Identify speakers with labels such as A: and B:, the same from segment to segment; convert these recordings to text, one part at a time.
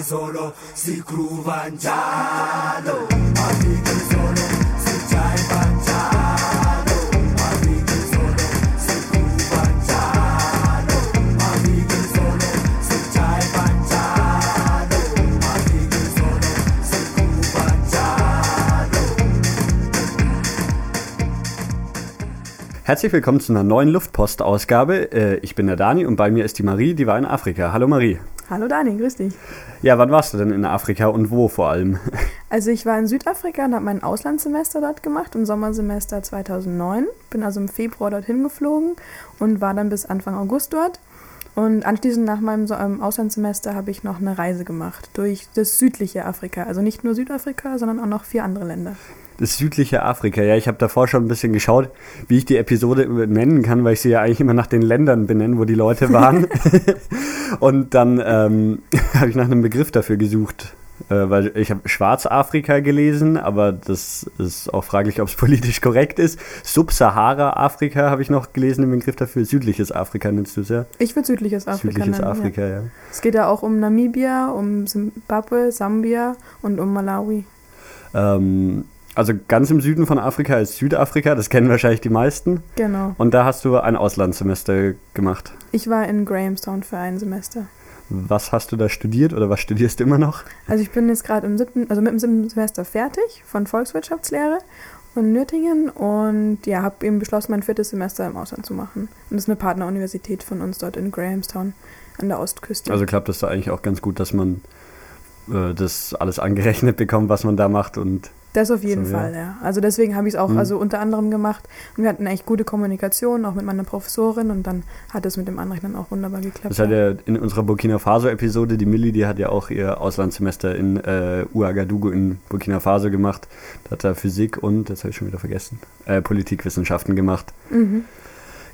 A: solo si Kruvanjalo Amiche
B: Herzlich willkommen zu einer neuen Luftpost-Ausgabe. Äh, Ich bin der Dani und bei mir ist die Marie, die war in Afrika. Hallo Marie.
C: Hallo Dani, grüß dich.
B: Ja, wann warst du denn in Afrika und wo vor allem?
C: Also ich war in Südafrika und habe mein Auslandssemester dort gemacht, im Sommersemester 2009. Bin also im Februar dorthin geflogen und war dann bis Anfang August dort. Und anschließend nach meinem ähm, Auslandssemester habe ich noch eine Reise gemacht durch das südliche Afrika. Also nicht nur Südafrika, sondern auch noch vier andere Länder.
B: Das südliche Afrika. Ja, ich habe davor schon ein bisschen geschaut, wie ich die Episode nennen kann, weil ich sie ja eigentlich immer nach den Ländern benenne, wo die Leute waren. und dann ähm, habe ich nach einem Begriff dafür gesucht. Äh, weil ich habe Schwarzafrika gelesen, aber das ist auch fraglich, ob es politisch korrekt ist. Subsahara-Afrika habe ich noch gelesen, den Begriff dafür. Südliches Afrika nennst du es ja.
C: Ich würde südliches Afrika
B: Südliches
C: nennen.
B: Afrika,
C: Ja.
B: ja.
C: Es geht ja auch um Namibia, um Zimbabwe, Sambia und um Malawi.
B: Ähm, also ganz im Süden von Afrika ist Südafrika, das kennen wahrscheinlich die meisten.
C: Genau.
B: Und da hast du ein Auslandssemester gemacht.
C: Ich war in Grahamstown für ein Semester.
B: Was hast du da studiert oder was studierst du immer noch?
C: Also ich bin jetzt gerade im siebten, also mit dem siebten Semester fertig von Volkswirtschaftslehre in Nürtingen und ja, habe eben beschlossen, mein viertes Semester im Ausland zu machen. Und das ist eine Partneruniversität von uns dort in Grahamstown an der Ostküste.
B: Also klappt das da eigentlich auch ganz gut, dass man äh, das alles angerechnet bekommt, was man da macht und
C: das auf jeden
B: so.
C: Fall, ja. Also deswegen habe ich es auch
B: Mhm.
C: also unter anderem gemacht. Und wir hatten echt gute Kommunikation, auch mit meiner Professorin und dann hat es mit dem Anrechnen auch wunderbar geklappt.
B: das hat ja in unserer Burkina Faso-Episode, die Millie, die hat ja auch ihr Auslandssemester in äh, Ouagadougou in Burkina Faso gemacht. Da hat er Physik und, das habe ich schon wieder vergessen, äh, Politikwissenschaften gemacht.
C: mhm.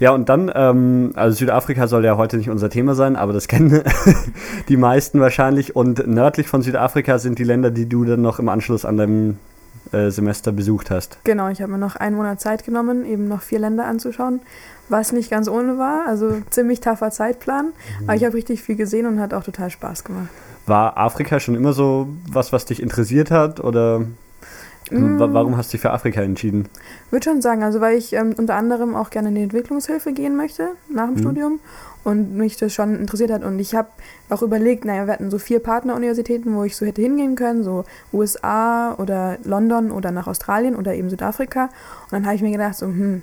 B: Ja, und dann, ähm, also Südafrika soll ja heute nicht unser Thema sein, aber das kennen die meisten wahrscheinlich. Und nördlich von Südafrika sind die Länder, die du dann noch im Anschluss an deinem äh, Semester besucht hast.
C: Genau, ich habe mir noch einen Monat Zeit genommen, eben noch vier Länder anzuschauen, was nicht ganz ohne war. Also ziemlich taffer Zeitplan. Aber ich habe richtig viel gesehen und hat auch total Spaß gemacht.
B: War Afrika schon immer so was, was dich interessiert hat? Oder wa- warum hast du dich für Afrika entschieden?
C: Würde schon sagen, also weil ich ähm, unter anderem auch gerne in die Entwicklungshilfe gehen möchte nach dem
B: Mhm.
C: Studium und mich das schon interessiert hat. Und ich habe auch überlegt, naja, wir hatten so vier Partneruniversitäten, wo ich so hätte hingehen können, so USA oder London oder nach Australien oder eben Südafrika. Und dann habe ich mir gedacht, so, hm,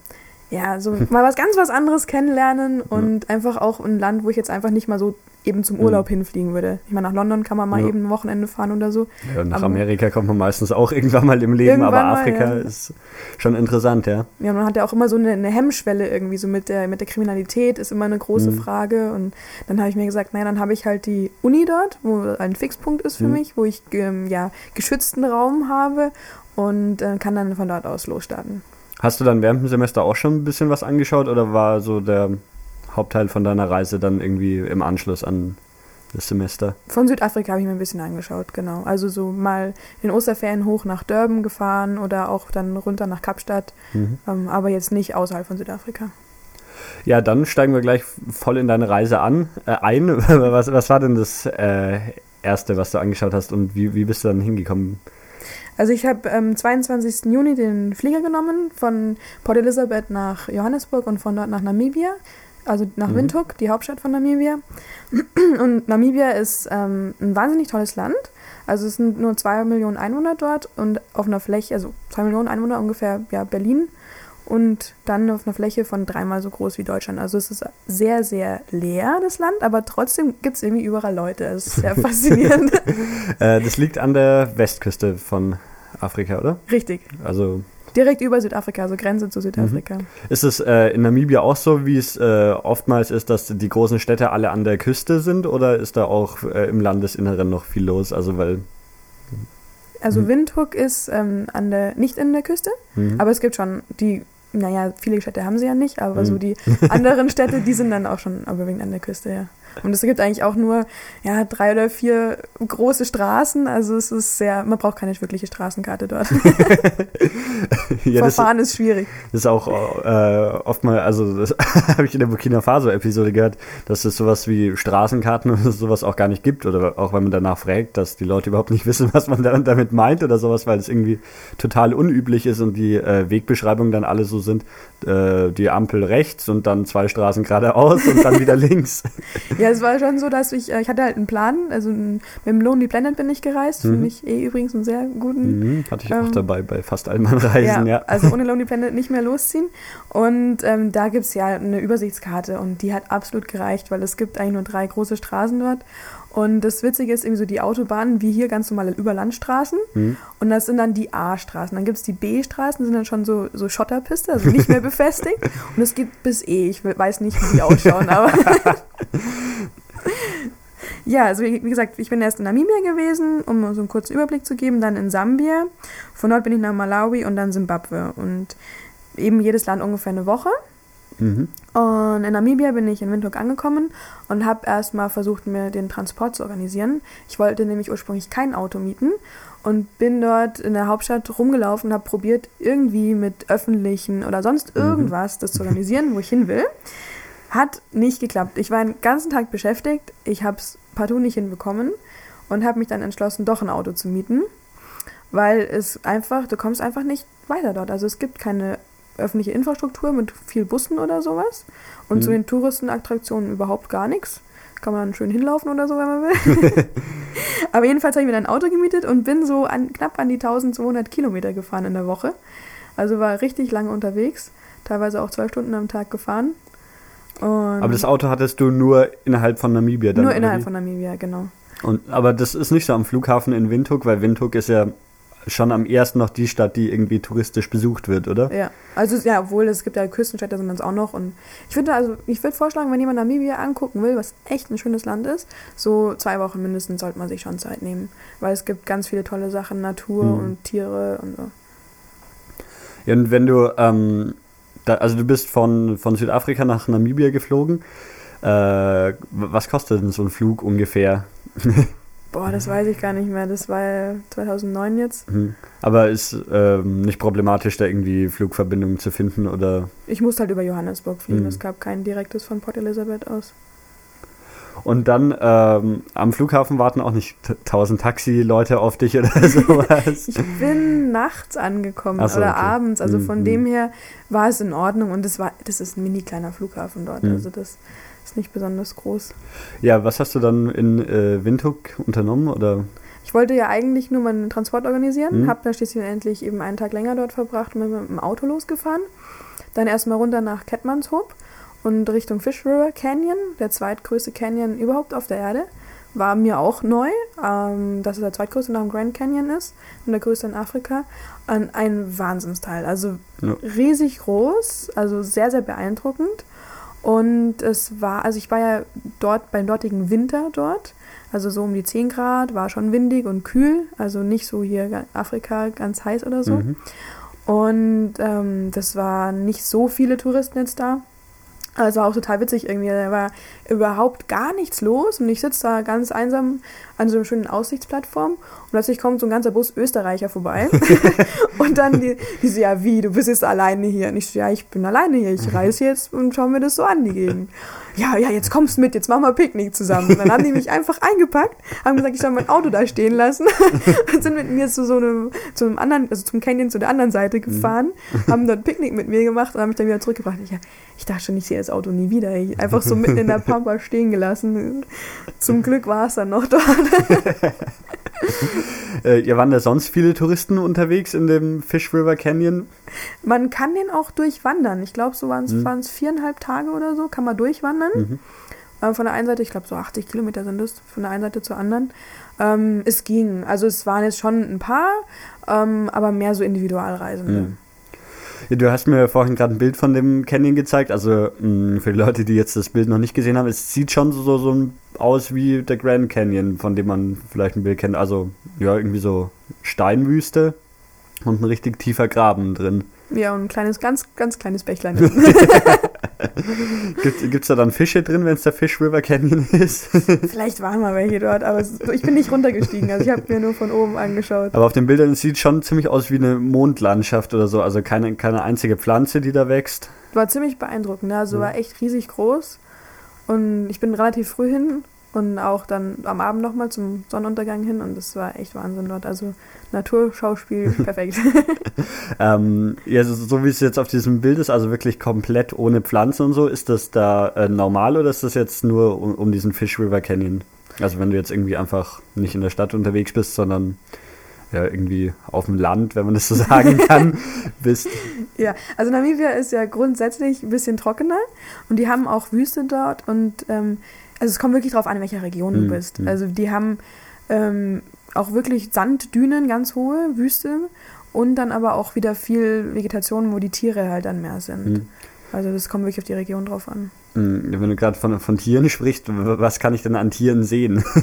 C: ja, so mal was ganz was anderes kennenlernen und einfach auch ein Land, wo ich jetzt einfach nicht mal so eben zum Urlaub hinfliegen würde. Ich meine, nach London kann man mal
B: Ja.
C: eben ein Wochenende fahren oder so.
B: Ja, nach
C: Aber-
B: Amerika kommt man meistens auch irgendwann mal im Leben, aber
C: Irgendwann mal,
B: Afrika
C: ja.
B: ist schon interessant, ja.
C: Ja, man hat ja auch immer so eine, eine Hemmschwelle irgendwie, so mit der, mit der Kriminalität ist immer eine große
B: Mhm.
C: Frage. Und dann habe ich mir gesagt, naja, dann habe ich halt die Uni dort, wo ein Fixpunkt ist für
B: Mhm.
C: mich, wo ich ähm, ja geschützten Raum habe und äh, kann dann von dort aus losstarten.
B: Hast du dann während dem Semester auch schon ein bisschen was angeschaut oder war so der Hauptteil von deiner Reise dann irgendwie im Anschluss an das Semester?
C: Von Südafrika habe ich mir ein bisschen angeschaut, genau. Also so mal in Osterferien hoch nach Durban gefahren oder auch dann runter nach Kapstadt,
B: Mhm.
C: ähm, aber jetzt nicht außerhalb von Südafrika.
B: Ja, dann steigen wir gleich voll in deine Reise an, äh, ein. was, was war denn das äh, Erste, was du angeschaut hast und wie, wie bist du dann hingekommen?
C: Also ich habe am 22. Juni den Flieger genommen von Port Elizabeth nach Johannesburg und von dort nach Namibia, also nach
B: Mhm.
C: Windhoek, die Hauptstadt von Namibia. Und Namibia ist ähm, ein wahnsinnig tolles Land. Also es sind nur zwei Millionen Einwohner dort und auf einer Fläche, also zwei Millionen Einwohner ungefähr, ja, Berlin. Und dann auf einer Fläche von dreimal so groß wie Deutschland. Also es ist sehr, sehr leer, das Land, aber trotzdem gibt es irgendwie überall Leute. Es ist sehr faszinierend.
B: Äh, das liegt an der Westküste von Afrika, oder?
C: Richtig.
B: Also
C: Direkt über Südafrika, also Grenze zu Südafrika.
B: ist es äh, in Namibia auch so, wie es äh, oftmals ist, dass die großen Städte alle an der Küste sind oder ist da auch äh, im Landesinneren noch viel los? Also weil
C: Also
B: Mhm.
C: Windhoek ist ähm, an der, nicht in der Küste,
B: mhm.
C: aber es gibt schon die, naja, viele Städte haben sie ja nicht, aber
B: Mhm.
C: so die anderen Städte, die sind dann auch schon überwiegend an der Küste, ja. Und es gibt eigentlich auch nur ja, drei oder vier große Straßen. Also es ist sehr, man braucht keine wirkliche Straßenkarte dort.
B: ja, das,
C: Verfahren ist schwierig.
B: das ist auch äh, oft mal, also das habe ich in der Burkina Faso-Episode gehört, dass es sowas wie Straßenkarten oder sowas auch gar nicht gibt. Oder auch wenn man danach fragt, dass die Leute überhaupt nicht wissen, was man da- damit meint oder sowas, weil es irgendwie total unüblich ist und die äh, Wegbeschreibungen dann alle so sind, äh, die Ampel rechts und dann zwei Straßen geradeaus und dann wieder links.
C: Ja, es war schon so, dass ich, äh, ich hatte halt einen Plan, also mit dem Lonely Planet bin ich gereist,
B: Mhm.
C: finde ich eh übrigens einen sehr guten
B: Mhm, hatte ich auch
C: Ähm,
B: dabei bei fast allen meinen Reisen, ja.
C: Also ohne Lonely Planet nicht mehr losziehen. Und ähm, da gibt es ja eine Übersichtskarte und die hat absolut gereicht, weil es gibt eigentlich nur drei große Straßen dort. Und das Witzige ist irgendwie so die Autobahnen, wie hier ganz normale Überlandstraßen.
B: Mhm.
C: Und das sind dann die A-Straßen. Dann gibt es die B-Straßen, die sind dann schon so, so Schotterpiste, also nicht mehr befestigt. Und es geht bis E. Ich weiß nicht, wie die ausschauen, aber. Ja, also wie gesagt, ich bin erst in Namibia gewesen, um so einen kurzen Überblick zu geben, dann in Sambia, von dort bin ich nach Malawi und dann Simbabwe und eben jedes Land ungefähr eine Woche.
B: Mhm.
C: Und in Namibia bin ich in Windhoek angekommen und habe erstmal versucht, mir den Transport zu organisieren. Ich wollte nämlich ursprünglich kein Auto mieten und bin dort in der Hauptstadt rumgelaufen und habe probiert, irgendwie mit öffentlichen oder sonst
B: Mhm.
C: irgendwas das zu organisieren, wo ich hin will. Hat nicht geklappt. Ich war den ganzen Tag beschäftigt. Ich habe es partout nicht hinbekommen und habe mich dann entschlossen, doch ein Auto zu mieten, weil es einfach, du kommst einfach nicht weiter dort. Also es gibt keine öffentliche Infrastruktur mit viel Bussen oder sowas und
B: Mhm.
C: zu den Touristenattraktionen überhaupt gar nichts. Kann man dann schön hinlaufen oder so, wenn man will. Aber jedenfalls habe ich mir dann ein Auto gemietet und bin so an, knapp an die 1200 Kilometer gefahren in der Woche. Also war richtig lange unterwegs, teilweise auch zwölf Stunden am Tag gefahren. Und
B: Aber das Auto hattest du nur innerhalb von Namibia dann?
C: nur innerhalb von Namibia, genau.
B: Und, aber das ist nicht so am Flughafen in Windhoek, weil Windhoek ist ja schon am ersten noch die Stadt, die irgendwie touristisch besucht wird, oder?
C: Ja, also ja, obwohl es gibt ja Küstenstädte sind das auch noch und ich finde also ich würde vorschlagen, wenn jemand Namibia angucken will, was echt ein schönes Land ist, so zwei Wochen mindestens sollte man sich schon Zeit nehmen, weil es gibt ganz viele tolle Sachen, Natur
B: Mhm.
C: und Tiere und so.
B: Ja, und wenn du, ähm, da, also du bist von, von Südafrika nach Namibia geflogen, äh, was kostet denn so ein Flug ungefähr?
C: Boah, das weiß ich gar nicht mehr. Das war ja 2009 jetzt.
B: Hm. Aber ist ähm, nicht problematisch, da irgendwie Flugverbindungen zu finden oder
C: Ich musste halt über Johannesburg fliegen.
B: Mhm.
C: Es gab kein direktes von Port Elizabeth aus.
B: Und dann ähm, am Flughafen warten auch nicht tausend Taxi-Leute auf dich oder sowas.
C: Ich bin nachts angekommen
B: so,
C: oder
B: okay.
C: abends. Also von
B: Mhm.
C: dem her war es in Ordnung und das war, das ist ein mini kleiner Flughafen dort.
B: Mhm.
C: Also das ist nicht besonders groß.
B: ja, was hast du dann in äh, Windhoek unternommen oder?
C: Ich wollte ja eigentlich nur meinen Transport organisieren,
B: Mhm.
C: habe dann schließlich eben einen Tag länger dort verbracht und bin mit dem Auto losgefahren. Dann erstmal runter nach Kettmannshoop und Richtung Fish River Canyon, der zweitgrößte Canyon überhaupt auf der Erde. War mir auch neu, ähm, dass es der zweitgrößte nach dem Grand Canyon ist und der größte in Afrika. Ein, ein Wahnsinnsteil, also
B: Ja.
C: riesig groß, also sehr, sehr beeindruckend. Und es war, also ich war ja dort beim dortigen Winter dort, also so um die 10 Grad, war schon windig und kühl, also nicht so hier Afrika ganz heiß oder so.
B: Mhm.
C: Und ähm, das waren nicht so viele Touristen jetzt da. Also auch total witzig irgendwie. Da war überhaupt gar nichts los und ich sitze da ganz einsam an so einer schönen Aussichtsplattform und plötzlich kommt so ein ganzer Bus Österreicher vorbei und dann die, die so, ja wie, du bist jetzt alleine hier. Und ich so, ja, ich bin alleine hier, ich reise jetzt und schau mir das so an, die Gegend. Ja, ja, jetzt kommst du mit, jetzt machen wir Picknick zusammen. Und dann haben die mich einfach eingepackt, haben gesagt, ich soll mein Auto da stehen lassen und sind mit mir zu so einem, zu einem anderen, also zum Canyon zu der anderen Seite gefahren, haben dort Picknick mit mir gemacht und haben mich dann wieder zurückgebracht. Ich, ich dachte schon, ich sehe das Auto nie wieder. Ich, einfach so mitten in der Pampa stehen gelassen. Zum Glück war es dann noch dort.
B: Äh, ja, waren da sonst viele Touristen unterwegs in dem Fish River Canyon?
C: Man kann den auch durchwandern. Ich glaube, so waren es
B: Mhm.
C: viereinhalb Tage oder so, kann man durchwandern.
B: Mhm.
C: Äh, von der einen Seite, ich glaube, so 80 Kilometer sind es, von der einen Seite zur anderen. Ähm, es ging. Also es waren jetzt schon ein paar, ähm, aber mehr so Individualreisende.
B: Mhm. Du hast mir vorhin gerade ein Bild von dem Canyon gezeigt. Also mh, für die Leute, die jetzt das Bild noch nicht gesehen haben, es sieht schon so, so aus wie der Grand Canyon, von dem man vielleicht ein Bild kennt. Also ja, irgendwie so Steinwüste und ein richtig tiefer Graben drin.
C: Ja, und ein kleines, ganz, ganz kleines Bächlein.
B: Gibt es da dann Fische drin, wenn es der Fish River Canyon ist?
C: Vielleicht waren mal welche dort, aber es, ich bin nicht runtergestiegen. Also ich habe mir nur von oben angeschaut.
B: Aber auf den Bildern sieht schon ziemlich aus wie eine Mondlandschaft oder so. Also keine, keine einzige Pflanze, die da wächst.
C: War ziemlich beeindruckend. Ne? Also
B: Ja.
C: war echt riesig groß. Und ich bin relativ früh hin und auch dann am Abend nochmal zum Sonnenuntergang hin. Und das war echt Wahnsinn dort. Also Naturschauspiel, perfekt.
B: Ähm, ja, so, so wie es jetzt auf diesem Bild ist, also wirklich komplett ohne Pflanzen und so, ist das da äh, normal oder ist das jetzt nur um, um diesen Fish River Canyon? Also wenn du jetzt irgendwie einfach nicht in der Stadt unterwegs bist, sondern ja, irgendwie auf dem Land, wenn man das so sagen kann, bist.
C: Ja, also Namibia ist ja grundsätzlich ein bisschen trockener und die haben auch Wüste dort und ähm, also es kommt wirklich drauf an, in welcher Region du bist.
B: mhm.
C: Also die haben ähm, auch wirklich Sanddünen, ganz hohe Wüste und dann aber auch wieder viel Vegetation, wo die Tiere halt dann mehr sind.
B: Mhm.
C: Also das kommt wirklich auf die Region drauf an.
B: Hm, Wenn du gerade von, von Tieren sprichst, was kann ich denn an Tieren sehen?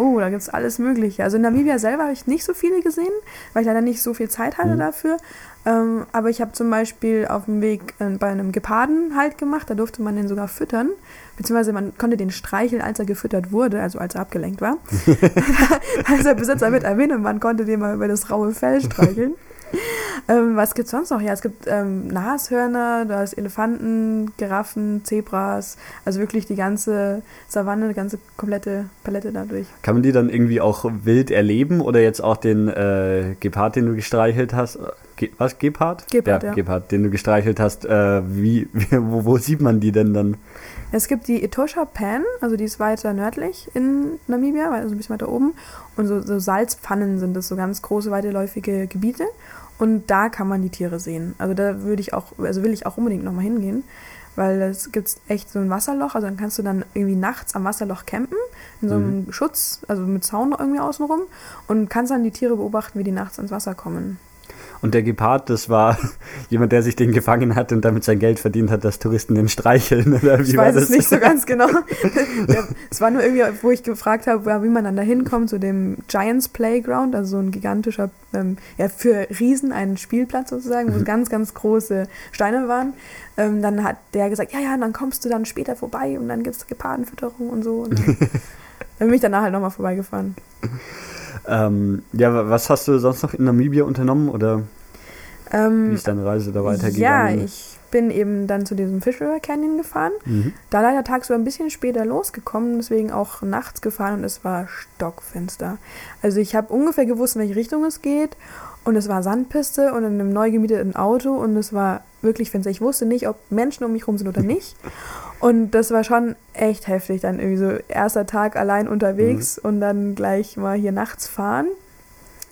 C: Oh, da gibt es alles Mögliche. Also in Namibia selber habe ich nicht so viele gesehen, weil ich leider nicht so viel Zeit hatte
B: Mhm.
C: dafür. Ähm, aber ich habe zum Beispiel auf dem Weg äh, bei einem Geparden halt gemacht, da durfte man den sogar füttern. Beziehungsweise man konnte den streicheln, als er gefüttert wurde, also als er abgelenkt war. da ist der Besitzer mit erwähnt und man konnte den mal über das raue Fell streicheln. ähm, was gibt es sonst noch? Ja, es gibt ähm, Nashörner, da ist Elefanten, Giraffen, Zebras, also wirklich die ganze Savanne, die ganze komplette Palette dadurch.
B: Kann man die dann irgendwie auch wild erleben oder jetzt auch den äh, Gepard, den du gestreichelt hast? äh, Ge was, Gepard?
C: Gepard,
B: ja,
C: ja.
B: Gepard, den du gestreichelt hast. Äh, wie, wie, wo, wo sieht man die denn dann?
C: Es gibt die Etosha Pan, also die ist weiter nördlich in Namibia, also ein bisschen weiter oben. Und so, so Salzpfannen sind das, so ganz große, weitläufige Gebiete. Und da kann man die Tiere sehen. Also da würde ich auch, also will ich auch unbedingt nochmal hingehen, weil es gibt echt so ein Wasserloch, also dann kannst du dann irgendwie nachts am Wasserloch campen, in so einem Schutz, also mit Zaun irgendwie außenrum und kannst dann die Tiere beobachten, wie die nachts ins Wasser kommen.
B: Und der Gepard, das war jemand, der sich den gefangen hat und damit sein Geld verdient hat, dass Touristen den streicheln. Oder wie
C: Ich weiß
B: das?
C: es nicht so ganz genau. es war nur irgendwie, wo ich gefragt habe, wie man dann da hinkommt, zu dem Giants Playground, also so ein gigantischer, ähm, ja, für Riesen ein Spielplatz sozusagen, wo
B: Mhm.
C: ganz, ganz große Steine waren. Ähm, dann hat der gesagt, ja, ja, dann kommst du dann später vorbei und dann gibt es Gepardenfütterung und so. Und dann bin ich danach halt nochmal vorbeigefahren.
B: Ähm, ja, wa- was hast du sonst noch in Namibia unternommen oder wie
C: Ähm,
B: ist deine Reise da
C: ja,
B: weitergegangen?
C: ich bin eben dann zu diesem Fish River Canyon gefahren.
B: Mhm.
C: Da leider tagsüber ein bisschen später losgekommen, deswegen auch nachts gefahren und es war stockfinster. Also ich habe ungefähr gewusst, in welche Richtung es geht und es war Sandpiste und in einem neu gemieteten Auto und es war wirklich finster. Ich wusste nicht, ob Menschen um mich rum sind oder nicht. Und das war schon echt heftig, dann irgendwie so erster Tag allein unterwegs und dann gleich mal hier nachts fahren.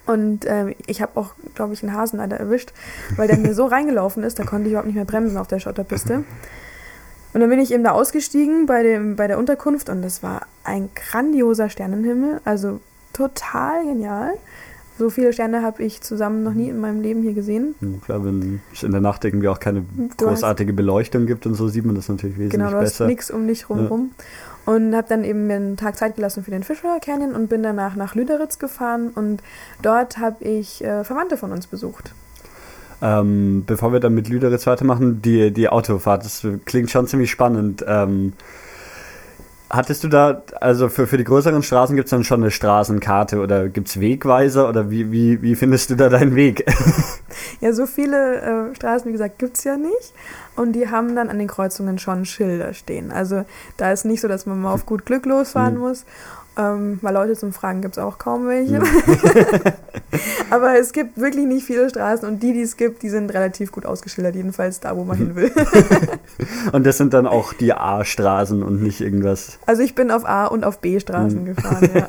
C: Und ähm, ich habe auch, glaube ich, einen Hasen leider erwischt, weil der mir so reingelaufen ist, da konnte ich überhaupt nicht mehr bremsen auf der Schotterpiste. Und dann bin ich eben da ausgestiegen bei, dem, bei der Unterkunft und das war ein grandioser Sternenhimmel, also total genial. So viele Sterne habe ich zusammen noch nie in meinem Leben hier gesehen.
B: Ja, Klar, wenn es in der Nacht irgendwie auch keine
C: Du hast-
B: großartige Beleuchtung gibt und so, sieht man das natürlich wesentlich
C: Genau, du hast
B: besser.
C: nichts um dich rum.
B: Ja.
C: Und habe dann eben mir einen Tag Zeit gelassen für den Fischweiler Canyon und bin danach nach Lüderitz gefahren und dort habe ich äh, Verwandte von uns besucht.
B: Ähm, bevor wir dann mit Lüderitz weitermachen, die, die Autofahrt, das klingt schon ziemlich spannend. Ähm, hattest du da, also für, für die größeren Straßen gibt es dann schon eine Straßenkarte oder gibt es Wegweiser oder wie, wie, wie findest du da deinen Weg?
C: Ja, so viele äh, Straßen, wie gesagt, gibt's ja nicht. Und die haben dann an den Kreuzungen schon Schilder stehen. Also da ist nicht so, dass man mal auf gut Glück losfahren
B: Mhm.
C: muss. Ähm, weil Leute zum Fragen gibt's auch kaum welche.
B: Mhm.
C: Aber es gibt wirklich nicht viele Straßen und die, die es gibt, die sind relativ gut ausgeschildert, jedenfalls da, wo man hin will.
B: Und das sind dann auch die A-Straßen und nicht irgendwas.
C: Also ich bin auf A- und auf B-Straßen
B: Mhm.
C: gefahren, ja.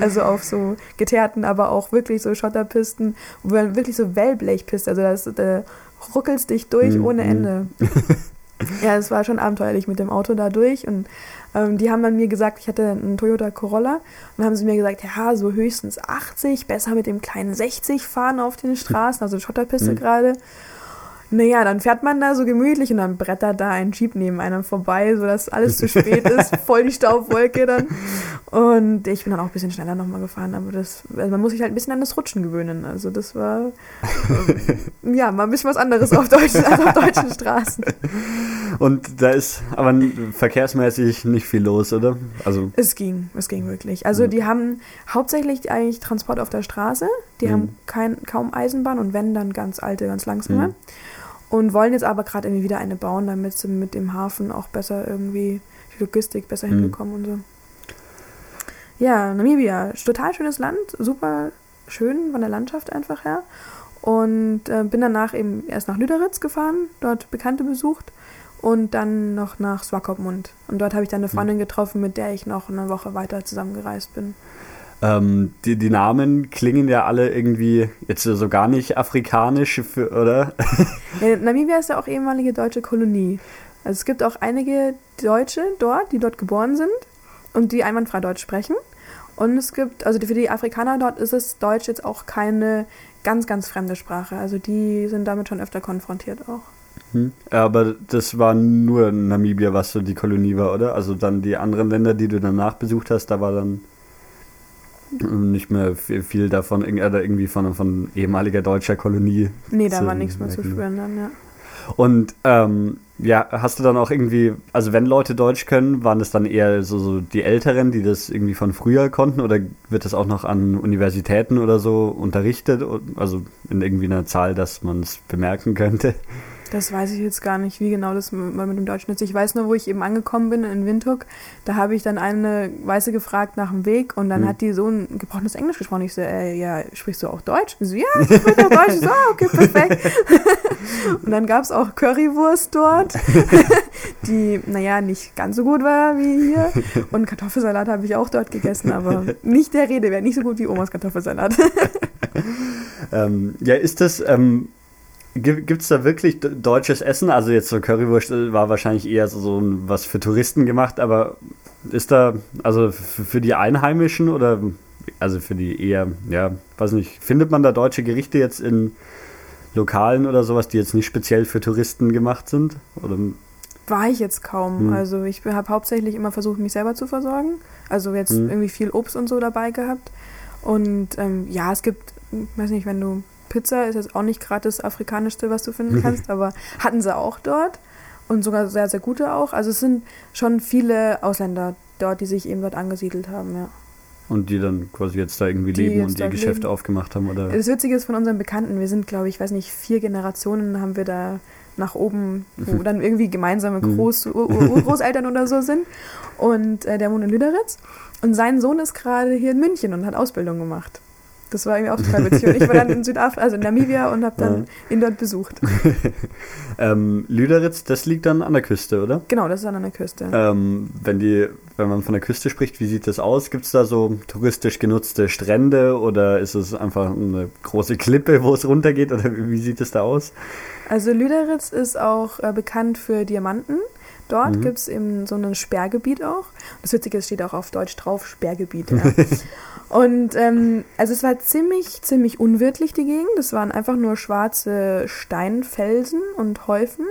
C: also auf so geteerten, aber auch wirklich so Schotterpisten, wo man wirklich so Wellblechpiste, also das, da ruckelst dich durch
B: Mhm.
C: ohne Ende. ja, es war schon abenteuerlich mit dem Auto da durch und ähm, die haben dann mir gesagt, ich hatte einen Toyota Corolla und dann haben sie mir gesagt, ja, so höchstens 80, besser mit dem kleinen 60 fahren auf den Straßen, also Schotterpiste
B: Mhm.
C: gerade. Naja, dann fährt man da so gemütlich und dann brettert da ein Jeep neben einem vorbei, sodass alles zu spät ist, voll die Staubwolke dann. Und ich bin dann auch ein bisschen schneller nochmal gefahren, aber das, also man muss sich halt ein bisschen an das Rutschen gewöhnen. Also das war, ähm, ja, mal ein bisschen was anderes auf deutschen, als auf deutschen Straßen.
B: Und da ist aber verkehrsmäßig nicht viel los, oder? Also,
C: Es ging, es ging wirklich. Also
B: Ja.
C: die haben hauptsächlich eigentlich Transport auf der Straße. Die
B: Mhm.
C: haben kein, kaum Eisenbahn und wenn, dann ganz alte, ganz langsame.
B: Mhm.
C: Und wollen jetzt aber gerade irgendwie wieder eine bauen, damit sie mit dem Hafen auch besser irgendwie die Logistik besser
B: Mhm.
C: hinbekommen und so. Ja, Namibia, total schönes Land, super schön von der Landschaft einfach her. Und äh, bin danach eben erst nach Lüderitz gefahren, dort Bekannte besucht und dann noch nach Swakopmund. Und dort habe ich dann eine Freundin getroffen, mit der ich noch eine Woche weiter zusammengereist bin.
B: Ähm, die, die Namen klingen ja alle irgendwie jetzt so gar nicht afrikanisch, für, oder?
C: Ja, Namibia ist ja auch ehemalige deutsche Kolonie. Also es gibt auch einige Deutsche dort, die dort geboren sind und die einwandfrei Deutsch sprechen. Und es gibt, also für die Afrikaner dort ist es Deutsch jetzt auch keine ganz, ganz fremde Sprache. Also die sind damit schon öfter konfrontiert auch.
B: Hm. Aber das war nur Namibia, was so die Kolonie war, oder? Also dann die anderen Länder, die du danach besucht hast, da war dann nicht mehr viel, viel davon, oder irgendwie von, von ehemaliger deutscher Kolonie.
C: Nee, da war nichts mehr zu spüren dann, ja.
B: Und ähm, ja, hast du dann auch irgendwie, also wenn Leute Deutsch können, waren das dann eher so, so die Älteren, die das irgendwie von früher konnten oder wird das auch noch an Universitäten oder so unterrichtet? Also in irgendwie einer Zahl, dass man es bemerken könnte?
C: Das weiß ich jetzt gar nicht, wie genau das mal mit dem Deutschen ist. Ich weiß nur, wo ich eben angekommen bin in Windhoek. Da habe ich dann eine Weiße gefragt nach dem Weg und dann
B: Mhm.
C: hat die so ein gebrochenes Englisch gesprochen. Ich so, äh, ja, sprichst du auch Deutsch? Und so, ja, ich spreche auch Deutsch. Ich so, ah, okay, perfekt. und dann gab es auch Currywurst dort, die, naja, nicht ganz so gut war wie hier. Und Kartoffelsalat habe ich auch dort gegessen, aber nicht der Rede wert, nicht so gut wie Omas Kartoffelsalat.
B: Ähm, ja, ist das, ähm, gibt es da wirklich deutsches Essen? Also jetzt so Currywurst äh, war wahrscheinlich eher so, so was für Touristen gemacht, aber ist da, also für die Einheimischen oder, also für die eher, ja, weiß nicht, findet man da deutsche Gerichte jetzt in Lokalen oder sowas, die jetzt nicht speziell für Touristen gemacht sind? Oder,
C: War ich jetzt kaum.
B: Hm.
C: Also ich habe hauptsächlich immer versucht, mich selber zu versorgen. Also jetzt
B: Hm.
C: irgendwie viel Obst und so dabei gehabt. Und ähm, ja, es gibt, weiß nicht, wenn du Pizza ist jetzt auch nicht gerade das afrikanischste, was du finden kannst, aber hatten sie auch dort und sogar sehr, sehr gute auch. Also es sind schon viele Ausländer dort, die sich eben dort angesiedelt haben, ja.
B: und die dann quasi jetzt da irgendwie
C: Die
B: leben und ihr Geschäft
C: leben.
B: aufgemacht haben? Oder?
C: Das Witzige ist von unseren Bekannten, wir sind, glaube ich, weiß nicht, vier Generationen haben wir da nach oben, wo dann irgendwie gemeinsame
B: Mhm.
C: Groß Urgroßeltern oder so sind. Und äh, der wohnt in Lüderitz. Und sein Sohn ist gerade hier in München und hat Ausbildung gemacht. Das war irgendwie auch total witzig. Und ich war dann in Südafrika, also in Namibia und habe dann ihn dort besucht.
B: Ähm, Lüderitz, das liegt dann an der Küste, oder?
C: Genau, das ist dann an der Küste.
B: Ähm, wenn, die, wenn man von der Küste spricht, wie sieht das aus? Gibt es da so touristisch genutzte Strände oder ist es einfach eine große Klippe, wo es runtergeht? Oder wie sieht es da aus?
C: Also Lüderitz ist auch äh, bekannt für Diamanten. Dort
B: Mhm.
C: gibt es eben so ein Sperrgebiet auch. Das Witzige ist, steht auch auf Deutsch drauf, Sperrgebiet. Ja. Und ähm, also es war ziemlich, ziemlich unwirtlich, die Gegend. Es waren einfach nur schwarze Steinfelsen und Häufen.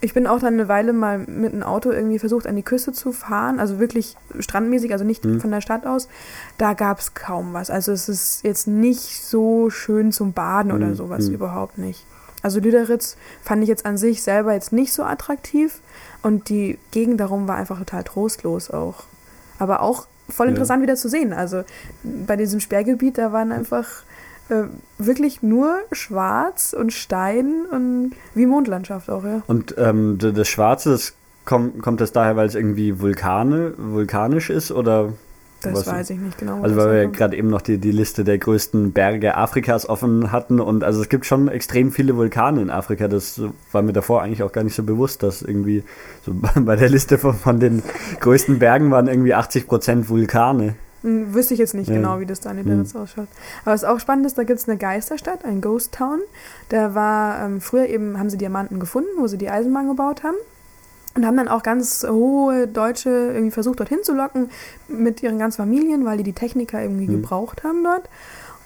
C: Ich bin auch dann eine Weile mal mit einem Auto irgendwie versucht, an die Küste zu fahren, also wirklich strandmäßig, also nicht
B: Mhm.
C: von der Stadt aus. Da gab es kaum was. Also es ist jetzt nicht so schön zum Baden oder
B: Mhm.
C: sowas,
B: Mhm.
C: überhaupt nicht. Also Lüderitz fand ich jetzt an sich selber jetzt nicht so attraktiv und die Gegend darum war einfach total trostlos auch. Aber auch voll
B: Ja.
C: interessant wieder zu sehen. Also bei diesem Sperrgebiet, da waren einfach äh, wirklich nur Schwarz und Stein und wie Mondlandschaft auch, ja.
B: Und ähm, das Schwarze, das kommt, kommt das daher, weil es irgendwie Vulkane, vulkanisch ist? Oder
C: Das weiß ich nicht genau.
B: Also weil wir gerade eben noch die, die Liste der größten Berge Afrikas offen hatten und also es gibt schon extrem viele Vulkane in Afrika. Das war mir davor eigentlich auch gar nicht so bewusst, dass irgendwie so bei der Liste von, von den größten Bergen waren irgendwie 80 Prozent Vulkane.
C: Hm, Wüsste ich jetzt nicht
B: Ja.
C: genau, wie das da in Lüderitz ausschaut. Aber was auch spannend ist, da gibt es eine Geisterstadt, ein Ghost Town. Da war ähm, früher eben, haben sie Diamanten gefunden, wo sie die Eisenbahn gebaut haben. Und haben dann auch ganz hohe Deutsche irgendwie versucht, dorthin zu locken mit ihren ganzen Familien, weil die die Techniker irgendwie
B: Mhm.
C: gebraucht haben dort.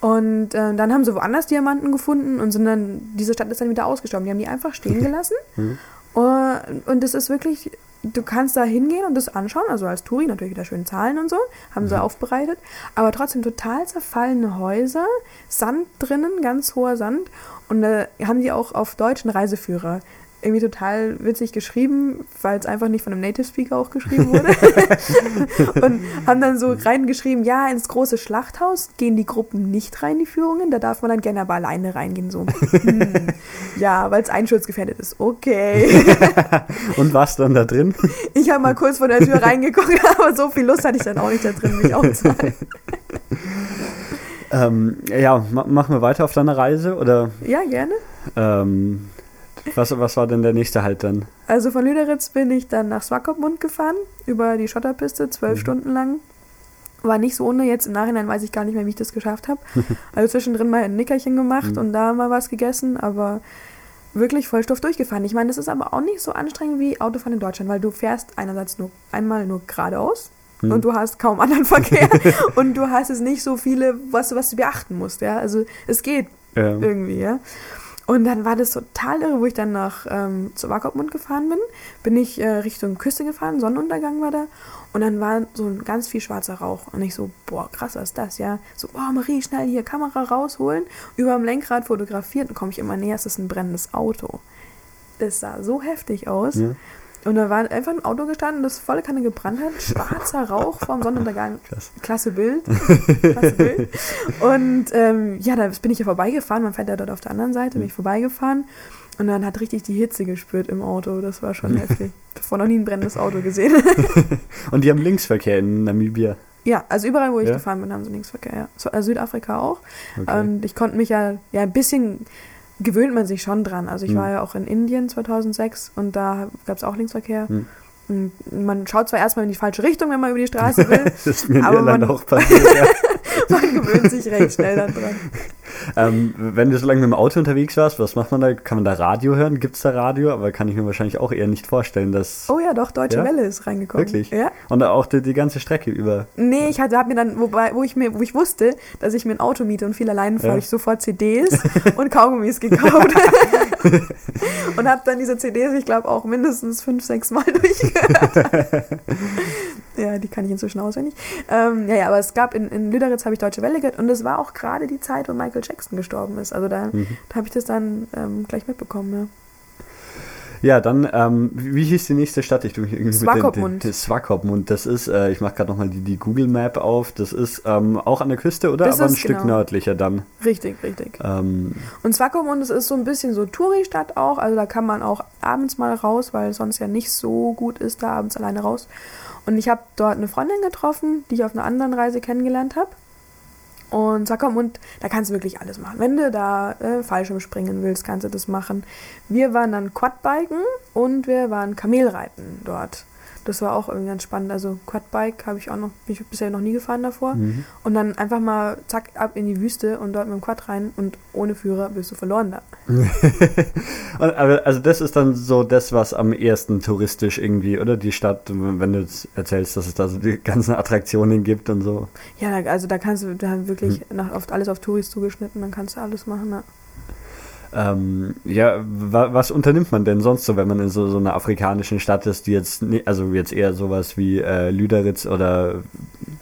C: Und äh, dann haben sie woanders Diamanten gefunden und sind dann, diese Stadt ist dann wieder ausgestorben. Die haben die einfach stehen gelassen.
B: Mhm.
C: Und, und es ist wirklich, du kannst da hingehen und das anschauen, also als Touri natürlich wieder schön zahlen und so, haben sie
B: Mhm.
C: aufbereitet, aber trotzdem total zerfallene Häuser, Sand drinnen, ganz hoher Sand und da haben die auch auf deutschen Reiseführer irgendwie total witzig geschrieben, weil es einfach nicht von einem Native Speaker auch geschrieben wurde. und haben dann so reingeschrieben, ja, ins große Schlachthaus gehen die Gruppen nicht rein, die Führungen, da darf man dann gerne aber alleine reingehen. So, hm, ja, weil es einschutzgefährdet ist. Okay.
B: Und warst dann da drin?
C: Ich habe mal kurz vor der Tür reingeguckt, aber so viel Lust hatte ich dann auch nicht da drin, mich aufzuhalten.
B: Ähm, ja, ma machen wir weiter auf deiner Reise oder
C: Ja, gerne.
B: ähm, was, was war denn der nächste Halt dann?
C: Also von Lüderitz bin ich dann nach Swakopmund gefahren, über die Schotterpiste, zwölf
B: Mhm.
C: Stunden lang. War nicht so ohne, jetzt im Nachhinein weiß ich gar nicht mehr, wie ich das geschafft habe. Also zwischendrin mal ein Nickerchen gemacht
B: Mhm.
C: und da mal was gegessen, aber wirklich Vollstoff durchgefahren. Ich meine, das ist aber auch nicht so anstrengend wie Autofahren in Deutschland, weil du fährst einerseits nur einmal nur geradeaus
B: Mhm.
C: und du hast kaum anderen Verkehr und du hast es nicht so viele, was, du- was du beachten musst, ja. Also es geht
B: Ähm,
C: irgendwie, ja. Und dann war das total irre, wo ich dann nach ähm, zu Wakopmund gefahren bin. Bin ich äh, Richtung Küste gefahren, Sonnenuntergang war da. Und dann war so ein ganz viel schwarzer Rauch. Und ich so, boah, krass, was ist das, ja? So, boah, Marie, schnell hier Kamera rausholen, über dem Lenkrad fotografiert. Dann komme ich immer näher, es ist ein brennendes Auto. Das sah so heftig aus.
B: ja.
C: Und da war einfach ein Auto gestanden, das volle Kanne gebrannt hat. Schwarzer Rauch vorm Sonnenuntergang.
B: Krass.
C: Klasse Bild. Klasse Bild. Und ähm, ja, da bin ich ja vorbeigefahren. Man fährt ja dort auf der anderen Seite, bin ich vorbeigefahren. Und dann hat richtig die Hitze gespürt im Auto. Das war schon heftig. Davor noch nie ein brennendes Auto gesehen.
B: Und die haben Linksverkehr in Namibia.
C: ja, also überall, wo ich
B: Ja?
C: gefahren bin, haben sie Linksverkehr. Ja. Also Südafrika auch.
B: Okay.
C: Und ich konnte mich ja, ja ein bisschen gewöhnt man sich schon dran. Also ich
B: Hm.
C: war ja auch in Indien 2006 und da gab es auch Linksverkehr.
B: Hm.
C: Und man schaut zwar erstmal in die falsche Richtung, wenn man über die Straße will,
B: das ist mir in Irland
C: man-
B: auch passiert. Ja.
C: man gewöhnt sich recht schnell daran.
B: Ähm, wenn du so lange mit dem Auto unterwegs warst, was macht man da? Kann man da Radio hören? Gibt es da Radio? Aber kann ich mir wahrscheinlich auch eher nicht vorstellen, dass.
C: Oh ja, doch, Deutsche
B: Ja?
C: Welle ist reingekommen.
B: Wirklich?
C: Ja.
B: Und auch die, die ganze Strecke über.
C: Nee, ich hatte, hab mir dann, wobei, wo ich mir, wo ich wusste, dass ich mir ein Auto miete und viel allein fahre,
B: Ja.
C: ich sofort CDs und Kaugummis gekauft. und habe dann diese CDs, ich glaube, auch mindestens fünf, sechs Mal durchgehört. Ja, die kann ich inzwischen auswendig. Ähm, ja, ja, aber es gab in, in Lüderitz habe ich Deutsche Welle gehört und es war auch gerade die Zeit, wo Michael Jackson gestorben ist. Also da,
B: Mhm.
C: da habe ich das dann ähm, gleich mitbekommen. Ja.
B: Ja, dann, ähm, wie hieß die nächste Stadt? Ich tue mich irgendwie
C: Swakopmund.
B: mit Swakopmund. Das ist, äh, ich mache gerade nochmal die, die Google Map auf. Das ist ähm, auch an der Küste, oder?
C: Das
B: Aber ein Stück
C: genau.
B: nördlicher dann.
C: Richtig, richtig.
B: Ähm,
C: Und Swakopmund das ist so ein bisschen so Touri-Stadt auch, also da kann man auch abends mal raus, weil sonst ja nicht so gut ist, da abends alleine raus. Und ich habe dort eine Freundin getroffen, die ich auf einer anderen Reise kennengelernt habe. Und Swakopmund, da kannst du wirklich alles machen. Wenn du da äh, Fallschirm springen willst, kannst du das machen. Wir waren dann Quadbiken und wir waren Kamelreiten dort. Das war auch irgendwie ganz spannend. Also Quadbike habe ich auch noch, bin ich bisher noch nie gefahren davor.
B: mhm.
C: Und dann einfach mal zack ab in die Wüste und dort mit dem Quad rein und ohne Führer bist du verloren da.
B: Und, also das ist dann so das, was am ehesten touristisch irgendwie, oder? Die Stadt, wenn du jetzt erzählst, dass es da so die ganzen Attraktionen gibt und so.
C: Ja, also da kannst du da wirklich nach, oft alles auf Touris zugeschnitten, dann kannst du alles machen. Ja.
B: Ähm, ja, wa was unternimmt man denn sonst so, wenn man in so, so einer afrikanischen Stadt ist, die jetzt, ne, also jetzt eher sowas wie äh, Lüderitz oder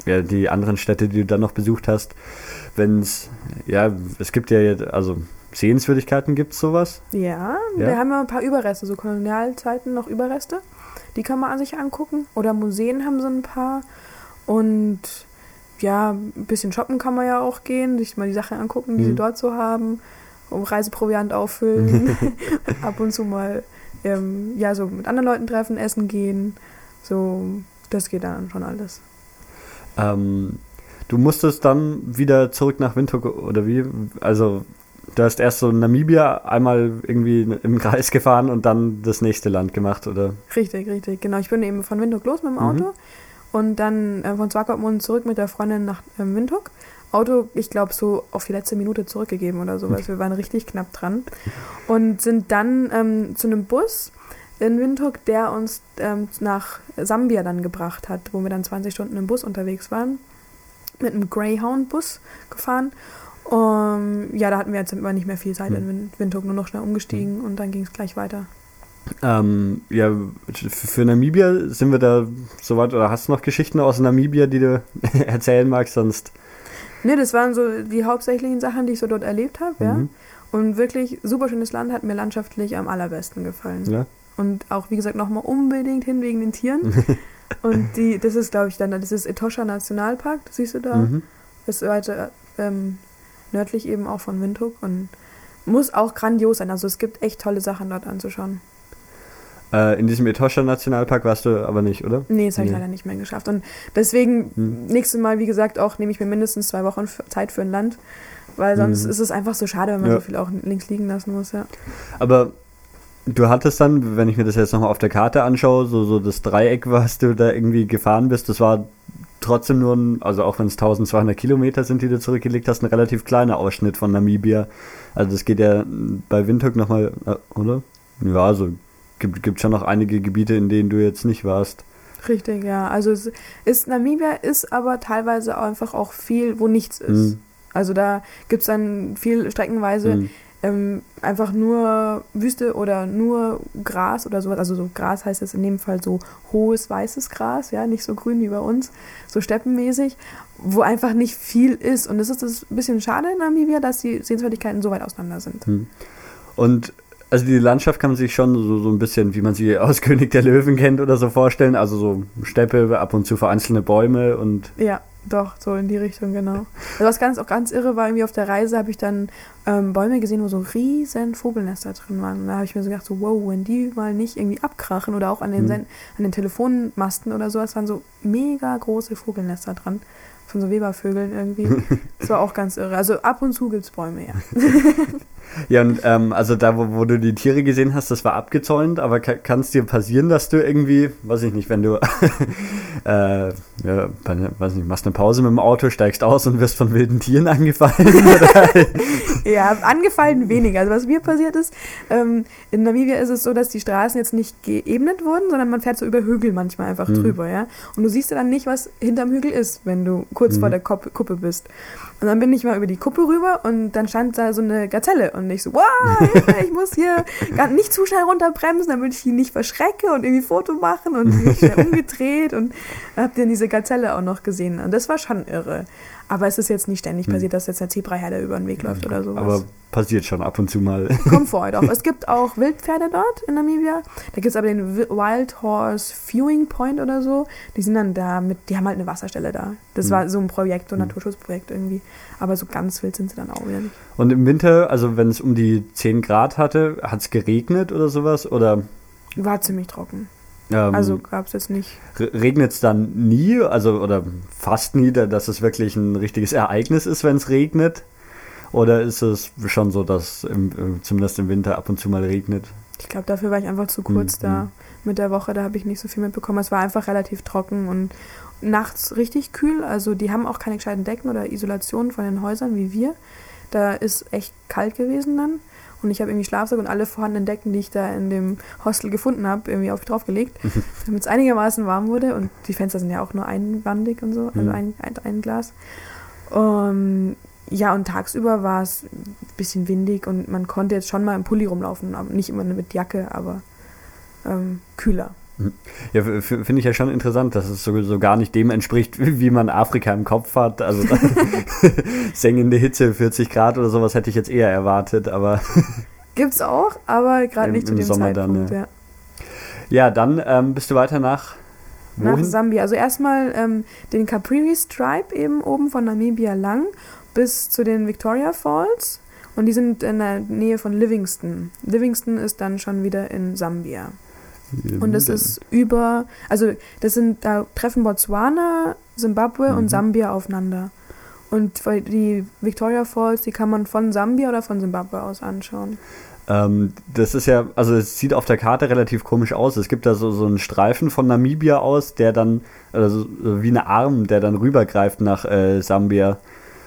B: ja, die anderen Städte, die du dann noch besucht hast, wenn es, ja, es gibt ja, jetzt- also Sehenswürdigkeiten gibt es sowas?
C: Ja,
B: Ja?
C: wir haben ja ein paar Überreste, so Kolonialzeiten noch Überreste. Die kann man sich angucken. Oder Museen haben so ein paar. Und ja, ein bisschen shoppen kann man ja auch gehen, sich mal die Sachen angucken, die sie
B: Mhm.
C: dort so haben. Um Reiseproviant auffüllen. Ab und zu mal ähm, ja, so mit anderen Leuten treffen, essen gehen. So, das geht dann schon alles.
B: Ähm, du musstest dann wieder zurück nach Windhoek oder wie? Also du hast erst so Namibia einmal irgendwie im Kreis gefahren und dann das nächste Land gemacht, oder?
C: Richtig, richtig. Genau, ich bin eben von Windhoek los mit dem
B: Mhm.
C: Auto und dann äh, von Swakopmund zurück mit der Freundin nach ähm, Windhoek. Auto, ich glaube, so auf die letzte Minute zurückgegeben oder sowas. Wir waren richtig knapp dran. Und sind dann ähm, zu einem Bus in Windhoek, der uns ähm, nach Sambia dann gebracht hat, wo wir dann 20 Stunden im Bus unterwegs waren. Mit einem Greyhound-Bus gefahren. Um, ja, da hatten wir jetzt aber nicht mehr viel Zeit
B: Mhm.
C: in Win- Windhoek, nur noch schnell umgestiegen und dann ging es gleich weiter.
B: Ähm, ja, für Namibia sind wir da soweit oder hast du noch Geschichten aus Namibia, die du erzählen magst? Sonst
C: Ne, das waren so die hauptsächlichen Sachen, die ich so dort erlebt habe, ja.
B: Mhm.
C: Und wirklich super schönes Land, hat mir landschaftlich am allerbesten gefallen.
B: Ja.
C: Und auch, wie gesagt, nochmal unbedingt hin wegen den Tieren. Und die, das ist, glaube ich, dann, das ist Etosha Nationalpark, das siehst du da.
B: Mhm.
C: Ist weiter ähm, nördlich eben auch von Windhoek und muss auch grandios sein. Also es gibt echt tolle Sachen dort anzuschauen.
B: Äh, in diesem Etosha Nationalpark warst du aber nicht, oder?
C: Nee, das habe ich
B: Nee.
C: leider nicht mehr geschafft. Und deswegen,
B: Hm.
C: nächstes Mal, wie gesagt, auch nehme ich mir mindestens zwei Wochen Zeit für ein Land. Weil sonst
B: Mhm.
C: ist es einfach so schade, wenn man
B: Ja.
C: so viel auch links liegen lassen muss, ja.
B: Aber du hattest dann, wenn ich mir das jetzt nochmal auf der Karte anschaue, so, so das Dreieck, was du da irgendwie gefahren bist, das war trotzdem nur ein, also auch wenn es 1200 Kilometer sind, die du zurückgelegt hast, ein relativ kleiner Ausschnitt von Namibia. Also das geht ja bei Windhoek nochmal, äh, oder? Ja, also gibt, gibt schon noch einige Gebiete, in denen du jetzt nicht warst.
C: Richtig, ja. Also es ist, Namibia ist aber teilweise einfach auch viel, wo nichts ist.
B: Mhm.
C: Also da gibt es dann viel streckenweise
B: Mhm.
C: ähm, einfach nur Wüste oder nur Gras oder sowas. Also so Gras heißt es in dem Fall so hohes weißes Gras, ja, nicht so grün wie bei uns, so steppenmäßig, wo einfach nicht viel ist. Und das ist das ein bisschen schade in Namibia, dass die Sehenswürdigkeiten so weit auseinander sind.
B: Hm. Und also die Landschaft kann man sich schon so, so ein bisschen, wie man sie aus König der Löwen kennt oder so vorstellen. Also so Steppe, ab und zu vereinzelte Bäume und
C: Ja, doch, so in die Richtung, genau. Also was ganz auch ganz irre war, irgendwie auf der Reise habe ich dann ähm, Bäume gesehen, wo so riesen Vogelnester drin waren. Und da habe ich mir so gedacht, so, wow, wenn die mal nicht irgendwie abkrachen oder auch an den. Sen an den Telefonmasten oder so, es waren so mega große Vogelnester dran. Von so Webervögeln irgendwie. Das war auch ganz irre. Also ab und zu gibt's Bäume, ja.
B: Ja, und ähm, also da, wo, wo du die Tiere gesehen hast, das war abgezäunt, aber ka kann es dir passieren, dass du irgendwie, weiß ich nicht, wenn du, äh, ja, bei- weiß nicht, machst eine Pause mit dem Auto, steigst aus und wirst von wilden Tieren angefallen?
C: Ja, angefallen weniger. Also was mir passiert ist, ähm, in Namibia ist es so, dass die Straßen jetzt nicht geebnet wurden, sondern man fährt so über Hügel manchmal einfach
B: Mhm.
C: drüber, ja. Und du siehst ja dann nicht, was hinterm Hügel ist, wenn du kurz
B: Mhm.
C: vor der Kuppe bist. Und dann bin ich mal über die Kuppe rüber und dann stand da so eine Gazelle und ich so, wow, ich muss hier gar nicht zu schnell runterbremsen, damit ich ihn nicht verschrecke und irgendwie Foto machen und mich schnell umgedreht und hab dann diese Gazelle auch noch gesehen. Und das war schon irre. Aber es ist jetzt nicht ständig
B: Mhm.
C: passiert, dass jetzt der Zebraherde über den Weg läuft oder sowas.
B: aber passiert schon ab und zu mal.
C: Kommt vor auch. Es gibt auch Wildpferde dort in Namibia. Da gibt es aber den Wi- Wild Horse Viewing Point oder so. Die sind dann da mit, die haben halt eine Wasserstelle da. Das
B: Hm.
C: war so ein Projekt, so ein
B: Hm.
C: Naturschutzprojekt irgendwie. Aber so ganz wild sind sie dann auch wieder nicht.
B: Und im Winter, also wenn es um die 10 Grad hatte, hat es geregnet oder sowas? Oder
C: War ziemlich trocken.
B: Ähm,
C: Also gab es jetzt nicht.
B: regnet es dann nie, also oder fast nie, da- dass es wirklich ein richtiges Ereignis ist, wenn es regnet? Oder ist es schon so, dass im, zumindest im Winter ab und zu mal regnet?
C: Ich glaube, dafür war ich einfach zu kurz
B: Hm,
C: da
B: hm.
C: mit der Woche. Da habe ich nicht so viel mitbekommen. Es war einfach relativ trocken und nachts richtig kühl. Also die haben auch keine gescheiten Decken oder Isolationen von den Häusern wie wir. Da ist echt kalt gewesen dann. Und ich habe irgendwie Schlafsack und alle vorhandenen Decken, die ich da in dem Hostel gefunden habe, irgendwie auf draufgelegt, damit es einigermaßen warm wurde. Und die Fenster sind ja auch nur einwandig und so, also
B: Mhm.
C: ein, ein, ein Glas. Um, ja, und tagsüber war es ein bisschen windig und man konnte jetzt schon mal im Pulli rumlaufen, nicht immer mit Jacke, aber ähm, kühler.
B: Ja, finde ich ja schon interessant, dass es so, so gar nicht dem entspricht, wie man Afrika im Kopf hat. Also sengende Hitze, 40 Grad oder sowas hätte ich jetzt eher erwartet, aber
C: Gibt's auch, aber gerade nicht zu dem
B: Sommer dann,
C: Zeitpunkt.
B: ja.
C: ja.
B: ja, dann ähm, bist du weiter nach
C: Nach
B: wohin?
C: Sambia. Also erstmal ähm, den Capriri Stripe eben oben von Namibia lang bis zu den Victoria Falls. Und die sind in der Nähe von Livingston. Livingston ist dann schon wieder in Sambia. Und das ist über, also das sind, da treffen Botswana, Zimbabwe
B: Mhm.
C: und Sambia aufeinander. Und die Victoria Falls, die kann man von Sambia oder von Zimbabwe aus anschauen.
B: Ähm, das ist ja, also es sieht auf der Karte relativ komisch aus. Es gibt da so, so einen Streifen von Namibia aus, der dann, also so wie eine Arm, der dann rübergreift nach äh, Sambia.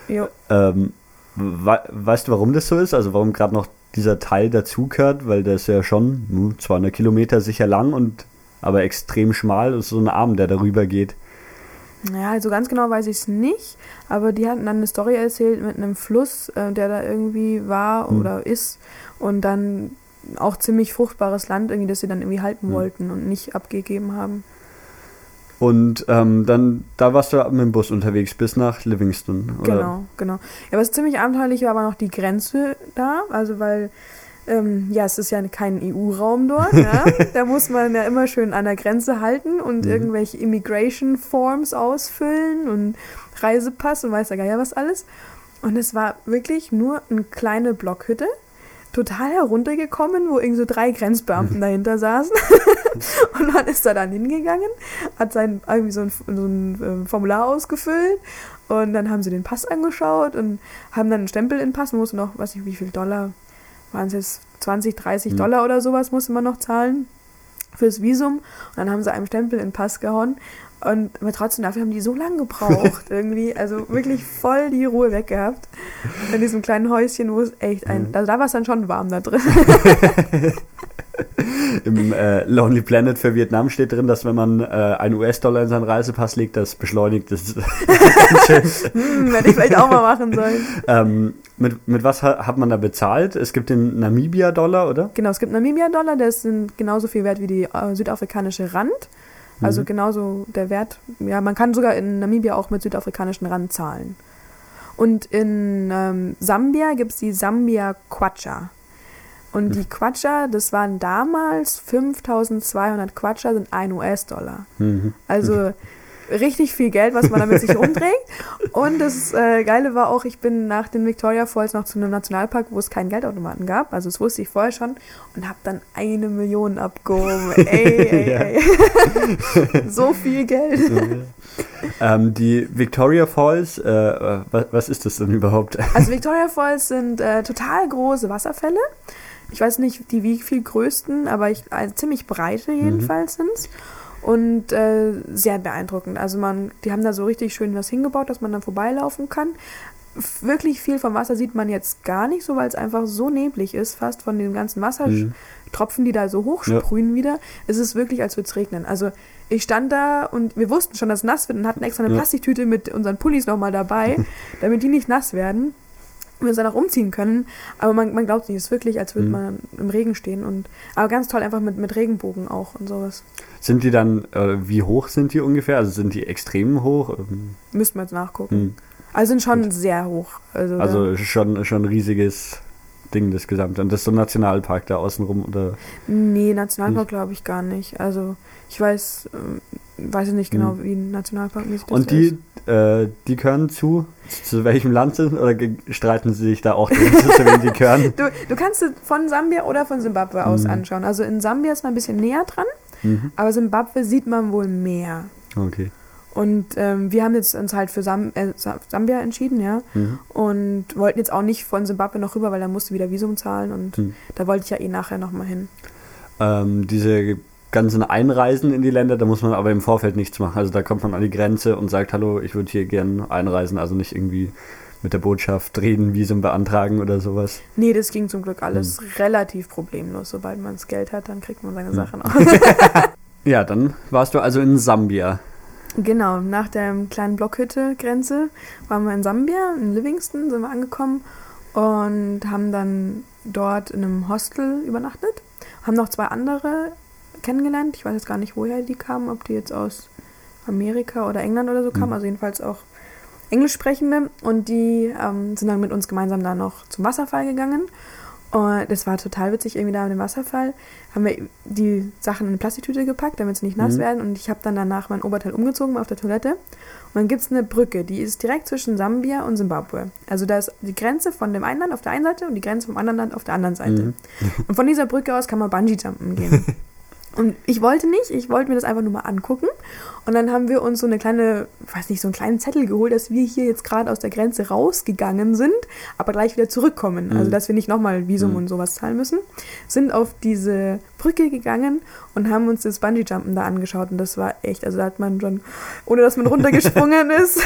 C: Jo.
B: Ähm, we weißt du, warum das so ist? Also warum gerade noch dieser Teil dazugehört? Weil der ist ja schon hm, 200 Kilometer sicher lang und aber extrem schmal. Das ist so ein Arm, der darüber geht.
C: Ja, also ganz genau weiß ich es nicht, aber die hatten dann eine Story erzählt mit einem Fluss, äh, der da irgendwie war
B: Hm.
C: oder ist und dann auch ziemlich fruchtbares Land irgendwie, das sie dann irgendwie halten
B: Hm.
C: wollten und nicht abgegeben haben.
B: Und ähm, dann, da warst du mit dem Bus unterwegs bis nach Livingston. Oder?
C: Genau, genau. Ja, was ziemlich abenteuerlich war, war noch die Grenze da. Also weil, ähm, ja, es ist ja kein EU-Raum dort. ja? Da muss man ja immer schön an der Grenze halten und
B: Mhm.
C: irgendwelche Immigration Forms ausfüllen und Reisepass und weiß ja gar ja was alles. Und es war wirklich nur eine kleine Blockhütte. Total heruntergekommen, wo irgendwie so drei Grenzbeamten dahinter saßen. und man ist da dann hingegangen, hat sein irgendwie so ein, so ein ähm, Formular ausgefüllt und dann haben sie den Pass angeschaut und haben dann einen Stempel in den Pass. Man musste noch, weiß nicht wie viel Dollar, waren es jetzt 20, 30
B: Hm.
C: Dollar oder sowas, musste man noch zahlen fürs Visum. Und dann haben sie einem Stempel in den Pass gehauen. Und aber trotzdem, dafür haben die so lange gebraucht irgendwie. Also wirklich voll die Ruhe weg gehabt. In diesem kleinen Häuschen, wo es echt ein.
B: Mhm.
C: Also da war es dann schon warm da drin.
B: Im äh, Lonely Planet für Vietnam steht drin, dass wenn man äh, einen US-Dollar in seinen Reisepass legt, das beschleunigt ist.
C: hm, hätte ich vielleicht auch mal machen sollen.
B: ähm, mit, mit was ha hat man da bezahlt? Es gibt den Namibia-Dollar, oder?
C: Genau, es gibt Namibia-Dollar, der sind genauso viel wert wie die äh, südafrikanische Rand. Also
B: Mhm.
C: genauso der Wert. Ja, man kann sogar in Namibia auch mit südafrikanischen Rand zahlen. Und in ähm, Sambia gibt es die Sambia Kwacha. Und die Kwacha, das waren damals 5200 Kwacha, sind 1 US-Dollar.
B: Mhm.
C: Also richtig viel Geld, was man damit sich umträgt. Und das äh, Geile war auch, ich bin nach den Victoria Falls noch zu einem Nationalpark, wo es keinen Geldautomaten gab. Also das wusste ich vorher schon. Und habe dann eine Million abgehoben. Ey, ey, ey. so viel Geld.
B: ähm, die Victoria Falls, äh, was, was ist das denn überhaupt?
C: Also Victoria Falls sind äh, total große Wasserfälle. Ich weiß nicht, die wie viel größten, aber ich, also ziemlich breite jedenfalls sind's Und äh, sehr beeindruckend. Also man, die haben da so richtig schön was hingebaut, dass man dann vorbeilaufen kann. Wirklich viel vom Wasser sieht man jetzt gar nicht so, weil es einfach so neblig ist, fast von den ganzen Wassertropfen, die da so hochsprühen wieder. Es ist wirklich, als würde es regnen. Also ich stand da und wir wussten schon, dass es nass wird und hatten extra eine
B: Ja.
C: Plastiktüte mit unseren Pullis nochmal dabei, damit die nicht nass werden wir uns dann auch umziehen können. Aber man, man glaubt nicht, es ist wirklich, als würde
B: Mhm.
C: man im Regen stehen. Und, aber ganz toll, einfach mit, mit Regenbogen auch und sowas.
B: Sind die dann, äh, wie hoch sind die ungefähr? Also sind die extrem hoch? Ähm,
C: Müssten wir jetzt nachgucken.
B: hm.
C: Also sind schon sehr hoch. Also,
B: Also schon, schon ein riesiges Ding, das Gesamte. Und das ist so ein Nationalpark da außenrum, oder?
C: nee, Nationalpark glaube ich gar nicht. Also ich weiß, ähm, weiß ich nicht genau, wie ein Nationalpark das
B: Hm. Und die, äh, die gehören zu, zu welchem Land sind? Oder streiten sie sich da auch drin, zu wem die gehören?
C: Du, du kannst es von Sambia oder von Simbabwe aus
B: Mhm.
C: anschauen. Also in Sambia ist man ein bisschen näher dran,
B: Mhm.
C: aber Simbabwe sieht man wohl mehr.
B: Okay.
C: Und ähm, wir haben jetzt uns halt für Sam äh, Sa- Sambia entschieden, ja.
B: Mhm.
C: Und wollten jetzt auch nicht von Simbabwe noch rüber, weil da musste wieder Visum zahlen und
B: Hm.
C: da wollte ich ja eh nachher nochmal hin.
B: Ähm, diese ganzen Einreisen in die Länder, da muss man aber im Vorfeld nichts machen. Also da kommt man an die Grenze und sagt, hallo, ich würde hier gern einreisen, also nicht irgendwie mit der Botschaft reden, Visum beantragen oder sowas.
C: Nee, das ging zum Glück alles
B: Hm.
C: relativ problemlos. Sobald man das Geld hat, dann kriegt man seine
B: Hm.
C: Sachen auch.
B: Ja, dann warst du also in Sambia.
C: genau, nach der kleinen Blockhütte-Grenze waren wir in Sambia, in Livingston sind wir angekommen und haben dann dort in einem Hostel übernachtet. Haben noch zwei andere kennengelernt. Ich weiß jetzt gar nicht, woher die kamen, ob die jetzt aus Amerika oder England oder so kamen,
B: Mhm.
C: also jedenfalls auch Englisch sprechende. Und die ähm, sind dann mit uns gemeinsam da noch zum Wasserfall gegangen. Und das war total witzig, irgendwie da an dem Wasserfall haben wir die Sachen in eine Plastiktüte gepackt, damit sie nicht nass
B: Mhm.
C: werden. Und ich habe dann danach mein Oberteil umgezogen auf der Toilette. Und dann gibt es eine Brücke, die ist direkt zwischen Sambia und Simbabwe. Also da ist die Grenze von dem einen Land auf der einen Seite und die Grenze vom anderen Land auf der anderen Seite.
B: Mhm.
C: Und von dieser Brücke aus kann man Bungee-Jumpen gehen. Und ich wollte nicht, ich wollte mir das einfach nur mal angucken. Und dann haben wir uns so eine kleine, weiß nicht, so einen kleinen Zettel geholt, dass wir hier jetzt gerade aus der Grenze rausgegangen sind, aber gleich wieder zurückkommen.
B: Mhm.
C: Also dass wir nicht nochmal Visum
B: Mhm.
C: und sowas zahlen müssen. Sind auf diese Brücke gegangen und haben uns das Bungee-Jumpen da angeschaut. Und das war echt, also da hat man schon, ohne dass man runtergesprungen ist,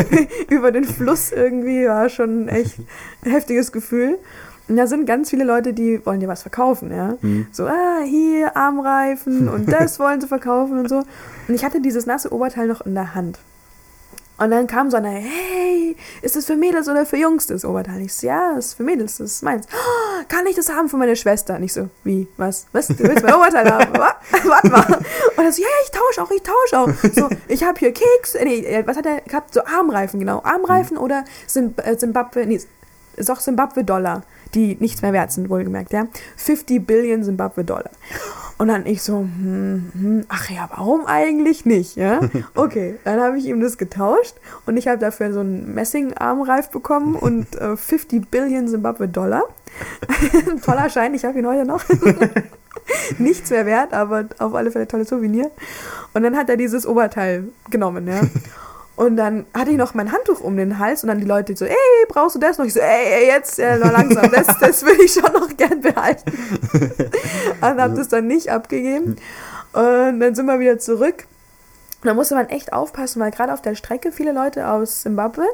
C: über den Fluss irgendwie, war schon echt ein heftiges Gefühl. Und da sind ganz viele Leute, die wollen dir was verkaufen, ja.
B: Mhm.
C: So, ah, hier Armreifen und das wollen sie verkaufen und so. Und ich hatte dieses nasse Oberteil noch in der Hand. Und dann kam so eine, hey, ist das für Mädels oder für Jungs das Oberteil? Ich so, ja, das ist für Mädels, das ist meins. Oh, kann ich das haben für meine Schwester? Und ich so, wie, was, was, du willst mein Oberteil haben? Wa- Warte mal. Und er so, ja, ich tausche auch, ich tausche auch. So, ich habe hier Keks, nee, was hat er gehabt? So Armreifen, genau. Armreifen oder Zim äh, Zimbabwe, nee, ist auch Zimbabwe-Dollar, die nichts mehr wert sind, wohlgemerkt, ja. 50 Billion Zimbabwe-Dollar. Und dann ich so, hm, hm, ach ja, warum eigentlich nicht, ja? Okay, dann habe ich ihm das getauscht und ich habe dafür so einen Messing-Armreif bekommen und äh, 50 Billion Zimbabwe-Dollar. Ein toller Schein, ich habe ihn heute noch. Nichts mehr wert, aber auf alle Fälle tolles Souvenir. Und dann hat er dieses Oberteil genommen, ja. Und dann hatte ich noch mein Handtuch um den Hals und dann die Leute so, ey, brauchst du das noch? Ich so, ey, ey jetzt, äh, noch langsam, das, das will ich schon noch gern behalten. und habe das dann nicht abgegeben. Und dann sind wir wieder zurück. Und da musste man echt aufpassen, weil gerade auf der Strecke viele Leute aus Zimbabwe,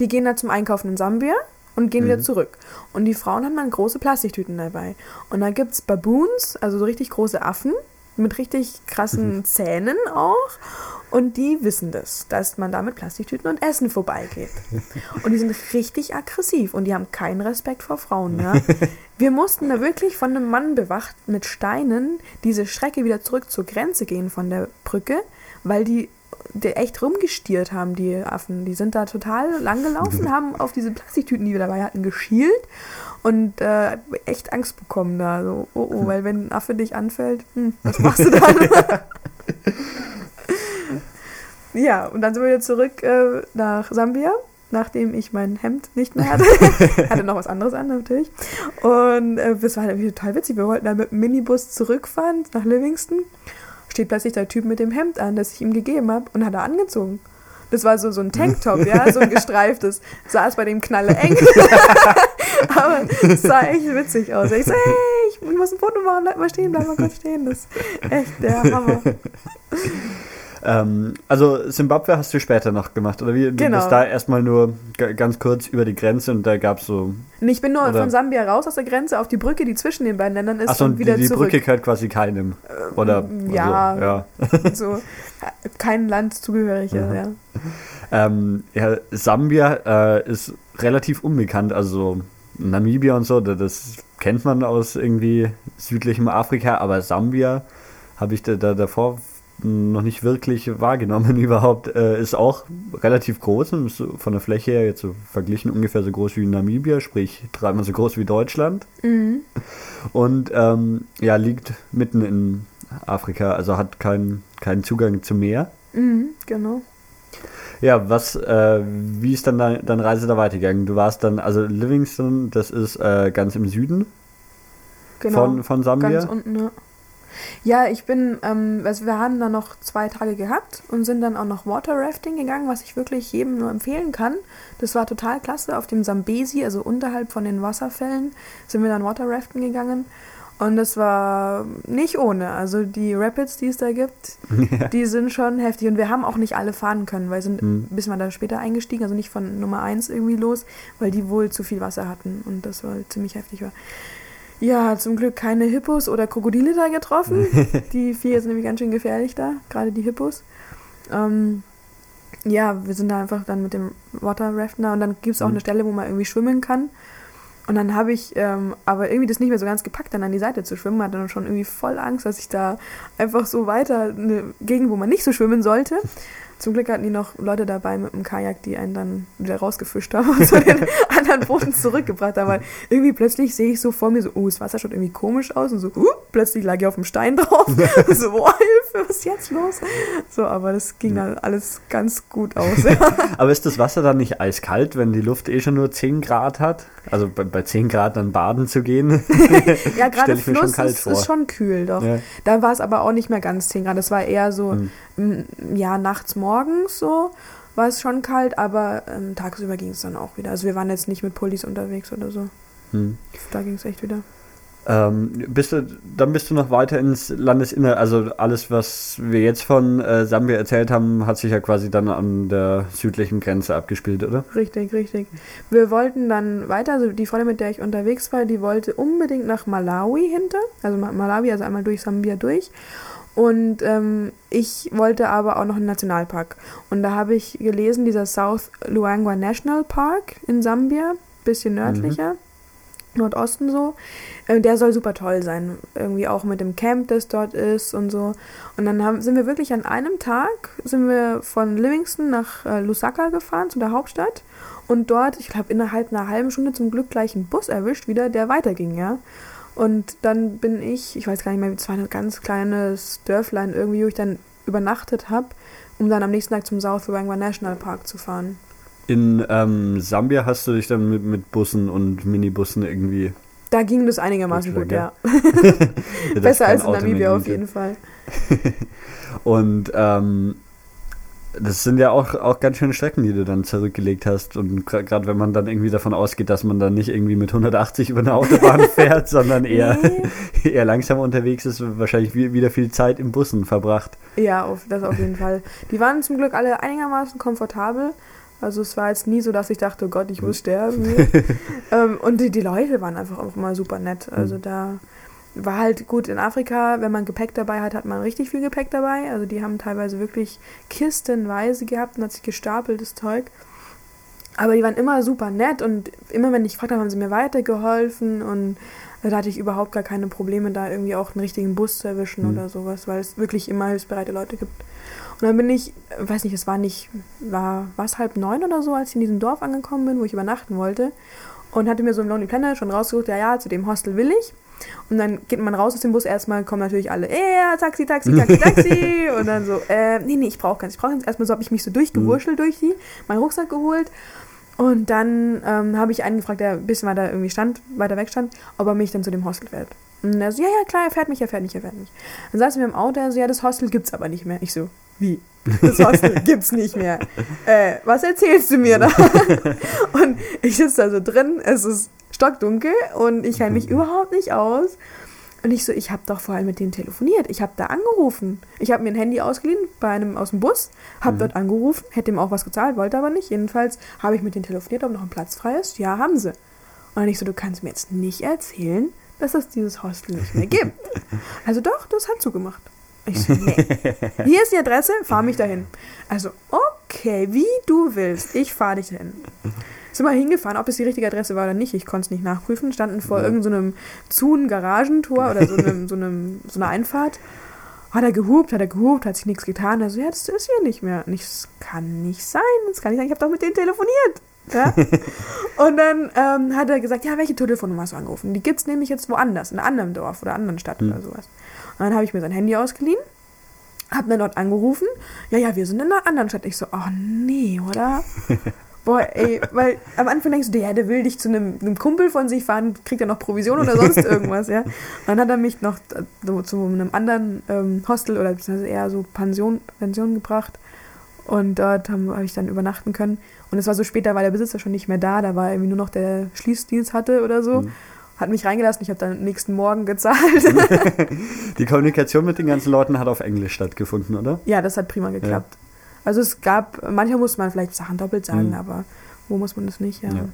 C: die gehen da zum Einkaufen in Sambia und gehen wieder zurück. Und die Frauen haben dann große Plastiktüten dabei. Und da gibt's Baboons, also so richtig große Affen mit richtig krassen Zähnen auch. Und die wissen das, dass man da mit Plastiktüten und Essen vorbeigeht. Und die sind richtig aggressiv und die haben keinen Respekt vor Frauen. Ja? Wir mussten da wirklich von einem Mann bewacht mit Steinen diese Strecke wieder zurück zur Grenze gehen von der Brücke, weil die, die echt rumgestiert haben, die Affen. Die sind da total lang gelaufen, haben auf diese Plastiktüten, die wir dabei hatten, geschielt und äh, echt Angst bekommen da. So, oh, oh, weil wenn ein Affe dich anfällt, hm, was machst du dann? Ja, und dann sind wir wieder zurück äh, nach Sambia, nachdem ich mein Hemd nicht mehr hatte. hatte noch was anderes an, natürlich. Und äh, das war halt irgendwie total witzig. Wir wollten dann mit dem Minibus zurückfahren nach Livingston. Steht plötzlich der Typ mit dem Hemd an, das ich ihm gegeben habe, und hat er angezogen. Das war so, so ein Tanktop, ja, so ein gestreiftes. Saß bei dem Knalle eng. Aber es sah echt witzig aus. Ich so, hey, ich, ich muss ein Foto machen, bleib mal stehen, bleib mal kurz stehen. Das ist echt der Hammer.
B: Ähm, also Simbabwe hast du später noch gemacht, oder wie? Du
C: Genau.
B: bist da erstmal nur ganz kurz über die Grenze und da gab es so.
C: Ich bin nur
B: Oder-
C: von Sambia raus aus der Grenze auf die Brücke, die zwischen den beiden Ländern ist,
B: Achso,
C: und
B: und
C: wieder
B: die, die
C: zurück. Ähm,
B: Brücke gehört quasi keinem. Oder?
C: ja.
B: Also, ja.
C: So, kein Land zugehörige,
B: Mhm.
C: ja.
B: Ähm, ja, Sambia äh, ist relativ unbekannt, also Namibia und so, da- das kennt man aus irgendwie südlichem Afrika, aber Sambia habe ich da, da davor noch nicht wirklich wahrgenommen überhaupt. Äh, ist auch relativ groß und ist von der Fläche her jetzt so verglichen ungefähr so groß wie Namibia, sprich dreimal so groß wie Deutschland.
C: Mhm.
B: Und ähm, ja, liegt mitten in Afrika, also hat keinen keinen Zugang zum Meer.
C: Mhm, genau.
B: Ja, was, äh, wie ist dann dein, deine Reise da weitergegangen? Du warst dann, also Livingston, das ist äh, ganz im Süden
C: genau.
B: von, von Sambia.
C: Ganz unten, ja. Ja, ich bin, ähm, also wir haben dann noch zwei Tage gehabt und sind dann auch noch Water Rafting gegangen, was ich wirklich jedem nur empfehlen kann. Das war total klasse. Auf dem Sambesi, also unterhalb von den Wasserfällen, sind wir dann Water Raften gegangen. Und das war nicht ohne. Also die Rapids, die es da gibt, die sind schon heftig. Und wir haben auch nicht alle fahren können, weil sind
B: Mhm.
C: ein bisschen da später eingestiegen, also nicht von Nummer 1 irgendwie los, weil die wohl zu viel Wasser hatten und das war ziemlich heftig war. Ja, zum Glück keine Hippos oder Krokodile da getroffen. die Viecher sind nämlich ganz schön gefährlich da, gerade die Hippos. Ähm, ja, wir sind da einfach dann mit dem Water Raften da und dann gibt es auch
B: Mhm.
C: eine Stelle, wo man irgendwie schwimmen kann. Und dann habe ich ähm, aber irgendwie das nicht mehr so ganz gepackt, dann an die Seite zu schwimmen. Hatte dann schon irgendwie voll Angst, dass ich da einfach so weiter eine Gegend, wo man nicht so schwimmen sollte. Zum Glück hatten die noch Leute dabei mit dem Kajak, die einen dann wieder rausgefischt haben und zu den anderen Booten zurückgebracht haben. Weil irgendwie plötzlich sehe ich so vor mir so, oh, das Wasser schaut irgendwie komisch aus und so, uh, plötzlich lag ich auf dem Stein drauf. so, boah, was ist jetzt los? So, aber das ging dann alles ganz gut aus.
B: Aber ist das Wasser dann nicht eiskalt, wenn die Luft eh schon nur 10 Grad hat? Also bei, bei 10 Grad dann baden zu gehen?
C: Ja, gerade
B: mir schon
C: Fluss
B: kalt
C: ist, ist schon kühl, doch.
B: Ja.
C: Da war es aber auch nicht mehr ganz 10 Grad. Das war eher so,
B: Hm.
C: ja, nachts, morgens so war es schon kalt, aber ähm, tagsüber ging es dann auch wieder. Also wir waren jetzt nicht mit Pullis unterwegs oder so.
B: Hm.
C: Da ging es echt wieder.
B: Ähm, bist du, dann bist du noch weiter ins Landesinnere. Also alles, was wir jetzt von äh, Sambia erzählt haben, hat sich ja quasi dann an der südlichen Grenze abgespielt, oder?
C: Richtig, richtig. Wir wollten dann weiter, also die Freundin, mit der ich unterwegs war, die wollte unbedingt nach Malawi hinter. Also Ma- Malawi, also einmal durch Sambia durch. Und ähm, ich wollte aber auch noch einen Nationalpark. Und da habe ich gelesen, dieser South Luangwa National Park in Sambia, bisschen nördlicher, Nordosten so, äh, der soll super toll sein. Irgendwie auch mit dem Camp, das dort ist und so. Und dann haben, sind wir wirklich an einem Tag, sind wir von Livingston nach äh, Lusaka gefahren, zu der Hauptstadt. Und dort, ich glaube, innerhalb einer halben Stunde zum Glück gleich einen Bus erwischt wieder, der weiterging, ja. Und dann bin ich, ich weiß gar nicht mehr, es war ein ganz kleines Dörflein irgendwie, wo ich dann übernachtet habe, um dann am nächsten Tag zum South Luangwa National Park zu fahren.
B: In ähm, Sambia hast du dich dann mit, mit Bussen und Minibussen irgendwie.
C: Da ging das einigermaßen gut, ja.
B: Ja,
C: Besser als in
B: Auto
C: Namibia auf jeden Fall.
B: Und ähm, das sind ja auch, auch ganz schöne Strecken, die du dann zurückgelegt hast. Und gerade wenn man dann irgendwie davon ausgeht, dass man dann nicht irgendwie mit 180 über eine Autobahn fährt, sondern eher,
C: Nee.
B: eher langsam unterwegs ist, wahrscheinlich wi- wieder viel Zeit im Bussen verbracht.
C: Ja, auf, das auf jeden Fall. Die waren zum Glück alle einigermaßen komfortabel. Also es war jetzt nie so, dass ich dachte, oh Gott, ich muss sterben. hier. ähm, und die, die Leute waren einfach auch immer super nett. Also
B: Mhm.
C: da war halt gut in Afrika, wenn man Gepäck dabei hat, hat man richtig viel Gepäck dabei. Also die haben teilweise wirklich kistenweise gehabt und hat sich gestapeltes Zeug. Aber die waren immer super nett und immer wenn ich gefragt habe, haben sie mir weitergeholfen und da hatte ich überhaupt gar keine Probleme, da irgendwie auch einen richtigen Bus zu erwischen
B: Mhm.
C: oder sowas, weil es wirklich immer hilfsbereite Leute gibt. Und dann bin ich, weiß nicht, es war nicht, war, es halb neun oder so, als ich in diesem Dorf angekommen bin, wo ich übernachten wollte. Und hatte mir so im Lonely Planet schon rausgesucht, ja, ja, zu dem Hostel will ich. Und dann geht man raus aus dem Bus, erstmal kommen natürlich alle, ja, Taxi, Taxi, Taxi, Taxi. und dann so, äh, nee, nee, ich brauche keins, ich brauche keins. Erstmal so habe ich mich so durchgewurschtelt durch die, meinen Rucksack geholt. Und dann ähm, habe ich einen gefragt, der ein bisschen weiter irgendwie stand, weiter weg stand, ob er mich dann zu dem Hostel fährt. Und er so, ja, ja, klar, er fährt mich, er fährt mich, er fährt mich. Dann saßen wir im Auto, er so, ja, das Hostel gibt's aber nicht mehr. Ich so, wie? Das Hostel gibt's nicht mehr. Äh, was erzählst du mir da? und ich sitze da so drin, es ist stockdunkel und ich kenne mich überhaupt nicht aus. Und ich so, ich habe doch vorher mit denen telefoniert. Ich habe da angerufen. Ich habe mir ein Handy ausgeliehen bei einem aus dem Bus, habe
B: Mhm.
C: dort angerufen, hätte ihm auch was gezahlt, wollte aber nicht. Jedenfalls habe ich mit denen telefoniert, ob noch ein Platz frei ist. Ja, haben sie. Und dann ich so, du kannst mir jetzt nicht erzählen, dass es dieses Hostel nicht mehr gibt. Also doch, das hat zugemacht. Ich so, nee. Hier ist die Adresse, fahr mich dahin. Also, okay, wie du willst. Ich fahre dich dahin. Sind wir hingefahren, ob es die richtige Adresse war oder nicht, ich konnte es nicht nachprüfen. Standen vor
B: Ja.
C: irgendeinem zu einem Garagentor oder so, einem, so, einem, so einer Einfahrt. Hat er gehupt, hat er gehupt, hat sich nichts getan. Er so, ja, das ist hier nicht mehr. Und ich, das kann nicht sein, das kann nicht sein, ich habe doch mit denen telefoniert. Ja? Und dann ähm, hat er gesagt, ja, welche Telefonnummer hast du angerufen? Die gibt's nämlich jetzt woanders, in einem anderen Dorf oder anderen Stadt
B: Hm.
C: oder sowas. Und dann habe ich mir sein Handy ausgeliehen, habe dann dort angerufen. Ja, ja, wir sind in einer anderen Stadt. Ich so, oh nee, oder? Boah, ey, weil am Anfang denkst du, ja, der will dich zu einem, einem Kumpel von sich fahren, kriegt er noch Provision oder sonst irgendwas, ja. Und dann hat er mich noch äh, so, zu einem anderen ähm, Hostel oder eher so Pension, Pension gebracht. Und dort habe hab ich dann übernachten können. Und es war so später, war der Besitzer schon nicht mehr da, da war irgendwie nur noch der Schließdienst hatte oder so.
B: Mhm.
C: Hat mich reingelassen, ich habe dann am nächsten Morgen gezahlt.
B: Die Kommunikation mit den ganzen Leuten hat auf Englisch stattgefunden, oder?
C: ja, das hat prima geklappt. Also es gab, manchmal musste man vielleicht Sachen doppelt sagen,
B: Mhm.
C: aber wo muss man das nicht, ja.
B: Ja.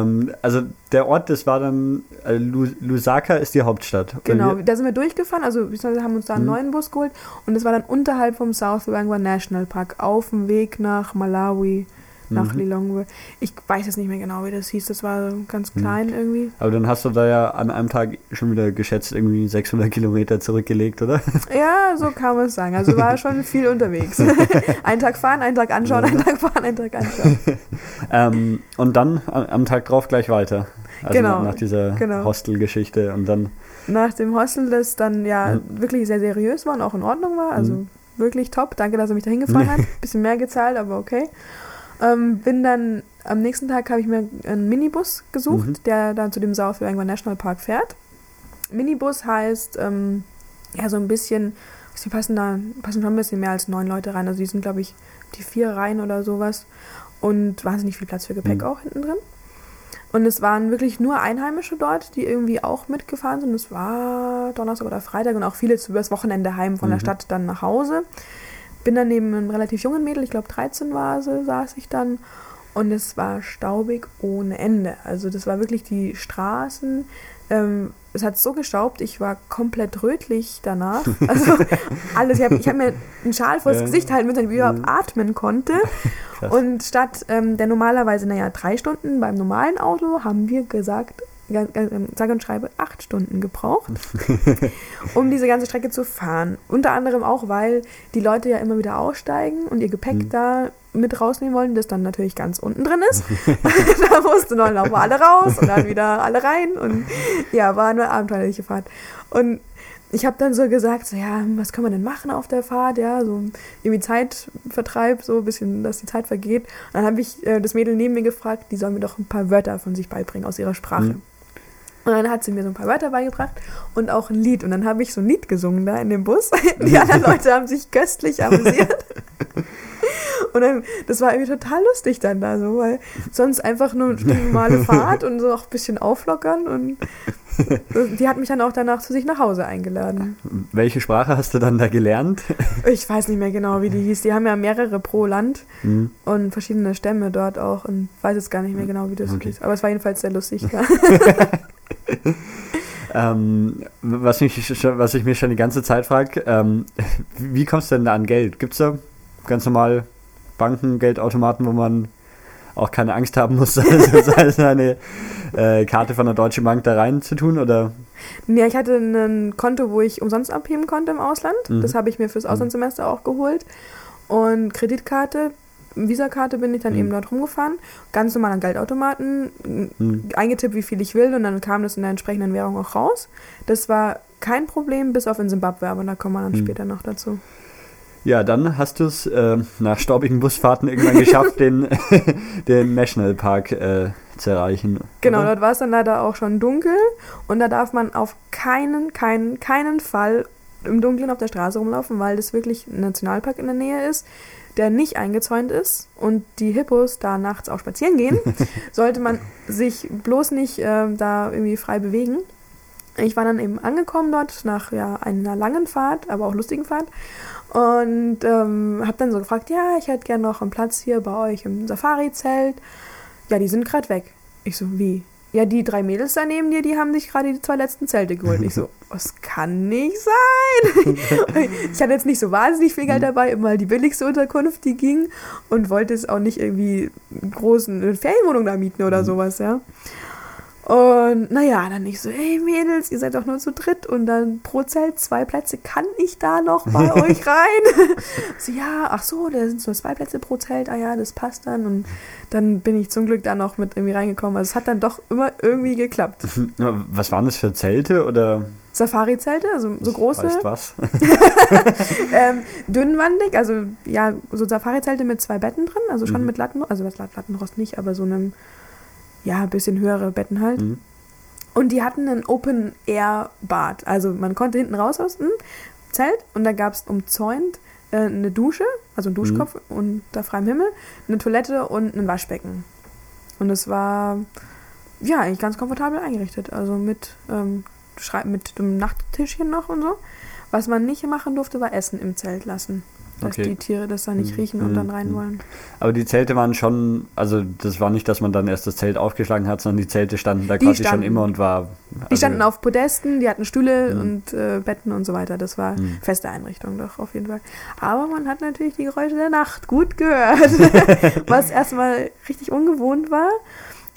B: Ähm, also der Ort, das war dann, äh, Lu- Lusaka ist die Hauptstadt.
C: Genau, da sind wir durchgefahren, also wir haben uns da einen
B: Mhm.
C: neuen Bus geholt und das war dann unterhalb vom South Luangwa National Park auf dem Weg nach Malawi, nach
B: Mhm.
C: Lilongwe. Ich weiß jetzt nicht mehr genau, wie das hieß, das war so ganz
B: Mhm.
C: klein irgendwie.
B: Aber dann hast du da ja an einem Tag schon wieder geschätzt irgendwie 600 Kilometer zurückgelegt, oder?
C: Ja, so kann man es sagen. Also war schon viel unterwegs. einen Tag fahren, einen Tag anschauen, einen Tag fahren, einen Tag anschauen.
B: Ähm, und dann am, Tag drauf gleich weiter. Also
C: Genau,
B: nach, nach dieser
C: genau.
B: Hostel-Geschichte und dann.
C: Nach dem Hostel, das dann ja
B: Mhm.
C: wirklich sehr seriös war und auch in Ordnung war, also
B: Mhm.
C: wirklich top. Danke, dass er mich da hingefahren hat. Bisschen mehr gezahlt, aber okay. Ähm, bin dann, am nächsten Tag habe ich mir einen Minibus gesucht,
B: Mhm.
C: der dann zu dem South Luangwa National Park fährt. Minibus heißt, ähm, ja, so ein bisschen, die passen da, passen schon ein bisschen mehr als neun Leute rein. Also die sind, glaube ich, die vier Reihen oder sowas. Und wahnsinnig viel Platz für Gepäck
B: Mhm.
C: auch hinten drin. Und es waren wirklich nur Einheimische dort, die irgendwie auch mitgefahren sind. Es war Donnerstag oder Freitag und auch viele zu übers Wochenende heim von der
B: Mhm.
C: Stadt dann nach Hause. Bin dann neben einem relativ jungen Mädel, ich glaube 13 war sie, saß ich dann. und es war staubig ohne Ende. Also das war wirklich die Straßen. Ähm, es hat so gestaubt, ich war komplett rötlich danach. Also alles. Ich habe hab mir einen Schal vors
B: Ja.
C: Gesicht halten müssen, damit ich überhaupt
B: Mhm.
C: atmen konnte.
B: Krass.
C: Und statt ähm, der normalerweise, naja, drei Stunden beim normalen Auto, haben wir gesagt, sage und schreibe, acht Stunden gebraucht, um diese ganze Strecke zu fahren. Unter anderem auch, weil die Leute ja immer wieder aussteigen und ihr Gepäck
B: Mhm.
C: da mit rausnehmen wollen, das dann natürlich ganz unten drin ist. da mussten dann auch mal alle raus und dann wieder alle rein. Und ja, war eine abenteuerliche Fahrt. Und ich habe dann so gesagt, so, ja, was können wir denn machen auf der Fahrt? Ja, so irgendwie Zeitvertreib, so ein bisschen, dass die Zeit vergeht. Und dann habe ich äh, das Mädel neben mir gefragt, die soll mir doch ein paar Wörter von sich beibringen aus ihrer Sprache.
B: Mhm.
C: Und dann hat sie mir so ein paar Wörter beigebracht und auch ein Lied. Und dann habe ich so ein Lied gesungen da in dem Bus. Die anderen Leute haben sich köstlich amüsiert. Und dann, das war irgendwie total lustig dann da so, weil sonst einfach nur eine normale Fahrt und so auch ein bisschen auflockern. Und die hat mich dann auch danach zu sich nach Hause eingeladen.
B: Welche Sprache hast du dann da gelernt?
C: Ich weiß nicht mehr genau, wie die hieß. Die haben ja mehrere pro Land
B: Hm.
C: und verschiedene Stämme dort auch und weiß jetzt gar nicht mehr genau, wie das
B: Okay.
C: hieß. Aber es war jedenfalls sehr lustig. Ja.
B: Ähm, was, mich, was ich mir schon die ganze Zeit frage, ähm, wie kommst du denn da an Geld? Gibt es da ganz normal Banken, Geldautomaten, wo man auch keine Angst haben muss, seine äh, Karte von der Deutschen Bank da rein zu tun? Oder?
C: Ja, ich hatte ein Konto, wo ich umsonst abheben konnte im Ausland.
B: Mhm.
C: Das habe ich mir fürs Auslandssemester auch geholt. Und Kreditkarte, Visakarte bin ich dann
B: Mhm.
C: eben dort rumgefahren. Ganz normal an Geldautomaten,
B: Hm.
C: eingetippt, wie viel ich will und dann kam das in der entsprechenden Währung auch raus. Das war kein Problem, bis auf in Zimbabwe, aber da kommen wir dann
B: Mhm.
C: später noch dazu.
B: Ja, dann hast du es äh, nach staubigen Busfahrten irgendwann geschafft, den, den Nationalpark äh, zu erreichen.
C: Genau,
B: oder?
C: dort war es dann leider auch schon dunkel und da darf man auf keinen, keinen, keinen Fall im Dunkeln auf der Straße rumlaufen, weil das wirklich ein Nationalpark in der Nähe ist, der nicht eingezäunt ist und die Hippos da nachts auch spazieren gehen, sollte man sich bloß nicht ähm, da irgendwie frei bewegen. Ich war dann eben angekommen dort nach ja, einer langen Fahrt, aber auch lustigen Fahrt und ähm, habe dann so gefragt, ja, ich hätte gerne noch einen Platz hier bei euch im Safari-Zelt. Ja, die sind gerade weg. Ich so, wie? Ja, die drei Mädels da neben dir, die haben sich gerade die zwei letzten Zelte geholt. Ich so, das kann nicht sein. ich hatte jetzt nicht so wahnsinnig viel Geld dabei, immer die billigste Unterkunft, die ging und wollte es auch nicht irgendwie großen Ferienwohnung da mieten oder sowas, ja. Und naja, dann ich so, hey Mädels, ihr seid doch nur zu dritt und dann pro Zelt zwei Plätze, kann ich da noch bei euch rein? so, ja, ach so, da sind nur zwei Plätze pro Zelt, ah ja, das passt dann und dann bin ich zum Glück da noch mit irgendwie reingekommen. Also es hat dann doch immer irgendwie geklappt.
B: Was waren das für Zelte oder
C: Safari-Zelte, also so große,
B: weißt was?
C: ähm, dünnwandig, also ja, so Safari-Zelte mit zwei Betten drin, also schon
B: Mhm.
C: mit Latten, also was Lattenrost nicht, aber so einem, ja, ein bisschen höhere Betten halt.
B: Mhm.
C: Und die hatten ein Open-Air-Bad. Also man konnte hinten raus aus dem Zelt und da gab es umzäunt äh, eine Dusche, also ein Duschkopf unter freiem Himmel, eine Toilette und ein Waschbecken. Und es war ja eigentlich ganz komfortabel eingerichtet. Also mit, ähm, mit dem Nachttischchen noch und so. Was man nicht machen durfte, war Essen im Zelt lassen. Dass
B: Okay.
C: die Tiere das dann nicht
B: Mhm.
C: riechen und dann rein
B: Mhm.
C: wollen.
B: Aber die Zelte waren schon, also das war nicht, dass man dann erst das Zelt aufgeschlagen hat, sondern die Zelte standen da
C: Die
B: quasi schon
C: standen.
B: immer und war.
C: Die
B: also-
C: standen auf Podesten, die hatten Stühle
B: Mhm.
C: und äh, Betten und so weiter. Das war
B: Mhm.
C: feste Einrichtung doch auf jeden Fall. Aber man hat natürlich die Geräusche der Nacht gut gehört, was erstmal richtig ungewohnt war.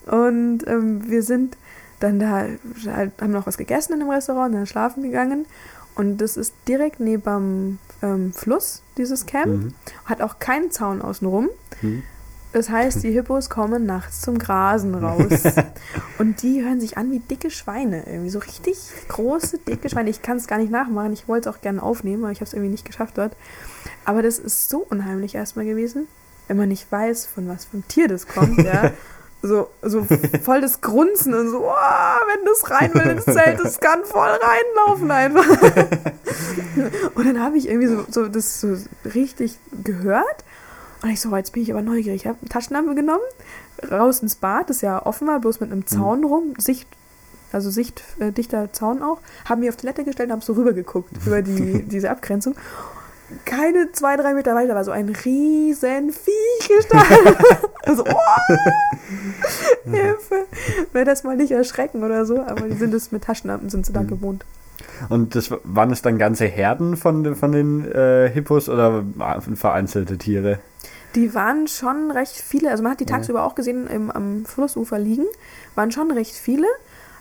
C: Und ähm, wir sind dann da, halt, haben noch was gegessen in dem Restaurant, dann schlafen gegangen. Und das ist direkt neben ähm, Fluss, dieses Camp.
B: Mhm.
C: Hat auch keinen Zaun außenrum.
B: Mhm.
C: Das heißt, die Hippos kommen nachts zum Grasen raus. Und die hören sich an wie dicke Schweine. Irgendwie so richtig große, dicke Schweine. Ich kann es gar nicht nachmachen. Ich wollte es auch gerne aufnehmen, aber ich habe es irgendwie nicht geschafft dort. Aber das ist so unheimlich erstmal gewesen, wenn man nicht weiß, von was für einem Tier das kommt. Ja. So, so voll das Grunzen und so, oh, wenn das rein will ins Zelt, das kann voll reinlaufen einfach. Und dann habe ich irgendwie so, so das so richtig gehört. Und ich so, jetzt bin ich aber neugierig. Ich habe eine Taschenlampe genommen, raus ins Bad, das ja offen war, bloß mit einem Zaun rum, Sicht, also sichtdichter Zaun auch, haben mich auf die Toilette gestellt und habe so rübergeguckt über die, diese Abgrenzung. Keine zwei, drei Meter weiter war so ein riesen Viech gestanden. also, oh, Hilfe. Wäre das mal nicht erschrecken oder so, aber die sind es mit Taschenlampen, sind sie da
B: Mhm.
C: gewohnt.
B: Und das waren es dann ganze Herden von, den- von den äh, Hippos oder vereinzelte Tiere?
C: Die waren schon recht viele, also man hat die
B: Ja.
C: tagsüber auch gesehen im, am Flussufer liegen, waren schon recht viele,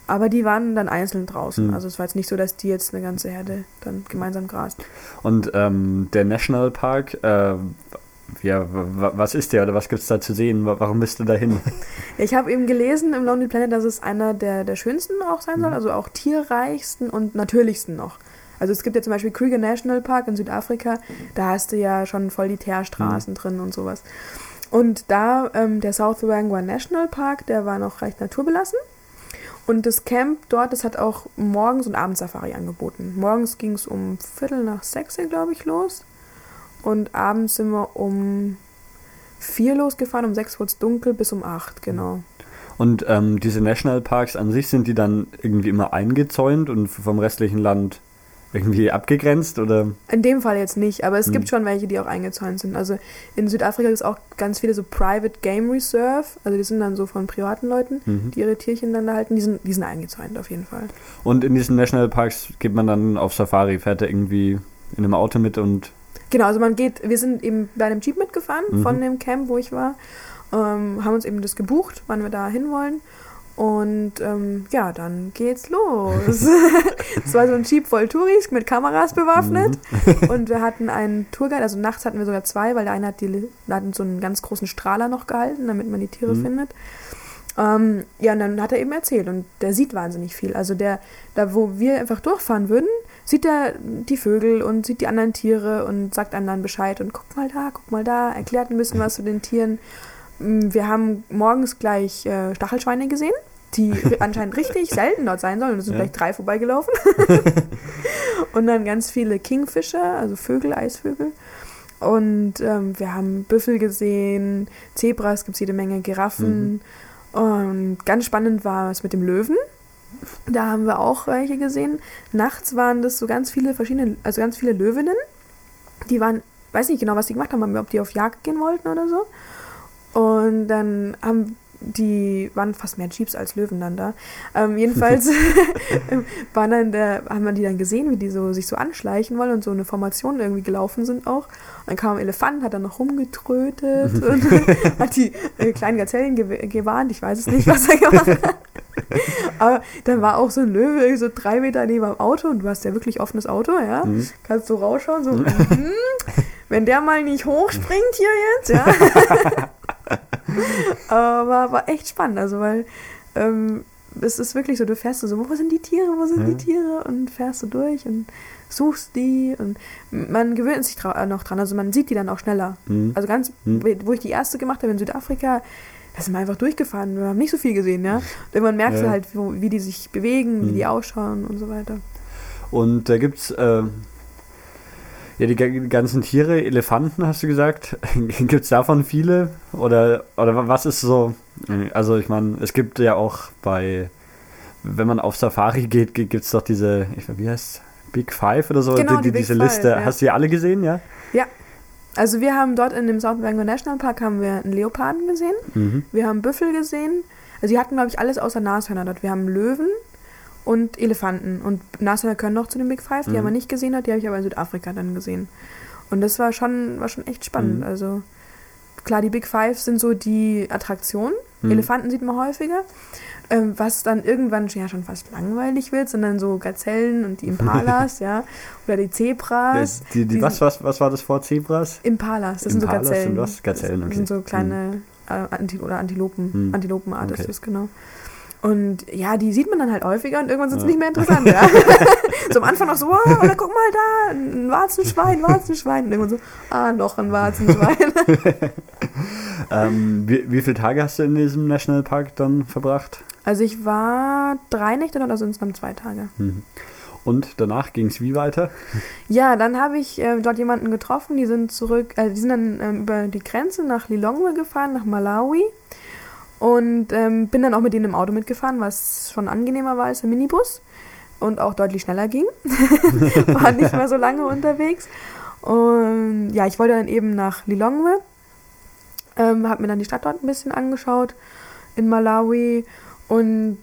C: aber die waren dann einzeln draußen.
B: Hm.
C: Also es war jetzt nicht so, dass die jetzt eine ganze Herde dann gemeinsam grast.
B: Und ähm, der Nationalpark, äh, ja, was ist der oder was gibt es da zu sehen? Wa- Warum bist du da hin?
C: Ja, ich habe eben gelesen im Lonely Planet, dass es einer der, der schönsten auch sein
B: Mhm.
C: soll, also auch tierreichsten und natürlichsten noch. Also es gibt ja zum Beispiel Kruger National Park in Südafrika, da hast du ja schon voll die Teerstraßen
B: Mhm.
C: drin und sowas. Und da, ähm, der South Wrangwa National Park, der war noch recht naturbelassen. Und das Camp dort, das hat auch morgens und abends Safari angeboten. Morgens ging es um Viertel nach sechs, glaube ich, los. Und abends sind wir um vier losgefahren, um sechs wurde es dunkel, bis um acht, genau.
B: Und ähm, diese Nationalparks an sich, sind die dann irgendwie immer eingezäunt und vom restlichen Land irgendwie abgegrenzt oder?
C: In dem Fall jetzt nicht, aber es
B: Hm.
C: gibt schon welche, die auch eingezäunt sind. Also in Südafrika gibt es auch ganz viele so Private Game Reserve, also die sind dann so von privaten Leuten,
B: Mhm.
C: die ihre Tierchen dann da halten, die sind, die sind eingezäunt auf jeden Fall.
B: Und in diesen Nationalparks geht man dann auf Safari, fährt er irgendwie in einem Auto mit und
C: Genau, also man geht, wir sind eben bei einem Jeep mitgefahren
B: Mhm.
C: von dem Camp, wo ich war, ähm, haben uns eben das gebucht, wann wir da hinwollen. Und ähm, ja, dann geht's los. Es war so ein Jeep voll Touris mit Kameras bewaffnet.
B: Mhm.
C: Und wir hatten einen Tourguide, also nachts hatten wir sogar zwei, weil der eine hat, die, hat so einen ganz großen Strahler noch gehalten, damit man die Tiere
B: Mhm.
C: findet. Ähm, ja, und dann hat er eben erzählt und der sieht wahnsinnig viel. Also der, da wo wir einfach durchfahren würden, sieht er die Vögel und sieht die anderen Tiere und sagt einem dann Bescheid und guck mal da, guck mal da, erklärt ein bisschen was zu den Tieren. Mm, Wir haben morgens gleich äh, Stachelschweine gesehen, die anscheinend richtig selten dort sein sollen. Und es sind
B: Ja.
C: gleich drei vorbeigelaufen. und dann ganz viele Kingfisher, also Vögel, Eisvögel. Und ähm, wir haben Büffel gesehen, Zebras gibt es jede Menge, Giraffen. Und ganz spannend war es mit dem Löwen. Da haben wir auch welche gesehen. Nachts waren das so ganz viele verschiedene, also ganz viele Löwinnen. Die waren, weiß nicht genau, was die gemacht haben, ob die auf Jagd gehen wollten oder so. Und dann haben die waren fast mehr Jeeps als Löwen dann da. Ähm, jedenfalls waren dann der, haben wir die dann gesehen, wie die so sich so anschleichen wollen und so eine Formation irgendwie gelaufen sind auch. Und dann kam ein Elefant, hat dann noch rumgetrötet und hat die äh, kleinen Gazellen gew- gewarnt. Ich weiß es nicht, was er gemacht hat. Aber dann war auch so ein Löwe irgendwie so drei Meter neben dem Auto und du hast ja wirklich offenes Auto, ja.
B: Mhm.
C: Kannst du rausschauen, so, mhm. wenn der mal nicht hochspringt hier jetzt, ja. Aber war, war echt spannend, also weil ähm, es ist wirklich so, du fährst so, wo sind die Tiere, wo sind
B: Ja.
C: die Tiere und fährst du durch und suchst die und man gewöhnt sich äh, noch dran, also man sieht die dann auch schneller.
B: Mhm.
C: Also ganz,
B: Hm.
C: wo ich die erste gemacht habe in Südafrika, da sind wir einfach durchgefahren, wir haben nicht so viel gesehen, ja. Und irgendwann merkst du
B: Ja.
C: halt, wo, wie die sich bewegen, wie
B: Hm.
C: die ausschauen und so weiter.
B: Und da gibt's äh, ja die ga- ganzen Tiere, Elefanten hast du gesagt. gibt's davon viele? Oder, oder wa- was ist so? Also ich meine, es gibt ja auch bei, wenn man auf Safari geht, gi- gibt's doch diese, ich weiß, wie heißt Big Five oder so,
C: Genau,
B: die,
C: die Big
B: diese
C: Five,
B: Liste.
C: ja.
B: Hast du die alle gesehen, ja?
C: Also wir haben dort in dem South Bengal National Park haben wir einen Leoparden gesehen,
B: Mhm.
C: wir haben Büffel gesehen, also die hatten glaube ich alles außer Nashörner dort. Wir haben Löwen und Elefanten und Nashörner können noch zu den Big Five, die
B: Mhm.
C: wir nicht gesehen hat, die habe ich aber in Südafrika dann gesehen. Und das war schon, war schon echt spannend.
B: Mhm.
C: Also klar, die Big Five sind so die Attraktion.
B: Mhm.
C: Elefanten sieht man häufiger. Ähm, was dann irgendwann ja schon fast langweilig wird, sondern so Gazellen und die Impalas, ja. Oder die Zebras.
B: Die, die,
C: die
B: was, was, was war das vor Zebras?
C: Impalas, das sind so
B: Impalas
C: Gazellen.
B: sind was? Gazellen,
C: Das
B: okay.
C: sind so kleine äh, Anti oder Antilopen,
B: Hm.
C: Antilopenart
B: Okay.
C: ist das, genau. Und ja, die sieht man dann halt häufiger und irgendwann sind sie
B: Ja.
C: nicht mehr interessant, ja. so am Anfang noch so, oh, oder guck mal da, ein Warzenschwein, Warzenschwein. Und irgendwann so, ah, noch ein Warzenschwein.
B: Ähm, wie, wie viele Tage hast du in diesem Nationalpark dann verbracht?
C: also ich war drei Nächte dort, also insgesamt zwei Tage.
B: Mhm. Und danach ging es wie weiter?
C: Ja, dann habe ich äh, dort jemanden getroffen, die sind zurück, also die sind dann ähm, über die Grenze nach Lilongwe gefahren, nach Malawi. Und ähm, bin dann auch mit denen im Auto mitgefahren, was schon angenehmer war als der Minibus und auch deutlich schneller ging. war nicht mehr so lange unterwegs. Und ja, ich wollte dann eben nach Lilongwe, ähm, habe mir dann die Stadt dort ein bisschen angeschaut in Malawi und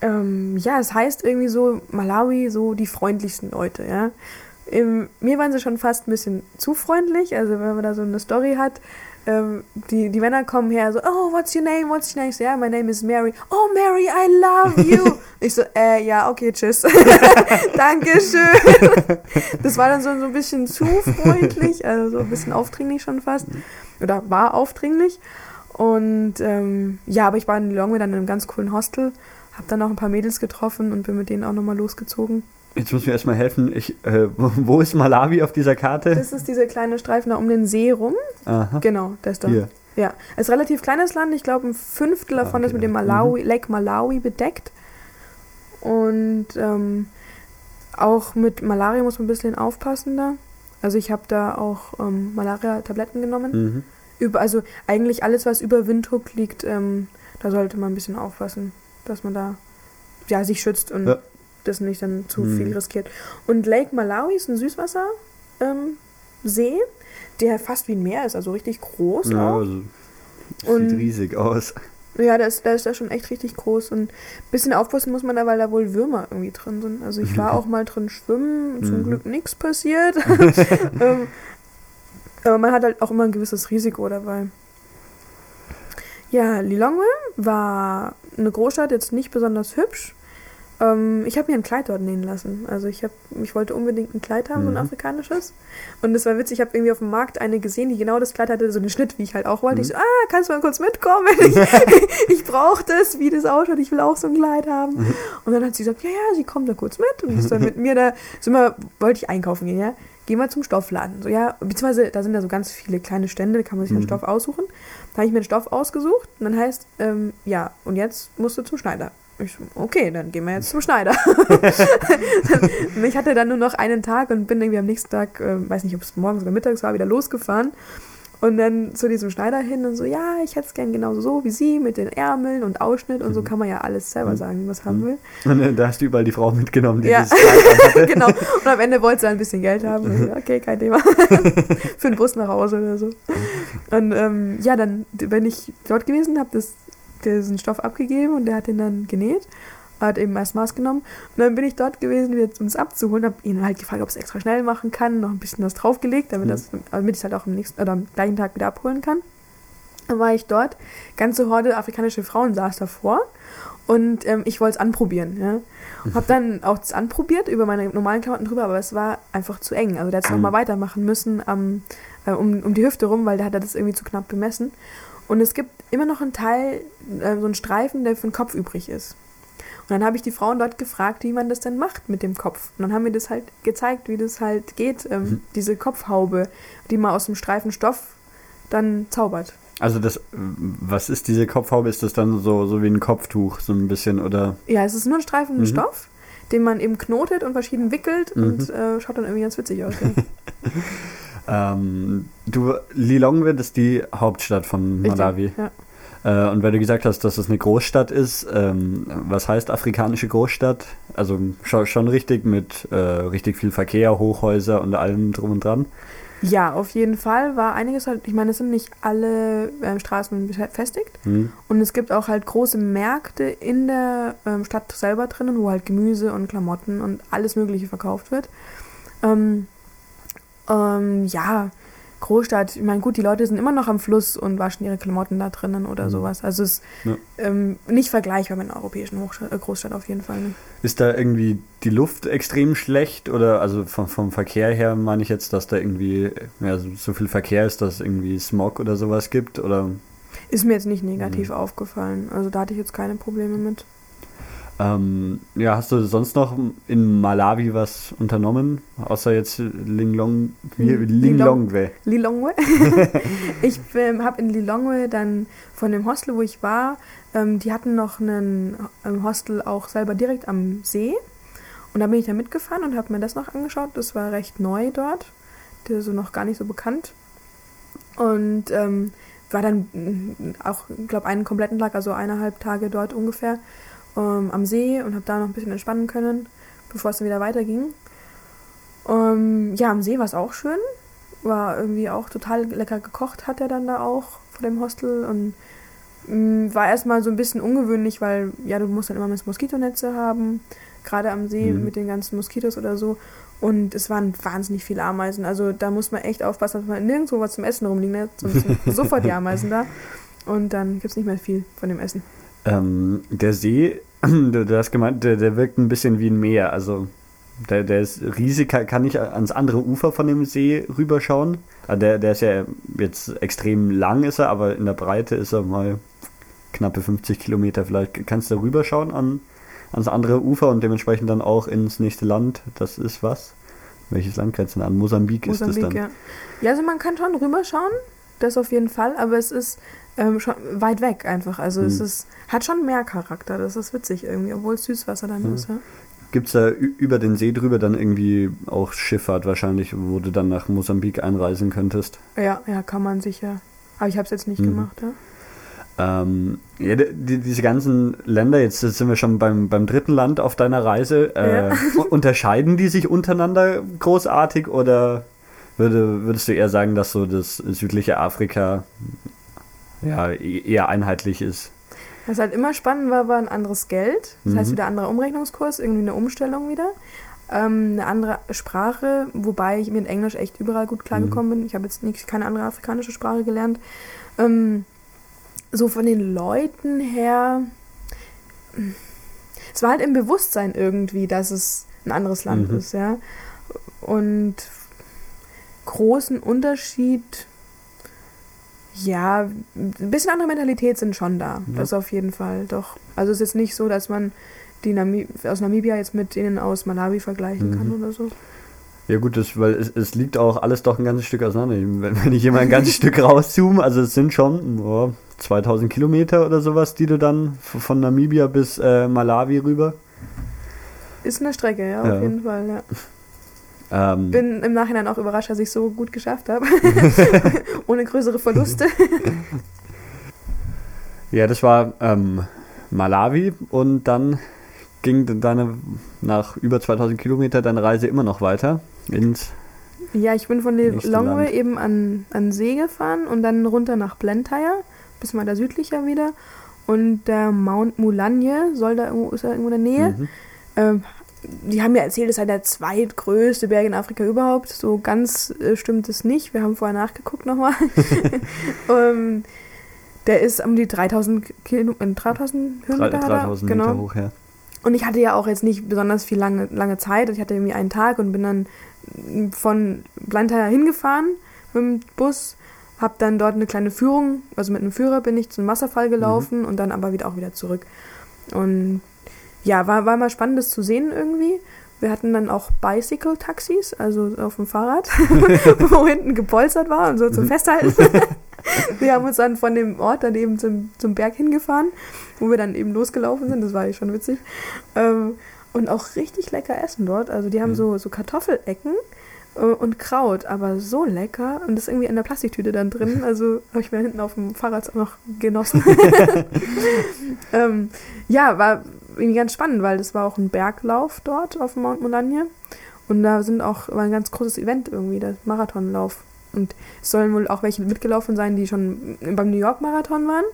C: ähm, ja, es heißt irgendwie so, Malawi, so die freundlichsten Leute, ja. Ähm, mir waren sie schon fast ein bisschen zu freundlich, also wenn man da so eine Story hat, ähm, die, die Männer kommen her so, oh, what's your name, what's your name? Ich so, ja, my name is Mary. Oh, Mary, I love you. ich so, äh, ja, okay, tschüss. Dankeschön. das war dann so, so ein bisschen zu freundlich, also so ein bisschen aufdringlich schon fast. Oder war aufdringlich. Und ähm, ja, aber ich war in Lilongwe dann in einem ganz coolen Hostel, hab dann auch ein paar Mädels getroffen und bin mit denen auch nochmal losgezogen.
B: Jetzt muss mir erstmal helfen. Ich, äh, wo- ist Malawi auf dieser Karte?
C: Das ist dieser kleine Streifen da um den See rum.
B: Aha.
C: Genau, der ist da.
B: Hier.
C: Ja, es ist ein relativ kleines Land. Ich glaube, ein Fünftel
B: Ah,
C: davon
B: okay,
C: ist mit dem. Malawi, Lake Malawi bedeckt. Und ähm, auch mit Malaria muss man ein bisschen aufpassen da. Also ich habe da auch ähm, Malaria-Tabletten genommen.
B: Mhm.
C: Über, also eigentlich alles, was über Windhoek liegt, ähm, da sollte man ein bisschen aufpassen, dass man da ja, sich schützt und
B: Ja.
C: Das nicht dann zu
B: Mhm.
C: viel riskiert. Und Lake Malawi ist ein Süßwasser. Ähm, der fast wie ein Meer ist, also richtig groß
B: Ja,
C: auch.
B: also,
C: Und-
B: sieht riesig aus.
C: Ja, der ist, der ist da schon echt richtig groß und ein bisschen aufpassen muss man da, weil da wohl Würmer irgendwie drin sind. Also ich war auch mal drin schwimmen, zum
B: Mhm.
C: Glück nichts passiert. ähm, aber man hat halt auch immer ein gewisses Risiko dabei. Ja, Lilongwe war eine Großstadt, jetzt nicht besonders hübsch. Ähm, ich habe mir ein Kleid dort nähen lassen. Also ich, hab, ich wollte unbedingt ein Kleid haben, so ein
B: Mhm.
C: afrikanisches. Und es war witzig, ich habe irgendwie auf dem Markt eine gesehen, die genau das Kleid hatte, so einen Schnitt, wie ich halt auch wollte.
B: Mhm.
C: Ich so, ah, kannst du mal kurz mitkommen? Ich, ich brauche das, wie das ausschaut, ich will auch so ein Kleid haben.
B: Mhm.
C: Und dann hat sie gesagt, ja, ja, sie kommt da kurz mit. Und ist dann mit mir da, sind wir, wollte ich einkaufen gehen, ja. Gehen wir zum Stoffladen. So, ja, beziehungsweise da sind ja so ganz viele kleine Stände, da kann man sich einen
B: Mhm.
C: Stoff aussuchen. Da habe ich mir den Stoff ausgesucht und dann heißt, ähm, ja, und jetzt musst du zum Schneider. Ich okay, dann gehen wir jetzt zum Schneider. ich hatte dann nur noch einen Tag und bin irgendwie am nächsten Tag, äh, weiß nicht, ob es morgens oder mittags war, wieder losgefahren. Und dann zu diesem Schneider hin und so, ja, ich hätte es gern genauso so wie sie, mit den Ärmeln und Ausschnitt und so kann man ja alles selber
B: Mhm.
C: sagen, was haben
B: Mhm.
C: will.
B: Und äh, da hast du überall die Frau mitgenommen, die
C: Ja.
B: anhatte.
C: genau. Und am Ende wollte sie ein bisschen Geld haben. So, okay, kein Thema. Für den Bus nach Hause oder so. Und ähm, ja, dann bin ich dort gewesen, habe diesen Stoff abgegeben und der hat den dann genäht. Hat eben erst Maß genommen. Und dann bin ich dort gewesen, um es abzuholen. Habe ihn halt gefragt, ob es extra schnell machen kann. Noch ein bisschen was draufgelegt, damit,
B: Mhm.
C: das, damit ich es halt auch am nächsten oder am gleichen Tag wieder abholen kann. Dann war ich dort. Ganze Horde afrikanische Frauen saß davor. Und ähm, ich wollte es anprobieren. Ja. Habe dann auch das anprobiert über meine normalen Klamotten drüber, aber es war einfach zu eng. Also der hat es
B: Mhm.
C: nochmal weitermachen müssen am, äh, um, um die Hüfte rum, weil da hat das irgendwie zu knapp bemessen. Und es gibt immer noch einen Teil, äh, so einen Streifen, der für den Kopf übrig ist. Und dann habe ich die Frauen dort gefragt, wie man das denn macht mit dem Kopf. Und dann haben mir das halt gezeigt, wie das halt geht, ähm,
B: Mhm.
C: diese Kopfhaube, die man aus dem Streifen Stoff dann zaubert.
B: Also das, was ist diese Kopfhaube? Ist das dann so, so wie ein Kopftuch, so ein bisschen, oder?
C: Ja, es ist nur ein Streifen
B: Mhm.
C: Stoff, den man eben knotet und verschieden wickelt
B: Mhm.
C: und äh, schaut dann irgendwie ganz witzig aus. Ja.
B: Ähm, du, Lilongwe, ist die Hauptstadt von
C: Richtig,
B: Malawi.
C: Ja.
B: Äh, und weil du gesagt hast, dass es eine Großstadt ist, ähm, was heißt afrikanische Großstadt? Also schon, schon richtig mit äh, richtig viel Verkehr, Hochhäuser und allem drum und dran.
C: ja, auf jeden Fall war einiges halt, ich meine, es sind nicht alle ähm, Straßen befestigt
B: Hm?
C: und es gibt auch halt große Märkte in der ähm, Stadt selber drinnen, wo halt Gemüse und Klamotten und alles Mögliche verkauft wird. Ähm, ähm, ja, Großstadt, ich meine, gut, die Leute sind immer noch am Fluss und waschen ihre Klamotten da drinnen oder
B: Mhm.
C: sowas. Also es ist
B: Ja.
C: ähm, nicht vergleichbar mit einer europäischen Hochstadt, äh, Großstadt auf jeden Fall. Ne?
B: Ist da irgendwie die Luft extrem schlecht? Oder also vom, vom Verkehr her meine ich jetzt, dass da irgendwie ja, so, so viel Verkehr ist, dass es irgendwie Smog oder sowas gibt? Oder
C: Ist mir jetzt nicht negativ
B: Mhm.
C: aufgefallen. Also da hatte ich jetzt keine Probleme mit.
B: Ähm, ja, hast du sonst noch in Malawi was unternommen? Außer jetzt Linglong,
C: Hm,
B: Linglongwe.
C: Lilongwe. ich ähm, habe in Lilongwe dann von dem Hostel, wo ich war, ähm, die hatten noch einen ähm, Hostel auch selber direkt am See. Und da bin ich dann mitgefahren und habe mir das noch angeschaut. Das war recht neu dort. Der ist so noch gar nicht so bekannt. Und ähm, war dann mm, auch, glaube einen kompletten Tag, also eineinhalb Tage dort ungefähr, ähm, am See und habe da noch ein bisschen entspannen können, bevor es dann wieder weiterging. Ähm, ja, am See war es auch schön. war irgendwie auch total lecker gekocht, hat er dann da auch vor dem Hostel und mh, war erstmal so ein bisschen ungewöhnlich, weil ja, du musst dann immer Moskitonetze haben, gerade am See
B: Mhm.
C: mit den ganzen Moskitos oder so. Und es waren wahnsinnig viele Ameisen. Also da muss man echt aufpassen, dass man nirgendwo was zum Essen rumliegen hat, sonst sind sofort die Ameisen da. Und dann gibt es nicht mehr viel von dem Essen.
B: Ähm, der See, du, du hast gemeint, der, der wirkt ein bisschen wie ein Meer. Also der, der ist riesig, kann, ich ans andere Ufer von dem See rüberschauen. Also der, der ist ja jetzt extrem lang ist er, aber in der Breite ist er mal knappe 50 Kilometer. Vielleicht kannst du rüberschauen an, ans andere Ufer und dementsprechend dann auch ins nächste Land. Das ist was? Welches Land grenzt denn an? Mosambik, ist das
C: Mosambik,
B: dann.
C: ja. Ja, also man kann schon rüberschauen, das auf jeden Fall, aber es ist ähm, schon weit weg einfach. Also es
B: Hm.
C: ist, hat schon mehr Charakter, das ist witzig irgendwie, obwohl es Süßwasser dann
B: Ja.
C: ist. Ja.
B: Gibt es da über den See drüber dann irgendwie auch Schifffahrt wahrscheinlich, wo du dann nach Mosambik einreisen könntest?
C: ja, ja, kann man sicher. Aber ich habe es jetzt nicht
B: Mhm.
C: gemacht. Ja.
B: Ähm, ja, die, die- diese ganzen Länder, jetzt sind wir schon beim, beim dritten Land auf deiner Reise, äh,
C: Ja.
B: unterscheiden die sich untereinander großartig oder würde, würdest du eher sagen, dass so das südliche Afrika ja, eher einheitlich ist?
C: Was halt immer spannend war, war ein anderes Geld. Das heißt
B: Mhm.
C: wieder anderer Umrechnungskurs, irgendwie eine Umstellung wieder. Ähm, eine andere Sprache, wobei ich mit Englisch echt überall gut klargekommen bin. Ich habe jetzt nicht, keine andere afrikanische Sprache gelernt. Ähm, so von den Leuten her, es war halt im Bewusstsein irgendwie, dass es ein anderes Land
B: Mhm.
C: ist, ja. Und großen Unterschied, ja, ein bisschen andere Mentalität sind schon da.
B: Ja.
C: Das auf jeden Fall, doch. Also es ist jetzt nicht so, dass man die Nami aus Namibia jetzt mit denen aus Malawi vergleichen kann
B: Mhm.
C: oder so.
B: Ja gut, das, weil es, es liegt auch alles doch ein ganzes Stück auseinander. Wenn, wenn ich immer ein ganzes Stück rauszoome, also es sind schon oh, 2000 Kilometer oder sowas, die du dann von Namibia bis äh, Malawi rüber.
C: Ist eine Strecke, ja,
B: Ja.
C: auf jeden Fall, ja.
B: Ähm,
C: Bin im Nachhinein auch überrascht, dass ich so gut geschafft habe. Ohne größere Verluste.
B: ja, das war ähm, Malawi und dann ging deine nach über 2000 Kilometer deine Reise immer noch weiter ins
C: Ja, ich bin von Lilongwe eben an, an See gefahren und dann runter nach Blantyre, bisschen weiter südlicher wieder. Und der Mount Mulanje soll da irgendwo, ist da irgendwo in der Nähe.
B: Mhm.
C: Ähm, die haben mir erzählt, es sei der zweitgrößte Berg in Afrika überhaupt. So ganz äh, stimmt es nicht. Wir haben vorher nachgeguckt nochmal. ähm, der ist um die 3000, Kilo, äh, 3000
B: Drei-
C: Höhenmeter. hat er.
B: 3000
C: genau.
B: Meter hoch, ja.
C: Und ich hatte ja auch jetzt nicht besonders viel lange, lange Zeit. Ich hatte irgendwie einen Tag und bin dann von Blantyre hingefahren mit dem Bus. Hab dann dort eine kleine Führung, also mit einem Führer bin ich zum Wasserfall gelaufen und dann aber wieder auch wieder zurück. Und ja, war, war mal spannend, das zu sehen irgendwie. Wir hatten dann auch Bicycle-Taxis, also auf dem Fahrrad, wo hinten gepolstert war und so zum
B: Mhm.
C: Festhalten. wir haben uns dann von dem Ort dann eben zum, zum Berg hingefahren, wo wir dann eben losgelaufen sind. Das war ja schon witzig. Ähm, und auch richtig lecker essen dort. Also die haben
B: Mhm.
C: so, so Kartoffelecken äh, und Kraut, aber so lecker. Und das ist irgendwie in der Plastiktüte dann drin. Also habe ich mir hinten auf dem Fahrrad auch noch genossen. ähm, ja, war irgendwie ganz spannend, weil das war auch ein Berglauf dort auf dem Mount Molanje. Und da sind auch, war ein ganz großes Event irgendwie, der Marathonlauf. Und es sollen wohl auch welche mitgelaufen sein, die schon beim New York Marathon waren.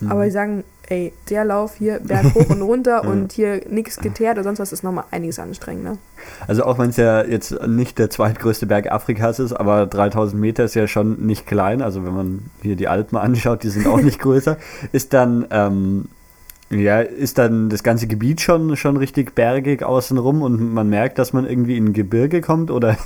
B: Mhm.
C: Aber die sagen, ey, der Lauf hier Berg hoch und runter und hier nichts geteert oder sonst was ist nochmal einiges anstrengender.
B: Also auch wenn es ja jetzt nicht der zweitgrößte Berg Afrikas ist, aber 3000 Meter ist ja schon nicht klein. Also wenn man hier die Alpen anschaut, die sind auch nicht größer. Ist dann, ähm, ja, ist dann das ganze Gebiet schon, schon richtig bergig außenrum und man merkt, dass man irgendwie in ein Gebirge kommt oder,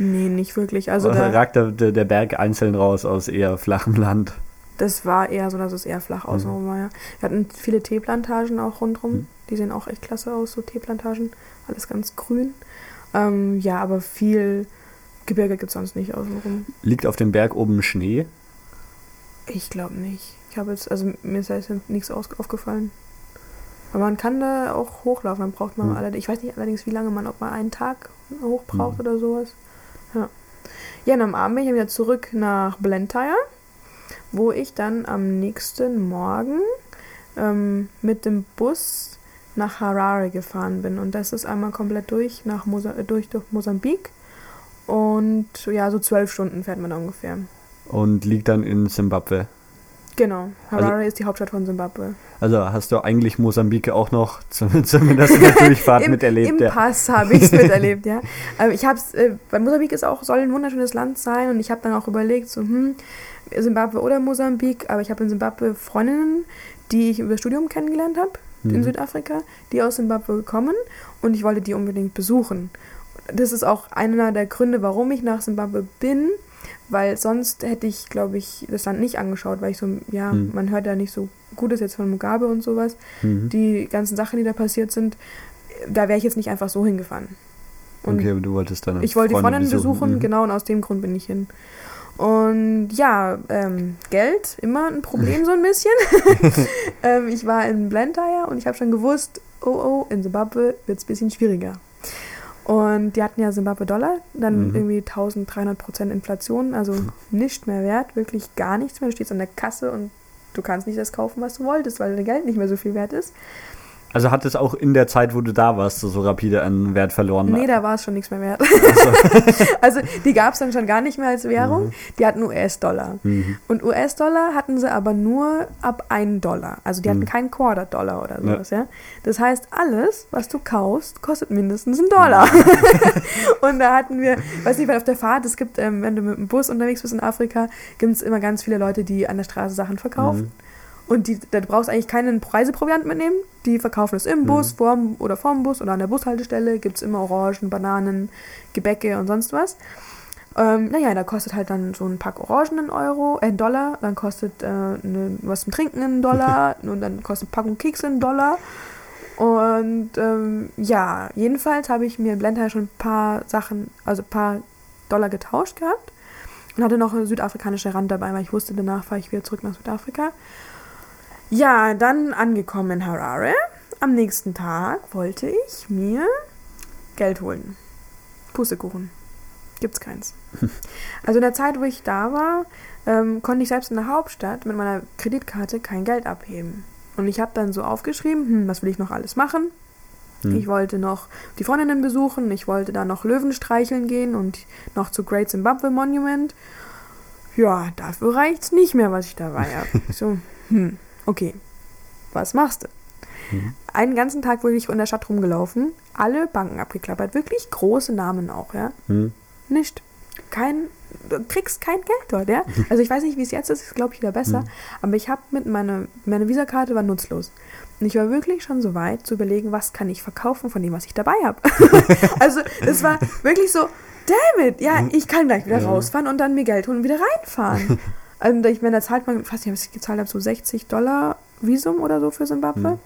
C: Nee, nicht wirklich. Also
B: oder
C: da,
B: ragt der, der Berg einzeln raus aus eher flachem Land?
C: das war eher so, dass es eher flach außenrum war, ja. Wir hatten viele Teeplantagen auch rundrum.
B: Mhm.
C: Die sehen auch echt klasse aus, so Teeplantagen. Alles ganz grün. Ähm, ja, aber viel Gebirge gibt es sonst nicht außenrum.
B: Liegt auf dem Berg oben Schnee?
C: Ich glaube nicht. Ich habe jetzt, also mir ist jetzt nichts aufgefallen. Aber man kann da auch hochlaufen, dann braucht man
B: Hm.
C: allerdings, ich weiß nicht allerdings, wie lange man, ob man einen Tag hoch braucht
B: Hm.
C: oder sowas. Ja. Ja, und am Abend bin ich wieder zurück nach Blantyre, wo ich dann am nächsten Morgen ähm, mit dem Bus nach Harare gefahren bin. Und das ist einmal komplett durch nach Mosa äh, durch, durch Mosambik. Und ja, so zwölf Stunden fährt man da ungefähr.
B: Und liegt dann in Simbabwe.
C: Genau. Harare ist die Hauptstadt von Simbabwe.
B: Also hast du eigentlich Mosambik auch noch zum- zumindest in der Durchfahrt
C: Im,
B: miterlebt.
C: Im
B: ja.
C: Pass habe ich es miterlebt, ja. Aber ich habe es, äh, weil Mosambik ist auch, soll ein wunderschönes Land sein und ich habe dann auch überlegt, so, hm, Simbabwe oder Mosambik, aber ich habe in Simbabwe Freundinnen, die ich über das Studium kennengelernt habe in
B: Mhm.
C: Südafrika, die aus Simbabwe kommen und ich wollte die unbedingt besuchen. Das ist auch einer der Gründe, warum ich nach Simbabwe bin, weil sonst hätte ich, glaube ich, das Land nicht angeschaut, weil ich so, ja,
B: Mhm.
C: man hört ja nicht so Gutes jetzt von Mugabe und sowas
B: Mhm.
C: die ganzen Sachen, die da passiert sind, da wäre ich jetzt nicht einfach so hingefahren. Und
B: Okay, aber du wolltest dann.
C: ich wollte die Freundin besuchen,
B: Mhm.
C: genau, und aus dem Grund bin ich hin. Und ja, ähm, Geld, immer ein Problem so ein bisschen. ähm, ich war in Blantyre und ich habe schon gewusst, oh oh, in Zimbabwe wird es ein bisschen schwieriger. Und die hatten ja Zimbabwe-Dollar, dann
B: Mhm.
C: irgendwie 1300 Prozent Inflation, also nicht mehr wert, wirklich gar nichts mehr. Du stehst an der Kasse und du kannst nicht das kaufen, was du wolltest, weil dein Geld nicht mehr so viel wert ist.
B: Also hat es auch in der Zeit, wo du da warst, so rapide an Wert verloren?
C: Nee, da war es schon nichts mehr wert.
B: Achso.
C: Also die gab es dann schon gar nicht mehr als Währung.
B: Mhm.
C: Die hatten US-Dollar.
B: Mhm.
C: Und US-Dollar hatten sie aber nur ab 1 Dollar. Also die hatten
B: Mhm.
C: keinen Quarter-Dollar oder
B: Ja.
C: sowas, ja. Das heißt, alles, was du kaufst, kostet mindestens einen Dollar.
B: Mhm.
C: und da hatten wir, weiß nicht, weil auf der Fahrt, es gibt, ähm, wenn du mit dem Bus unterwegs bist in Afrika, gibt es immer ganz viele Leute, die an der Straße Sachen verkaufen. Und die, da du brauchst eigentlich keinen Reiseproviant mitnehmen. Die verkaufen es im
B: Mhm.
C: Bus, vorm oder vorm Bus oder an der Bushaltestelle. Gibt es immer Orangen, Bananen, Gebäcke und sonst was. Ähm, naja, da kostet halt dann so ein Pack Orangen einen Euro, äh, einen Dollar. Dann kostet äh, ne, was zum Trinken einen Dollar. und dann kostet eine Packung Kekse einen Dollar. Und ähm, ja, jedenfalls habe ich mir in Blender schon ein paar Sachen, also ein paar Dollar getauscht gehabt. Und hatte noch eine südafrikanische Rand dabei, weil ich wusste, danach fahre ich wieder zurück nach Südafrika. Ja, dann angekommen in Harare. Am nächsten Tag wollte ich mir Geld holen. Pustekuchen. Gibt's keins. Also in der Zeit, wo ich da war, ähm, konnte ich selbst in der Hauptstadt mit meiner Kreditkarte kein Geld abheben. Und ich habe dann so aufgeschrieben, hm, was will ich noch alles machen?
B: Mhm.
C: Ich wollte noch die Freundinnen besuchen, ich wollte da noch Löwen streicheln gehen und noch zu Great Zimbabwe Monument. Ja, dafür reicht's nicht mehr, was ich dabei habe. so, hm, okay, was machst du?
B: Mhm.
C: Einen ganzen Tag wurde ich in der Stadt rumgelaufen, alle Banken abgeklappert, wirklich große Namen auch, ja.
B: Mhm.
C: Nicht. Kein, du kriegst kein Geld dort, ja. Also ich weiß nicht, wie es jetzt ist, ist glaube ich wieder besser.
B: Mhm.
C: Aber ich habe mit meiner meine Visakarte war nutzlos. Und ich war wirklich schon so weit zu überlegen, was kann ich verkaufen von dem, was ich dabei habe. also es war wirklich so, damn it, ja, ich kann gleich wieder
B: Ja.
C: rausfahren und dann mir Geld holen und wieder reinfahren. und ich meine, da zahlt man, ich weiß nicht, was ich gezahlt habe, so 60 Dollar Visum oder so für Simbabwe.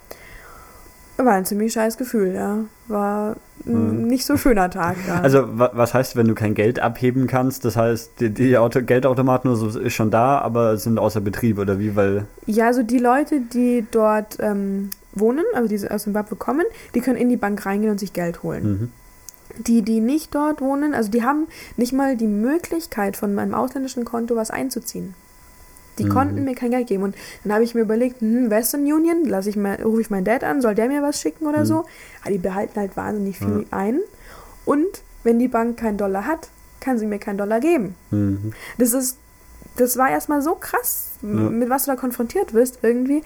B: Mhm.
C: War ein ziemlich scheiß Gefühl, ja. War ein
B: Mhm.
C: nicht so schöner Tag da.
B: Also wa was heißt, wenn du kein Geld abheben kannst? Das heißt, die, die Auto Geldautomaten oder so ist schon da, aber sind außer Betrieb oder wie? Weil
C: Ja, also die Leute, die dort ähm, wohnen, also die aus Zimbabwe kommen, die können in die Bank reingehen und sich Geld holen.
B: mhm.
C: Die, die nicht dort wohnen, also die haben nicht mal die Möglichkeit, von meinem ausländischen Konto was einzuziehen. Die
B: Mhm.
C: konnten mir kein Geld geben. Und dann habe ich mir überlegt, hm, Western Union, lass ich mal, rufe ich meinen Dad an, soll der mir was schicken oder
B: Mhm.
C: so? Aber die behalten halt wahnsinnig viel ein. Und wenn die Bank keinen Dollar hat, kann sie mir keinen Dollar geben.
B: Mhm.
C: Das ist, das war erstmal so krass,
B: Ja.
C: mit was du da konfrontiert wirst irgendwie.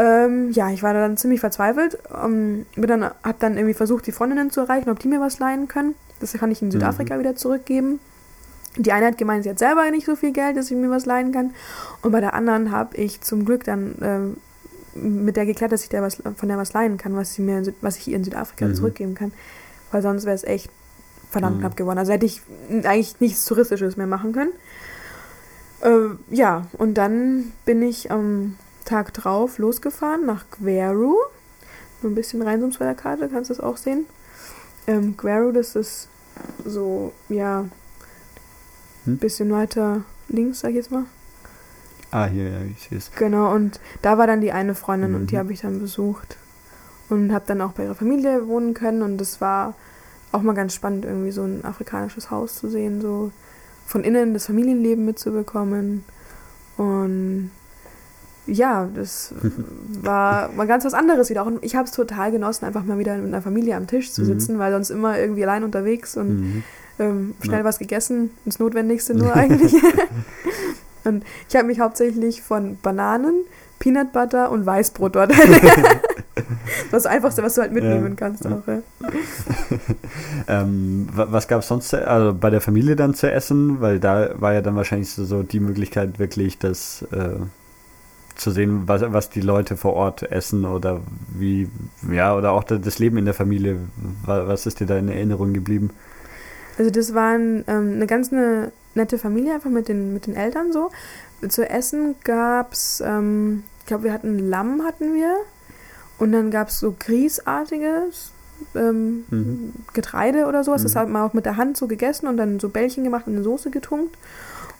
C: Ähm, ja, ich war da dann ziemlich verzweifelt. Ähm, bin dann, hab dann irgendwie versucht, die Freundinnen zu erreichen, ob die mir was leihen können. Das kann ich in Südafrika wieder zurückgeben. Die eine hat gemeint, sie hat selber nicht so viel Geld, dass sie mir was leihen kann. Und bei der anderen habe ich zum Glück dann ähm, mit der geklärt, dass ich der was, von der was leihen kann, was, sie mir was ich ihr in Südafrika
B: Mhm.
C: zurückgeben kann. Weil sonst wäre es echt verdammt
B: Mhm.
C: knapp geworden. Also hätte ich eigentlich nichts Touristisches mehr machen können. Äh, ja, und dann bin ich am Tag drauf losgefahren nach Gweru. Nur ein bisschen reinzoomst bei der Karte, kannst du das auch sehen. Ähm, Gweru, das ist so, ja, ein
B: Hm?
C: bisschen weiter links, sag ich jetzt mal.
B: Ah, hier, ja, ich sehe es.
C: Genau, und da war dann die eine Freundin und die
B: Mhm.
C: habe ich dann besucht. Und habe dann auch bei ihrer Familie wohnen können und das war auch mal ganz spannend, irgendwie so ein afrikanisches Haus zu sehen, so von innen das Familienleben mitzubekommen. Und ja, das war mal ganz was anderes wieder. Auch ich habe es total genossen, einfach mal wieder mit einer Familie am Tisch zu
B: Mhm.
C: sitzen, weil sonst immer irgendwie allein unterwegs und
B: Mhm.
C: ähm, schnell
B: Ja.
C: was gegessen, das Notwendigste nur eigentlich. und ich habe mich hauptsächlich von Bananen, Peanut Butter und Weißbrot dort. das Einfachste, was du halt mitnehmen
B: Ja.
C: kannst
B: Ja.
C: auch. Ja.
B: Ähm, wa- was gab es sonst also bei der Familie dann zu essen? Weil da war ja dann wahrscheinlich so, so die Möglichkeit, wirklich das äh, zu sehen, was, was die Leute vor Ort essen oder wie, ja, oder auch da- das Leben in der Familie. Wa- Was ist dir da in Erinnerung geblieben?
C: Also das waren ähm, eine ganz eine nette Familie, einfach mit den, mit den Eltern so. Zu essen gab's, ähm, ich glaube, wir hatten Lamm hatten wir und dann gab's so Grießartiges ähm,
B: Mhm.
C: Getreide oder sowas. Das
B: Mhm.
C: hat man auch mit der Hand so gegessen und dann so Bällchen gemacht und in eine Soße getunkt.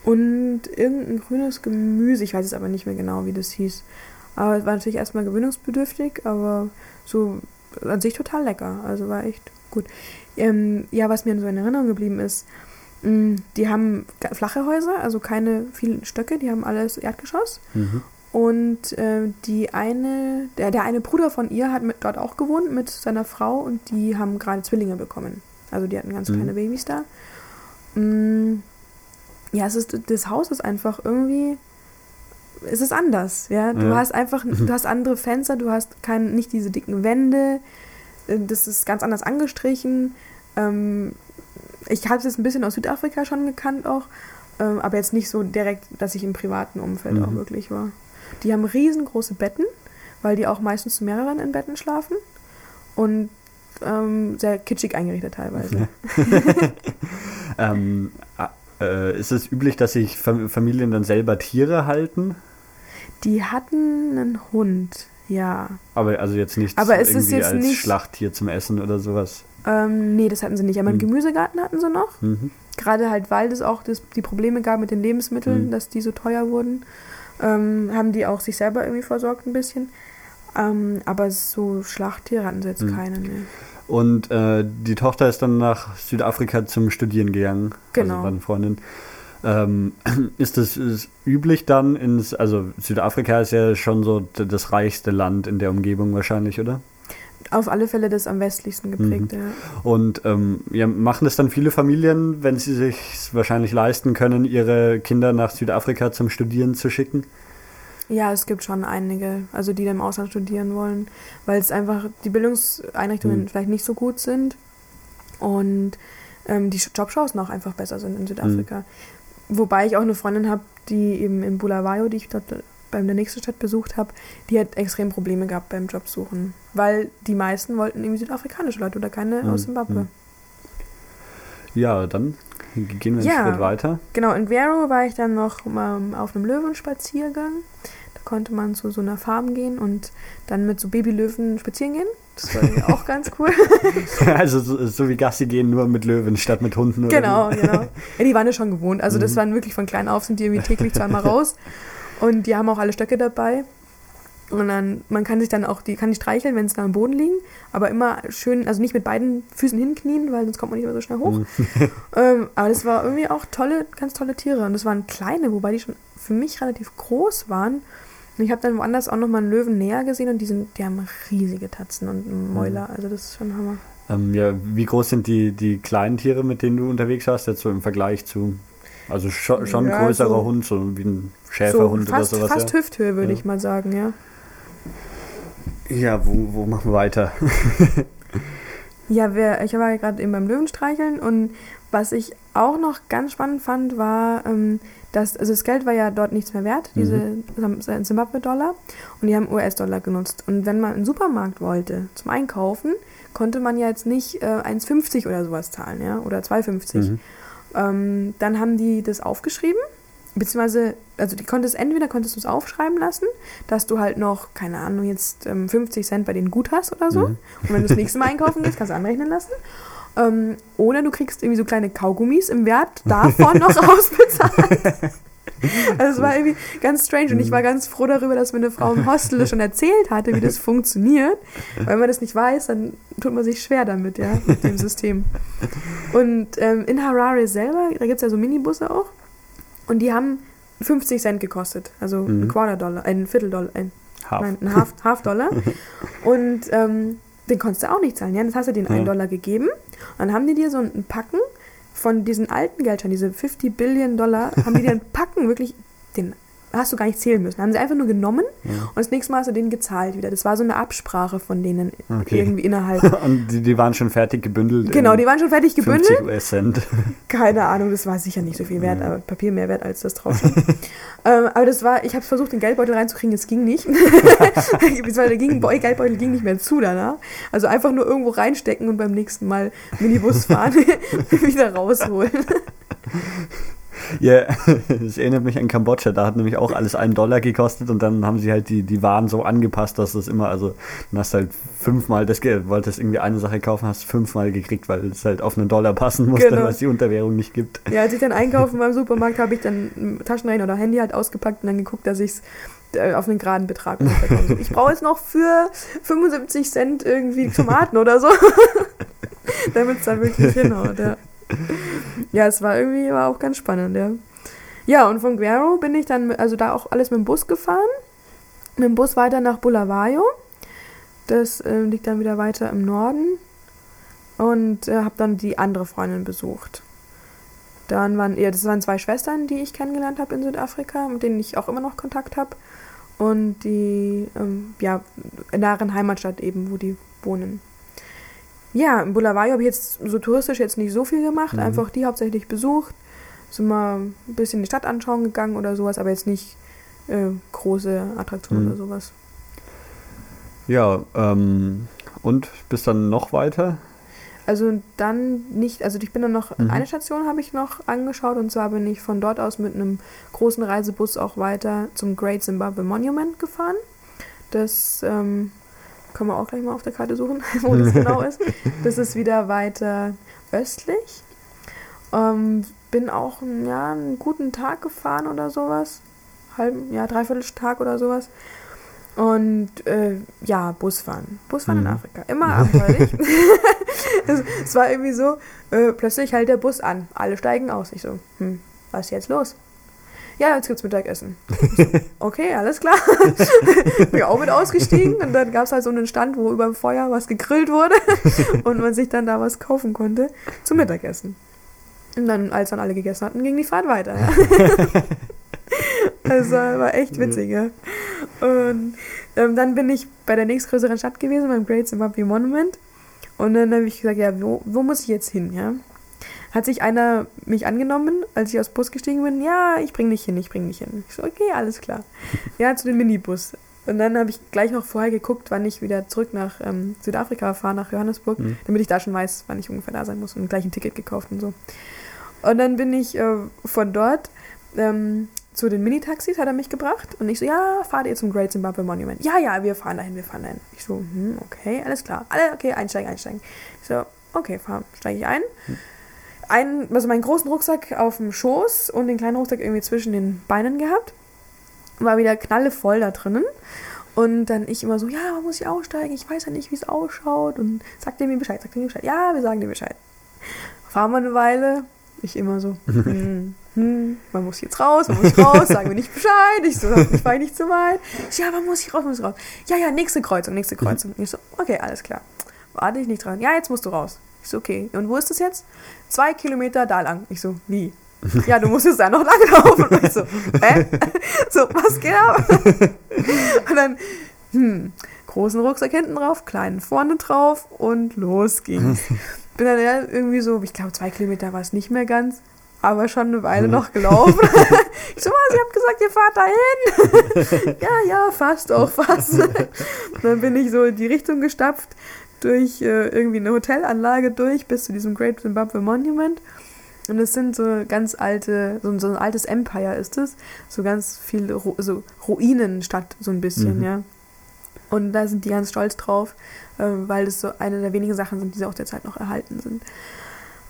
C: Und irgendein grünes Gemüse, ich weiß es aber nicht mehr genau, wie das hieß. Aber es war natürlich erstmal gewöhnungsbedürftig, aber so an sich total lecker. Also war echt gut. Ähm, ja, was mir so in Erinnerung geblieben ist, mh, die haben flache Häuser, also keine vielen Stöcke, die haben alles Erdgeschoss.
B: Mhm.
C: Und äh, die eine, der, der eine Bruder von ihr hat mit, dort auch gewohnt mit seiner Frau und die haben gerade Zwillinge bekommen. Also die hatten ganz
B: Mhm.
C: kleine Babys da. Mm, ja, es ist, das Haus ist einfach irgendwie, es ist anders. Ja, du
B: Ja.
C: hast einfach, du hast andere Fenster, du hast kein, nicht diese dicken Wände. äh, Das ist ganz anders angestrichen. Ähm, ich habe es jetzt ein bisschen aus Südafrika schon gekannt auch, ähm, aber jetzt nicht so direkt, dass ich im privaten Umfeld
B: Mhm.
C: auch wirklich war. Die haben riesengroße Betten, weil die auch meistens zu mehreren in Betten schlafen und ähm, sehr kitschig eingerichtet teilweise.
B: ähm, a- äh, ist es üblich, dass sich Fam Familien dann selber Tiere halten?
C: Die hatten einen Hund, ja.
B: Aber also jetzt nicht
C: Aber es ist
B: irgendwie
C: jetzt
B: als
C: nicht-
B: Schlachttier zum Essen oder sowas.
C: Ähm, nee, das hatten sie nicht. Aber einen
B: Mhm.
C: Gemüsegarten hatten sie noch.
B: Mhm.
C: Gerade halt, weil es auch das, die Probleme gab mit den Lebensmitteln,
B: Mhm.
C: dass die so teuer wurden, ähm, haben die auch sich selber irgendwie versorgt ein bisschen. Ähm, aber so Schlachttiere hatten sie jetzt
B: Mhm.
C: keine. Nee.
B: Und äh, die Tochter ist dann nach Südafrika zum Studieren gegangen.
C: Genau.
B: Also war eine Freundin. Ähm, ist es üblich dann ins, also Südafrika ist ja schon so das reichste Land in der Umgebung wahrscheinlich, oder?
C: Auf alle Fälle das am westlichsten geprägt,
B: Mhm. Und ähm, ja, machen es dann viele Familien, wenn sie sich wahrscheinlich leisten können, ihre Kinder nach Südafrika zum Studieren zu schicken?
C: Ja, es gibt schon einige, also die dann im Ausland studieren wollen, weil es einfach die Bildungseinrichtungen
B: Mhm.
C: vielleicht nicht so gut sind und ähm, die Jobchancen auch einfach besser sind in Südafrika. Wobei ich auch eine Freundin habe, die eben in Bulawayo, die ich dort bei der nächsten Stadt besucht habe, die hat extrem Probleme gehabt beim Jobsuchen, weil die meisten wollten irgendwie südafrikanische Leute oder keine
B: Mhm.
C: aus Zimbabwe.
B: Mhm. Ja, dann gehen wir einen
C: Ja.
B: Schritt weiter.
C: Genau, in Vero war ich dann noch mal auf einem Löwenspaziergang. Da konnte man zu so einer Farm gehen und dann mit so Babylöwen spazieren gehen. Das war auch ganz cool.
B: also so, so wie Gassi gehen, nur mit Löwen statt mit Hunden oder
C: genau,
B: wie?
C: genau. Ja, die waren ja schon gewohnt. Also das
B: Mhm.
C: waren wirklich von klein auf, sind die irgendwie täglich zweimal raus. Und die haben auch alle Stöcke dabei. Und dann, man kann sich dann auch, die kann die streicheln, wenn sie da am Boden liegen, aber immer schön, also nicht mit beiden Füßen hinknien, weil sonst kommt man nicht mehr so schnell hoch.
B: Mhm.
C: Ähm, aber das war irgendwie auch tolle, ganz tolle Tiere. Und das waren kleine, wobei die schon für mich relativ groß waren. Und ich habe dann woanders auch nochmal einen Löwen näher gesehen und die, sind, die haben riesige Tatzen und Mäuler. Also das ist schon Hammer.
B: Ähm, ja, wie groß sind die, die kleinen Tiere, mit denen du unterwegs warst, jetzt so im Vergleich zu, also schon, schon
C: Ja,
B: größerer
C: so-
B: Hund, so wie ein Schäferhund
C: so fast,
B: oder sowas.
C: fast Hüfthöhe, würde
B: Ja.
C: ich mal sagen, ja.
B: Ja, wo, wo machen wir weiter?
C: Ja, wir, ich war ja gerade eben beim Löwenstreicheln und was ich auch noch ganz spannend fand, war, ähm, dass, also das Geld war ja dort nichts mehr wert, diese Zimbabwe-Dollar, und die haben US-Dollar genutzt. Und wenn man in den Supermarkt wollte zum Einkaufen, konnte man ja jetzt nicht äh, 1,50 oder sowas zahlen, ja, oder 2,50.
B: Mhm.
C: Ähm, dann haben die das aufgeschrieben, beziehungsweise, also die konntest entweder konntest du es aufschreiben lassen, dass du halt noch, keine Ahnung, jetzt ähm, 50 Cent bei denen gut hast oder so.
B: Mhm.
C: Und wenn du das nächste Mal einkaufen gehst, kannst du anrechnen lassen. Ähm, oder du kriegst irgendwie so kleine Kaugummis im Wert davon noch ausbezahlt. Also es war irgendwie ganz strange und ich war ganz froh darüber, dass mir eine Frau im Hostel schon erzählt hatte, wie das funktioniert. Weil wenn man das nicht weiß, dann tut man sich schwer damit, ja, mit dem System. Und ähm, in Harare selber, da gibt es ja so Minibusse auch. Und die haben 50 Cent gekostet. Also
B: Mhm.
C: ein Quarter Dollar, ein Viertel Dollar, ein,
B: Half.
C: nein, ein Half, Half Dollar. Und ähm, den konntest du auch nicht zahlen. Ja? Das hast du den
B: Ja.
C: einen Dollar gegeben. Und dann haben die dir so ein Packen von diesen alten Geldscheinen, diese 50 Billion Dollar, haben die dir ein Packen wirklich, den hast du gar nicht zählen müssen. Haben sie einfach nur genommen
B: Ja.
C: und das nächste Mal hast du den gezahlt wieder. Das war so eine Absprache von denen
B: Okay.
C: irgendwie innerhalb.
B: Und die, die waren schon fertig gebündelt.
C: Genau, die waren schon fertig gebündelt.
B: 50 US-Cent.
C: Keine Ahnung, das war sicher nicht so viel wert,
B: Ja.
C: aber Papier mehr wert als das drauf. ähm, aber das war, ich habe versucht, den Geldbeutel reinzukriegen, es ging nicht. Beziehungsweise der ging, Boy, Geldbeutel ging nicht mehr zu danach. Also einfach nur irgendwo reinstecken und beim nächsten Mal Minibus fahren, wieder rausholen.
B: Ja, das erinnert mich an Kambodscha. Da hat nämlich auch alles einen Dollar gekostet und dann haben sie halt die, die Waren so angepasst, dass das immer, also dann hast du halt fünfmal das Geld, wolltest irgendwie eine Sache kaufen, hast fünfmal gekriegt, weil es halt auf einen Dollar passen musste,
C: Genau.
B: weil es die Unterwährung nicht gibt.
C: Ja, als ich dann einkaufen beim Supermarkt, habe ich dann Taschenrechner oder Handy halt ausgepackt und dann geguckt, dass ich es auf einen geraden Betrag. So, ich brauche jetzt noch für 75 Cent irgendwie Tomaten oder so. Damit es dann wirklich hinhaut, ja. Ja, es war irgendwie, war auch ganz spannend, ja. Ja, und von Guerrero bin ich dann, also da auch alles mit dem Bus gefahren. Mit dem Bus weiter nach Bulawayo. Das äh, liegt dann wieder weiter im Norden. Und äh, habe dann die andere Freundin besucht. Dann waren, ja, das waren zwei Schwestern, die ich kennengelernt habe in Südafrika, mit denen ich auch immer noch Kontakt habe. Und die, ähm, ja, in deren Heimatstadt eben, wo die wohnen. Ja, in Bulawayo habe ich jetzt so touristisch jetzt nicht so viel gemacht,
B: Mhm.
C: einfach die hauptsächlich besucht. Sind mal ein bisschen die Stadt anschauen gegangen oder sowas, aber jetzt nicht äh, große Attraktionen
B: Mhm.
C: oder sowas.
B: Ja, ähm, und bis dann noch weiter?
C: Also dann nicht, also ich bin dann noch,
B: Mhm.
C: eine Station habe ich noch angeschaut und zwar bin ich von dort aus mit einem großen Reisebus auch weiter zum Great Zimbabwe Monument gefahren. Das ähm, können wir auch gleich mal auf der Karte suchen, wo das genau ist. Das ist wieder weiter östlich. Ähm, bin auch ja, einen guten Tag gefahren oder sowas. Halben, ja, dreiviertel Tag oder sowas. Und äh, ja, Busfahren. Busfahren in
B: Mhm.
C: Afrika. Immer abenteuerlich. es, es war irgendwie so, äh, plötzlich hält der Bus an. Alle steigen aus. Ich so, hm, was ist jetzt los? Ja, jetzt gibt's Mittagessen. So, okay, alles klar. Bin auch mit ausgestiegen und dann gab's halt so einen Stand, wo über dem Feuer was gegrillt wurde und man sich dann da was kaufen konnte zum Mittagessen. Und dann, als dann alle gegessen hatten, ging die Fahrt weiter. Also war echt witzig, ja. Und ähm, dann bin ich bei der nächstgrößeren Stadt gewesen, beim Great Zimbabwe Monument. Und dann habe ich gesagt, ja, wo, wo muss ich jetzt hin, ja? Hat sich einer mich angenommen, als ich aus dem Bus gestiegen bin, ja, ich bring dich hin, ich bring dich hin. Ich so, okay, alles klar. Ja, zu dem Minibus. Und dann habe ich gleich noch vorher geguckt, wann ich wieder zurück nach ähm, Südafrika fahre, nach Johannesburg,
B: Mhm.
C: damit ich da schon weiß, wann ich ungefähr da sein muss und gleich ein Ticket gekauft und so. Und dann bin ich äh, von dort ähm, zu den Minitaxis, hat er mich gebracht. Und ich so, ja, fahrt ihr zum Great Zimbabwe Monument? Ja, ja, wir fahren dahin, wir fahren dahin. Ich so, hm, okay, alles klar. Alle, okay, einsteigen, einsteigen. Ich so, okay, fahr, steige ich ein. Ein, also meinen großen Rucksack auf dem Schoß und den kleinen Rucksack irgendwie zwischen den Beinen gehabt. War wieder knallevoll da drinnen. Und dann ich immer so, ja, man muss ich aussteigen? Ich weiß ja nicht, wie es ausschaut. Und sagt ihr mir Bescheid, sagt ihr mir Bescheid. Ja, wir sagen dir Bescheid. Fahren wir eine Weile. Ich immer so, hm, hm, man muss jetzt raus, man muss raus, sagen wir nicht Bescheid. Ich so, ich war nicht zu weit. Ich so, ja, man muss hier raus, man muss raus. Ja, ja, nächste Kreuzung, nächste Kreuzung. Ich so, okay, alles klar. Warte ich nicht dran. Ja, jetzt musst du raus. Ich so, okay. Und wo ist das jetzt? Zwei Kilometer da lang. Ich so, wie? Ja, du musst jetzt da noch lang laufen. Und ich so, hä? So, was geht ab? Und dann, hm, großen Rucksack hinten drauf, kleinen vorne drauf und los ging's. Bin dann ja irgendwie so, ich glaube, zwei Kilometer war es nicht mehr ganz, aber schon eine Weile noch gelaufen. ich so, was, ihr habt gesagt, ihr fahrt dahin? ja, ja, fast auch, fast. dann bin ich so in die Richtung gestapft, durch äh, irgendwie eine Hotelanlage durch, bis zu diesem Great Zimbabwe Monument. Und es sind so ganz alte, so, so ein altes Empire ist es. So ganz viel Ru so Ruinenstadt, so ein bisschen,
B: Mhm.
C: ja. Und da sind die ganz stolz drauf, äh, weil das so eine der wenigen Sachen sind, die auch derzeit noch erhalten sind.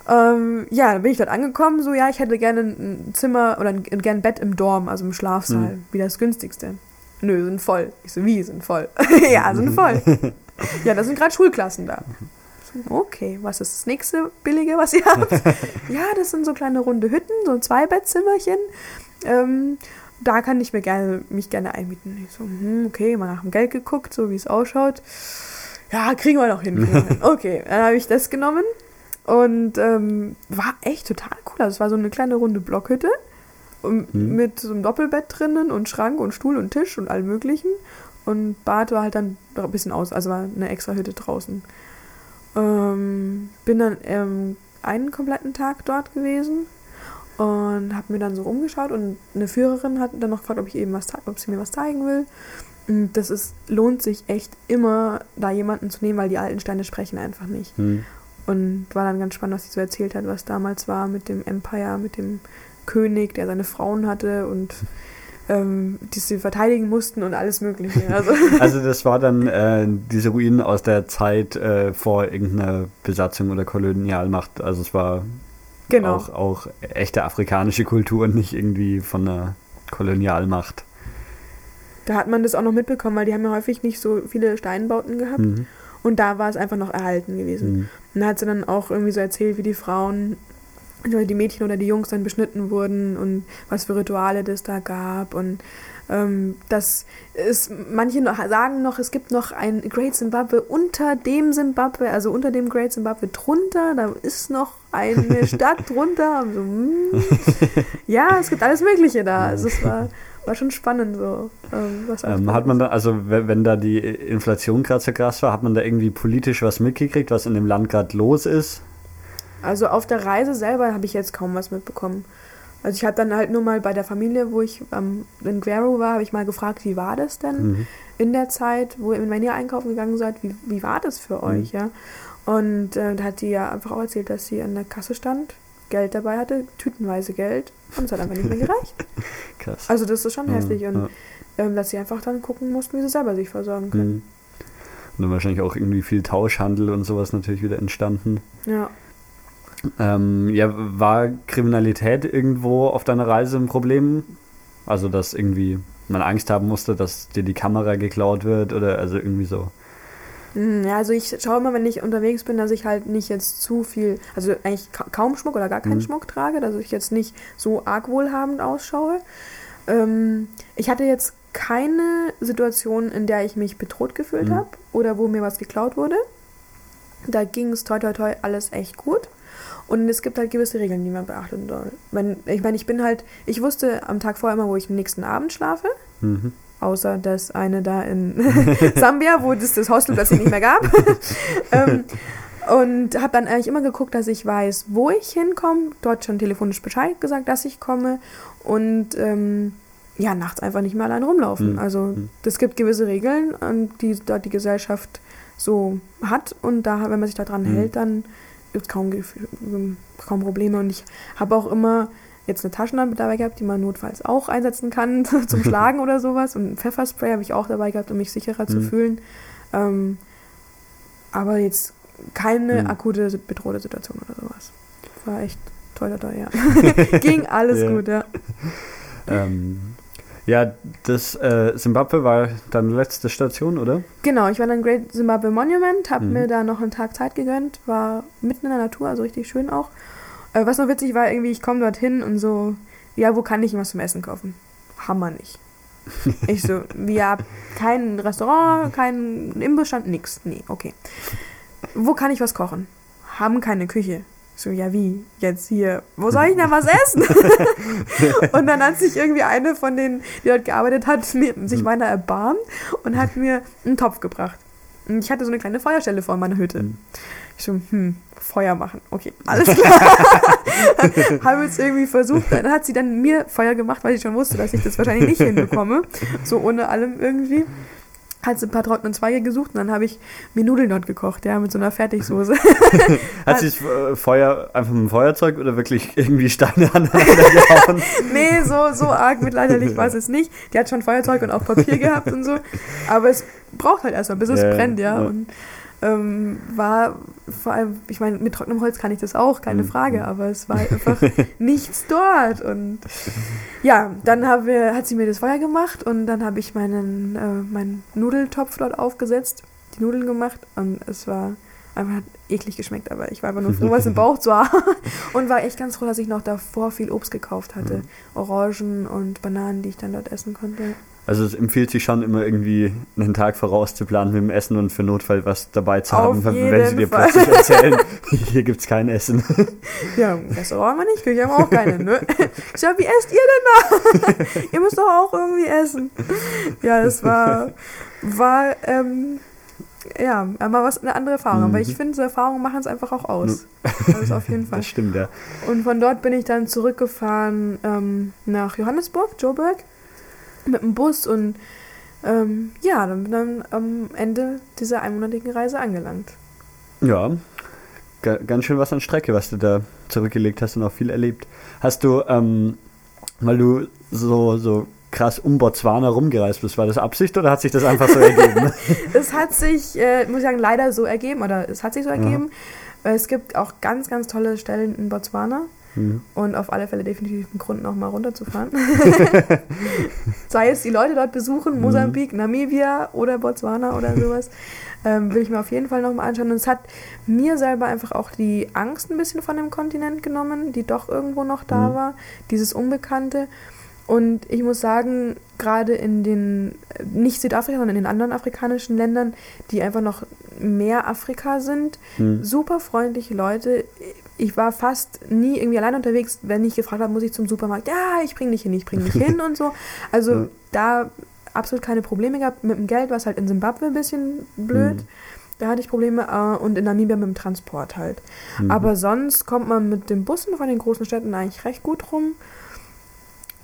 C: Ähm, ja, dann bin ich dort angekommen, so, ja, ich hätte gerne ein Zimmer oder ein, gerne ein Bett im Dorm, also im Schlafsaal,
B: Mhm.
C: wie das günstigste. Nö, sind voll. Ich so, wie, sind voll? ja, sind voll. Ja, da sind gerade Schulklassen da. Okay, was ist das nächste Billige, was ihr habt? ja, das sind so kleine runde Hütten, so zwei Bettzimmerchen. Ähm, da kann ich mir gerne, mich gerne einmieten. Ich so, hm, okay, mal nach dem Geld geguckt, so wie es ausschaut. Ja, kriegen wir noch hin. wir hin. Okay, dann habe ich das genommen und ähm, war echt total cool. Also es war so eine kleine runde Blockhütte und
B: Mhm.
C: mit so einem Doppelbett drinnen und Schrank und Stuhl und Tisch und allem möglichen. Und Bad war halt dann ein bisschen aus, also war eine extra Hütte draußen. Ähm, bin dann ähm, einen kompletten Tag dort gewesen und habe mir dann so umgeschaut und eine Führerin hat dann noch gefragt, ob ich eben was ob sie mir was zeigen will. Und das ist, lohnt sich echt immer, da jemanden zu nehmen, weil die alten Steine sprechen einfach nicht.
B: Hm.
C: Und war dann ganz spannend, was sie so erzählt hat, was damals war mit dem Empire, mit dem König, der seine Frauen hatte und ähm, die sie verteidigen mussten und alles Mögliche. Also,
B: Also das war dann äh, diese Ruinen aus der Zeit äh, vor irgendeiner Besatzung oder Kolonialmacht. Also es war
C: genau.
B: auch, auch echte afrikanische Kultur und nicht irgendwie von einer Kolonialmacht.
C: Da hat man das auch noch mitbekommen, weil die haben ja häufig nicht so viele Steinbauten gehabt.
B: Mhm.
C: Und da war es einfach noch erhalten gewesen.
B: Mhm.
C: Und da hat sie dann auch irgendwie so erzählt, wie die Frauen, oder die Mädchen oder die Jungs dann beschnitten wurden und was für Rituale das da gab. Und ähm, das ist, manche noch, sagen noch, es gibt noch ein Great Zimbabwe unter dem Zimbabwe, also unter dem Great Zimbabwe drunter, da ist noch eine Stadt drunter. So, hm. Ja, es gibt alles Mögliche da. Also es war, war schon spannend so. Ähm,
B: Ähm, hat man da, also wenn, wenn da die Inflation gerade so krass war, hat man da irgendwie politisch was mitgekriegt, was in dem Land gerade los ist?
C: Also auf der Reise selber habe ich jetzt kaum was mitbekommen. Also ich habe dann halt nur mal bei der Familie, wo ich ähm, in Guero war, habe ich mal gefragt, wie war das denn
B: Mhm.
C: in der Zeit, wo wenn ihr einkaufen gegangen seid, wie, wie war das für
B: Mhm.
C: euch, ja? Und äh, da hat die ja einfach auch erzählt, dass sie an der Kasse stand, Geld dabei hatte, tütenweise Geld und es hat einfach nicht mehr gereicht.
B: Krass.
C: Also das ist schon
B: Ja,
C: heftig und
B: ja.
C: ähm, dass sie einfach dann gucken mussten, wie sie selber sich versorgen können.
B: Mhm. Und dann wahrscheinlich auch irgendwie viel Tauschhandel und sowas natürlich wieder entstanden.
C: Ja.
B: Ähm, ja, war Kriminalität irgendwo auf deiner Reise ein Problem? Also, dass irgendwie man Angst haben musste, dass dir die Kamera geklaut wird oder also irgendwie so.
C: Mm, Ja, also ich schaue immer, wenn ich unterwegs bin, dass ich halt nicht jetzt zu viel, also eigentlich ka kaum Schmuck oder gar keinen
B: Mhm.
C: Schmuck trage, dass ich jetzt nicht so arg wohlhabend ausschaue. Ähm, ich hatte jetzt keine Situation, in der ich mich bedroht gefühlt
B: Mhm.
C: habe oder wo mir was geklaut wurde. Da ging es toi toi toi alles echt gut. Und es gibt halt gewisse Regeln, die man beachten soll. Wenn, ich meine, ich bin halt, ich wusste am Tag vorher immer, wo ich am nächsten Abend schlafe.
B: Mhm.
C: Außer das eine da in Sambia, wo es das Hostel plötzlich nicht mehr gab. ähm, und habe dann eigentlich immer geguckt, dass ich weiß, wo ich hinkomme. Dort schon telefonisch Bescheid gesagt, dass ich komme. Und ähm, ja, nachts einfach nicht mehr allein rumlaufen.
B: Mhm.
C: Also
B: Mhm.
C: es gibt gewisse Regeln, die dort die Gesellschaft so hat. Und da, wenn man sich daran
B: Mhm.
C: hält, dann kaum, kaum Probleme. Und ich habe auch immer jetzt eine Taschenlampe dabei gehabt, die man notfalls auch einsetzen kann zum Schlagen oder sowas. Und ein Pfefferspray habe ich auch dabei gehabt, um mich sicherer zu
B: Mhm.
C: fühlen. Ähm, aber jetzt keine
B: Mhm.
C: akute bedrohte Situation oder sowas. War echt toll, toll, ja. Ging alles
B: Ja.
C: gut, ja.
B: Ähm, ja, das äh, Simbabwe war deine letzte Station, oder?
C: Genau, ich war dann Great Zimbabwe Monument, habe
B: Mhm.
C: mir da noch einen Tag Zeit gegönnt, war mitten in der Natur, also richtig schön auch. Äh, was noch witzig war, irgendwie, ich komme dorthin und so, ja, wo kann ich was zum Essen kaufen? Hammer nicht. Ich so, ja, kein Restaurant, kein Imbissstand, nix. Nee, okay. Wo kann ich was kochen? Haben keine Küche. Ich So, ja, wie? Jetzt hier. Wo soll ich denn was essen? und dann hat sich irgendwie eine von denen, die dort gearbeitet hat, mir, sich meiner erbarmt und hat mir einen Topf gebracht. Und ich hatte so eine kleine Feuerstelle vor meiner Hütte.
B: Mhm.
C: Ich so, hm, Feuer machen. Okay, alles klar. Habe es irgendwie versucht. Dann hat sie dann mir Feuer gemacht, weil sie schon wusste, dass ich das wahrscheinlich nicht hinbekomme. So ohne allem irgendwie. Hat sie ein paar trockene Zweige gesucht und dann habe ich mir Nudeln dort gekocht, ja, mit so einer Fertigsoße.
B: Hat sie das äh, Feuer einfach mit dem Feuerzeug oder wirklich irgendwie Steine aneinander gehauen?
C: nee, so, so arg mittelalterlich war es nicht. Die hat schon Feuerzeug und auch Papier gehabt und so. Aber es braucht halt erstmal, bis es
B: Ja,
C: brennt, ja.
B: ja.
C: Und ähm, war vor allem, ich meine, mit trockenem Holz kann ich das auch, keine
B: Mhm.
C: Frage, aber es war einfach nichts dort. Und ja, dann hab wir, hat sie mir das Feuer gemacht und dann habe ich meinen, äh, meinen Nudeltopf dort aufgesetzt, die Nudeln gemacht und es war Einfach hat eklig geschmeckt, aber ich war einfach nur froh, was im Bauch zu haben. Und war echt ganz froh, dass ich noch davor viel Obst gekauft hatte.
B: Mhm.
C: Orangen und Bananen, die ich dann dort essen konnte.
B: Also es empfiehlt sich schon immer irgendwie einen Tag vorauszuplanen mit dem Essen und für Notfall was dabei zu
C: Auf
B: haben, wenn sie dir
C: Fall.
B: plötzlich erzählen, hier gibt's kein Essen.
C: Ja, im Restaurant haben wir nicht, Küche haben wir auch keine, ne? Ich sag, wie esst ihr denn da? ihr müsst doch auch irgendwie essen. Ja, das war, war, ähm, ja, aber was eine andere Erfahrung. Aber ich
B: Mhm.
C: finde, so Erfahrungen machen es einfach auch aus. Also auf jeden Fall.
B: Das stimmt, ja.
C: Und von dort bin ich dann zurückgefahren ähm, nach Johannesburg, Joburg, mit dem Bus und ähm, ja, dann bin dann am Ende dieser einmonatigen Reise angelangt.
B: Ja, ga- ganz schön was an Strecke, was du da zurückgelegt hast und auch viel erlebt. Hast du, ähm, weil du so, so krass um Botswana rumgereist bist, war das Absicht oder hat sich das einfach so ergeben?
C: Es hat sich, äh, muss ich sagen, leider so ergeben, oder es hat sich so ergeben. Äh, Es gibt auch ganz, ganz tolle Stellen in Botswana
B: Mhm.
C: und auf alle Fälle definitiv einen Grund, nochmal runterzufahren. Sei es die Leute dort besuchen, Mosambik, Namibia oder Botswana oder sowas, ähm, will ich mir auf jeden Fall nochmal anschauen. Und es hat mir selber einfach auch die Angst ein bisschen von dem Kontinent genommen, die doch irgendwo noch da
B: Mhm.
C: war, dieses Unbekannte. Und ich muss sagen, gerade in den, nicht Südafrika, sondern in den anderen afrikanischen Ländern, die einfach noch mehr Afrika sind,
B: Mhm.
C: super freundliche Leute. Ich war fast nie irgendwie allein unterwegs, wenn ich gefragt habe, muss ich zum Supermarkt? Ja, ich bring dich hin, ich bring dich hin und so. Also
B: Ja.
C: da absolut keine Probleme gehabt. Mit dem Geld war es halt in Simbabwe ein bisschen blöd.
B: Mhm.
C: Da hatte ich Probleme äh, und in Namibia mit dem Transport halt.
B: Mhm.
C: Aber sonst kommt man mit den Bussen von den großen Städten eigentlich recht gut rum.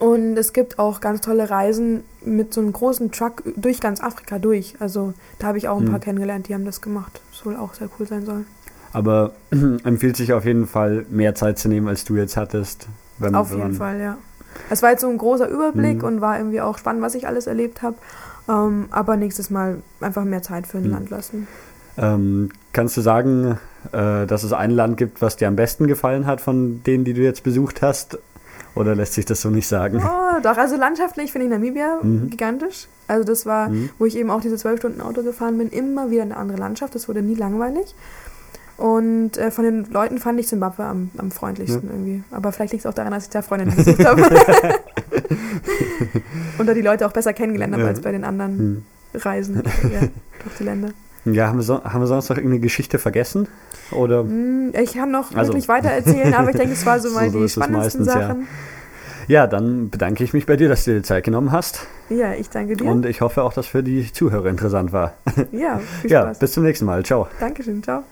C: Und es gibt auch ganz tolle Reisen mit so einem großen Truck durch ganz Afrika durch. Also da habe ich auch ein
B: Mhm.
C: paar kennengelernt, die haben das gemacht. Soll auch sehr cool sein soll.
B: Aber empfiehlt sich auf jeden Fall, mehr Zeit zu nehmen, als du jetzt hattest. Wenn,
C: Auf
B: wenn
C: jeden Fall, ja. Es war jetzt so ein großer Überblick
B: Mhm.
C: und war irgendwie auch spannend, was ich alles erlebt habe. Ähm, aber nächstes Mal einfach mehr Zeit für ein
B: Mhm.
C: Land lassen.
B: Ähm, kannst du sagen, äh, dass es ein Land gibt, was dir am besten gefallen hat von denen, die du jetzt besucht hast? Oder lässt sich das so nicht sagen?
C: Oh, doch, also landschaftlich finde ich Namibia
B: Mhm.
C: gigantisch. Also das war,
B: Mhm.
C: wo ich eben auch diese zwölf Stunden Auto gefahren bin, immer wieder eine andere Landschaft. Das wurde nie langweilig. Und äh, von den Leuten fand ich Zimbabwe am, am freundlichsten irgendwie. Aber vielleicht liegt es auch daran, dass ich da Freundinnen besucht habe. Und da die Leute auch besser kennengelernt habe
B: Ja.
C: als bei den anderen
B: Hm.
C: Reisen ja, durch die Länder.
B: Ja, haben wir, so, haben wir sonst noch irgendeine Geschichte vergessen? Oder?
C: Hm, Ich kann noch
B: Also-
C: wirklich weiter erzählen, aber ich denke, es war so
B: So-
C: mal
B: so
C: die
B: es
C: spannendsten
B: meistens, ja.
C: Sachen.
B: Ja, dann bedanke ich mich bei dir, dass du dir die Zeit genommen hast.
C: Ja. ich danke dir.
B: Und ich hoffe auch, dass für die Zuhörer interessant war.
C: ja, viel
B: Ja,
C: Spaß.
B: bis zum nächsten Mal. Ciao.
C: Dankeschön, ciao.